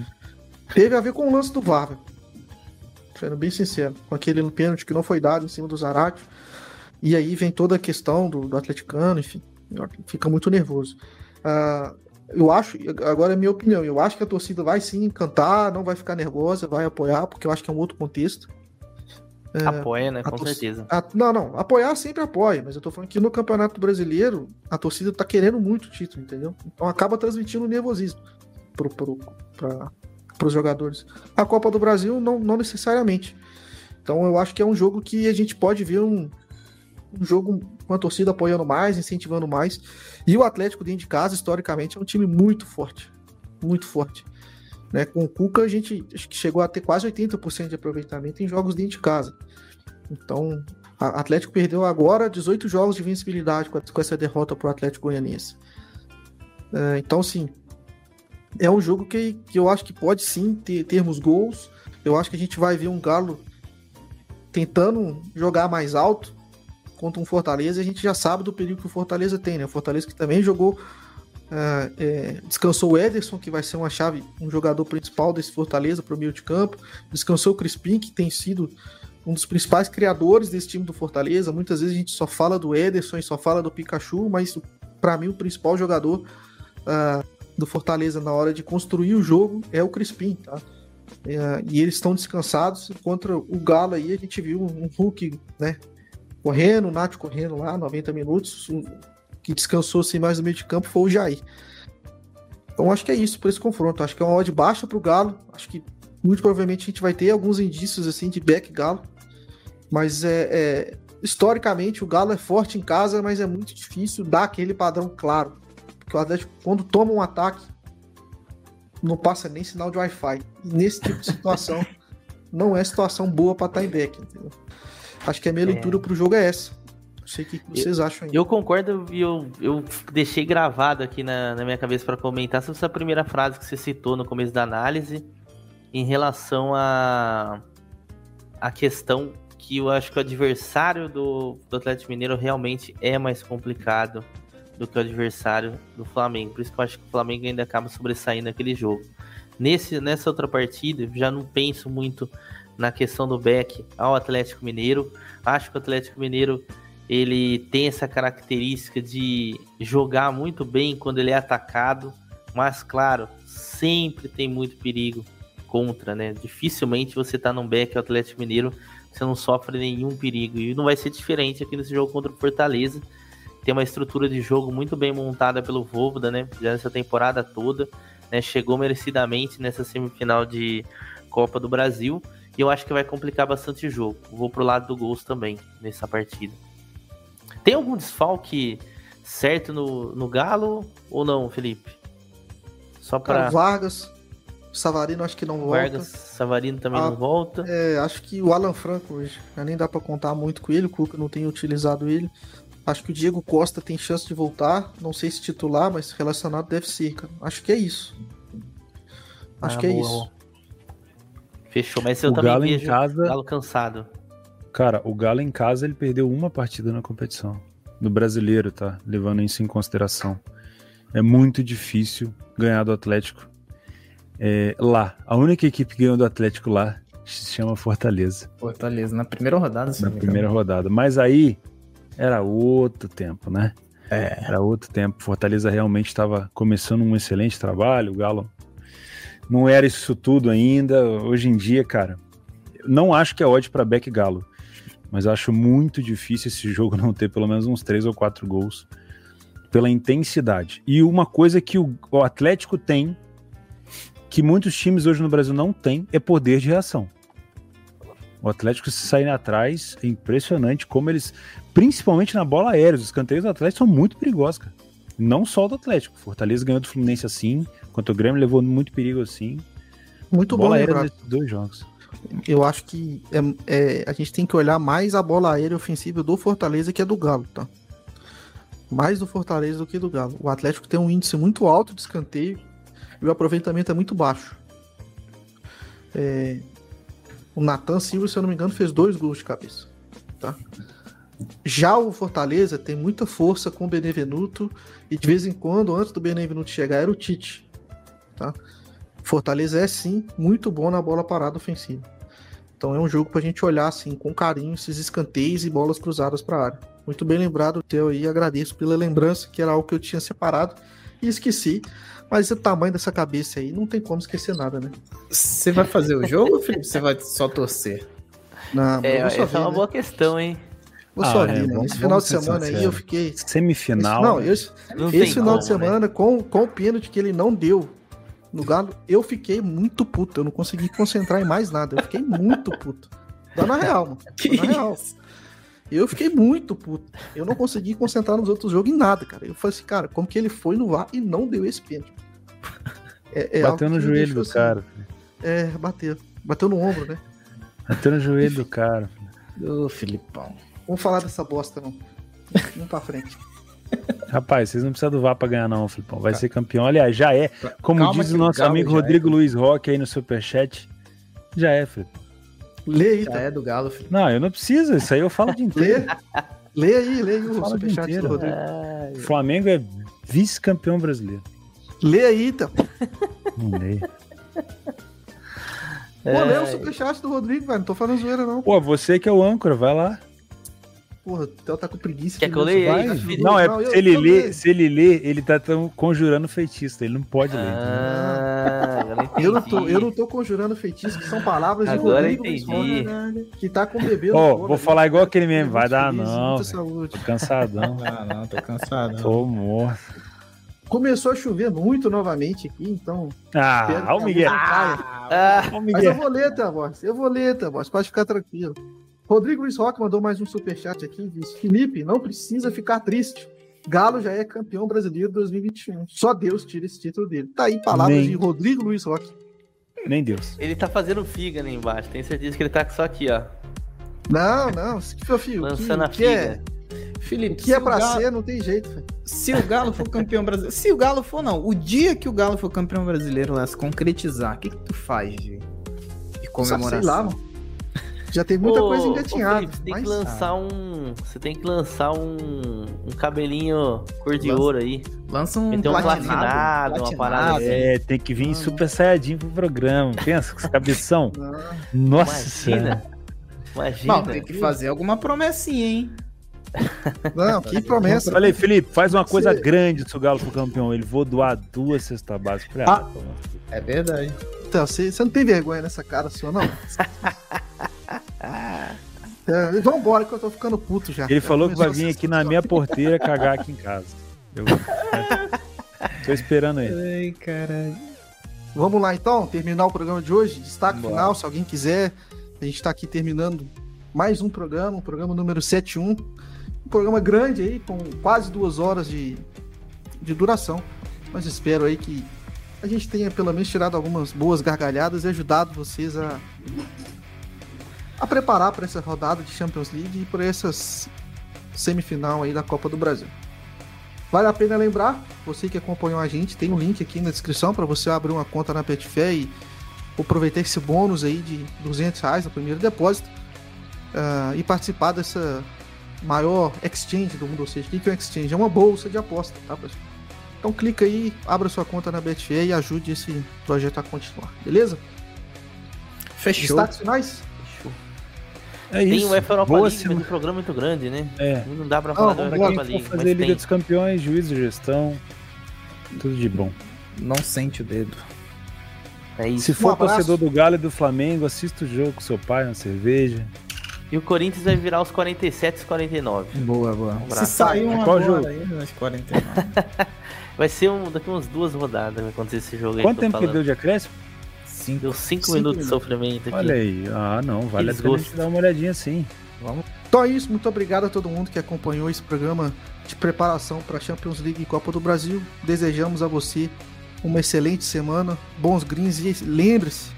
teve a ver com o lance do VAR? sendo bem sincero, com aquele pênalti que não foi dado em cima do Zarate. E aí vem toda a questão do, do atleticano, enfim, fica muito nervoso. Uh, eu acho, agora é minha opinião, eu acho que a torcida vai sim cantar, não vai ficar nervosa, vai apoiar, porque eu acho que é um outro contexto. É, apoia, né? Com certeza. A, não, não, apoiar sempre apoia, mas eu tô falando que no Campeonato Brasileiro a torcida tá querendo muito o título, entendeu? Então acaba transmitindo nervosismo pro, pro, pra, para os jogadores. A Copa do Brasil, não, não necessariamente. Então eu acho que é um jogo que a gente pode ver um, um jogo com a torcida apoiando mais, incentivando mais. E o Atlético dentro de casa, historicamente, é um time muito forte. Muito forte. Né? Com o Cuca, a gente chegou a ter quase 80% de aproveitamento em jogos dentro de casa. Então, Atlético perdeu agora 18 jogos de vencibilidade com essa derrota para o Atlético Goianiense. É, então, sim, é um jogo que, que eu acho que pode sim ter, termos gols. Eu acho que a gente vai ver um Galo tentando jogar mais alto contra um Fortaleza. A gente já sabe do perigo que o Fortaleza tem, né? O Fortaleza que também jogou. Uh, é, descansou o Ederson, que vai ser uma chave, um jogador principal desse Fortaleza para o meio de campo. Descansou o Crispim, que tem sido um dos principais criadores desse time do Fortaleza. Muitas vezes a gente só fala do Ederson e só fala do Pikachu, mas para mim o principal jogador uh, do Fortaleza na hora de construir o jogo é o Crispim, tá? É, e eles estão descansados. Contra o Galo aí, a gente viu um Hulk, né? Correndo, o Nath correndo lá, 90 minutos. Um, que descansou sem mais no meio de campo foi o Jair. Então acho que é isso por esse confronto. Acho que é uma odd baixa pro Galo. Acho que muito provavelmente a gente vai ter alguns indícios assim de back Galo. Mas é, é historicamente o Galo é forte em casa, mas é muito difícil dar aquele padrão claro. Porque o Atlético, quando toma um ataque, não passa nem sinal de Wi-Fi. E nesse tipo de situação, não é situação boa para estar em back, entendeu? Acho que a minha é. leitura pro jogo é essa. Não sei o que vocês eu, acham aí. Eu concordo e eu, eu deixei gravado aqui na, na minha cabeça para comentar sobre essa primeira frase que você citou no começo da análise em relação a a questão que eu acho que o adversário do, do Atlético Mineiro realmente é mais complicado do que o adversário do Flamengo. Por isso que eu acho que o Flamengo ainda acaba sobressaindo naquele jogo. Nesse, nessa outra partida, já não penso muito na questão do back ao Atlético Mineiro. Acho que o Atlético Mineiro ele tem essa característica de jogar muito bem quando ele é atacado, mas claro, sempre tem muito perigo contra, né? Dificilmente você tá num back ao Atlético Mineiro, você não sofre nenhum perigo. E não vai ser diferente aqui nesse jogo contra o Fortaleza tem uma estrutura de jogo muito bem montada pelo Vovoda, né? Já nessa temporada toda, né? Chegou merecidamente nessa semifinal de Copa do Brasil e eu acho que vai complicar bastante o jogo. Vou pro lado do gols também nessa partida. Tem algum desfalque certo no, no Galo ou não, Felipe? Só para Vargas, Savarino acho que não volta. Vargas, Savarino também ah, não volta. É, acho que o Alan Franco hoje, nem dá para contar muito com ele, o Cuca não tem utilizado ele. Acho que o Diego Costa tem chance de voltar. Não sei se titular, mas relacionado deve ser, cara. Acho que é isso. Acho ah, que é boa. isso. Fechou, mas eu o também Galo vejo em casa... Galo cansado. Cara, o Galo em casa ele perdeu uma partida na competição. do brasileiro, tá? Levando isso em consideração. É muito difícil ganhar do Atlético é, lá. A única equipe que ganhou do Atlético lá se chama Fortaleza. Fortaleza, na primeira rodada. Na primeira rodada. Mas aí era outro tempo, né? É. Era outro tempo. Fortaleza realmente estava começando um excelente trabalho. O Galo não era isso tudo ainda. Hoje em dia, cara, não acho que é ódio para Beck Galo, mas acho muito difícil esse jogo não ter pelo menos uns três ou quatro gols pela intensidade. E uma coisa que o, o Atlético tem, que muitos times hoje no Brasil não têm, é poder de reação. O Atlético se sair atrás é impressionante como eles, principalmente na bola aérea, os escanteios do Atlético são muito perigosos, cara. Não só do Atlético. Fortaleza ganhou do Fluminense assim, enquanto o Grêmio levou muito perigo assim. Muito bola bom aérea dois jogos. Eu acho que é, é, a gente tem que olhar mais a bola aérea ofensiva do Fortaleza que é do Galo, tá? Mais do Fortaleza do que do Galo. O Atlético tem um índice muito alto de escanteio e o aproveitamento é muito baixo. É, o Nathan Silva, se eu não me engano, fez dois gols de cabeça. Tá? Já o Fortaleza tem muita força com o Benevenuto e de vez em quando, antes do Benevenuto chegar, era o Tite. Tá? Fortaleza é sim muito bom na bola parada ofensiva. Então é um jogo para a gente olhar assim com carinho esses escanteios e bolas cruzadas para a área. Muito bem lembrado o teu aí, agradeço pela lembrança, que era algo que eu tinha separado e esqueci. Mas o tamanho dessa cabeça aí, não tem como esquecer nada, né? Você vai fazer o jogo, Felipe? Você vai só torcer? Não, é, essa ver, é uma né? boa questão, hein? Vou ah, só é, né? Esse final de semana aí eu fiquei. Semifinal. Esse, não, esse, não esse final como, de semana, né? com, com o pênalti que ele não deu no Galo, eu fiquei muito puto. Eu não consegui concentrar em mais nada. Eu fiquei muito puto. Dá na real, mano. Que na real. Eu fiquei muito puto. Eu não consegui concentrar nos outros jogos em nada, cara. Eu falei assim, cara, como que ele foi no VAR e não deu esse pênalti? É, é bateu no joelho do assim, cara. É, bateu. Bateu no ombro, né? Bateu no joelho do cara. Ô, Filipão. Vamos falar dessa bosta, não. Vamos pra frente. Rapaz, vocês não precisam do VAR pra ganhar, não, Filipão. Vai tá. ser campeão. Aliás, já é. Como Calma diz o nosso amigo Rodrigo é. Luiz Roque aí no Superchat, já é, Filipão. Lê aí, Já tá. é do Galo, filho. Não, eu não preciso, isso aí eu falo de inteiro. lê, lê aí, lê aí o superchat do Rodrigo. Flamengo é vice-campeão brasileiro. Lê aí, então. Não leio. Pô, lê o superchat do Rodrigo, velho. Não tô falando zoeira, não. Pô, você que é o âncora, vai lá. Porra, o Theo tá com preguiça. Quer que eu leia? Não, é não, se, ele lê, se ele lê, ele tá tão conjurando feitiço, ele não pode ler. Ah, eu, não tô, eu não tô conjurando feitiço, que são palavras de Agora entendi. que tá com o bebê. Ó, oh, vou falar igual aquele mesmo, vai dar não. Tô cansadão. Ah, não, tô cansadão. Tô morto. Começou a chover muito novamente aqui, então. Ah, olha o Miguel. Ah, ah, Mas eu vou ler, tá, voz. Eu vou ler, tá, voz. Pode ficar tranquilo. Rodrigo Luiz Roque mandou mais um superchat aqui e disse: Felipe, não precisa ficar triste. Galo já é campeão brasileiro 2021. Só Deus tira esse título dele. Tá aí palavras Nem... de Rodrigo Luiz Roque. Nem Deus. Ele tá fazendo figa ali embaixo. Tenho certeza que ele tá só aqui, ó. Não, não. Que fio, Lançando que, a figa. É... Felipe, que é pra Galo... ser, não tem jeito. Véio. Se o Galo for campeão brasileiro. Se o Galo for, não. O dia que o Galo for campeão brasileiro lá se concretizar, o que, que tu faz de, de comemoração? Sei lá, mano. Já tem muita ô, coisa engatinhada. Você tem mas... que lançar um. Você tem que lançar um, um cabelinho cor de Lança, ouro aí. Lança um, Meter um platinado, platinado, uma parada assim. É, tem que vir ah, super saiyajin pro programa. Pensa com essa cabeção. Ah. Nossa. Imagina. Imagina. Não, tem que fazer alguma promessinha, hein? Não, que promessa. Falei, Felipe, faz uma coisa Você... grande se o Galo for campeão. Ele vou doar duas cestas básicas. Ah, é verdade. Então, você, você não tem vergonha nessa cara sua, não? É, vambora que eu tô ficando puto já. Ele falou que vai vir aqui na minha porteira cagar aqui em casa. Eu tô esperando ele. Ai, caralho. Vamos lá então, terminar o programa de hoje. Destaque Bora. final, se alguém quiser. A gente tá aqui terminando mais um programa, o um programa número 71. Um programa grande aí, com quase duas horas de, de duração. Mas espero aí que a gente tenha pelo menos tirado algumas boas gargalhadas e ajudado vocês a a preparar para essa rodada de Champions League e para essas semifinal aí da Copa do Brasil. Vale a pena lembrar, você que acompanhou a gente, tem um link aqui na descrição para você abrir uma conta na Petfé e aproveitar esse bônus aí de 200 reais no primeiro depósito uh, e participar dessa maior exchange do mundo. Ou seja, o que é um exchange? É uma bolsa de aposta, tá, pessoal? Então clica aí, abra sua conta na Betfair e ajude esse projeto a continuar, beleza? Fechou. Destaques finais? É isso. Tem o UEFA Europa Boa League, mas um programa muito grande, né? É. Não dá pra falar ah, da Europa League. fazer Liga tem. dos Campeões, juiz de gestão, tudo de bom. Não sente o dedo. É isso. Se for um torcedor do Galo e do Flamengo, assista o jogo com seu pai, uma cerveja. E o Corinthians vai virar os 47 e 49. Boa, boa. Um Se sair um Qual jogo? Aí, 49. vai ser um, daqui umas duas rodadas vai acontecer esse jogo aí. Quanto tempo que deu de acréscimo? Cinco. Deu 5 minutos de sofrimento aqui. Olha aí. Ah, não. Vale a pena a gente dar uma olhadinha sim. Vamos. Então é isso. Muito obrigado a todo mundo que acompanhou esse programa de preparação para a Champions League e Copa do Brasil. Desejamos a você uma excelente semana, bons greens e lembre-se,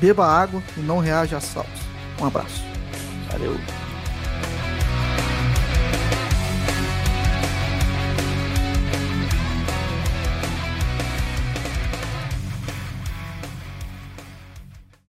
beba água e não reaja a saltos. Um abraço. Valeu.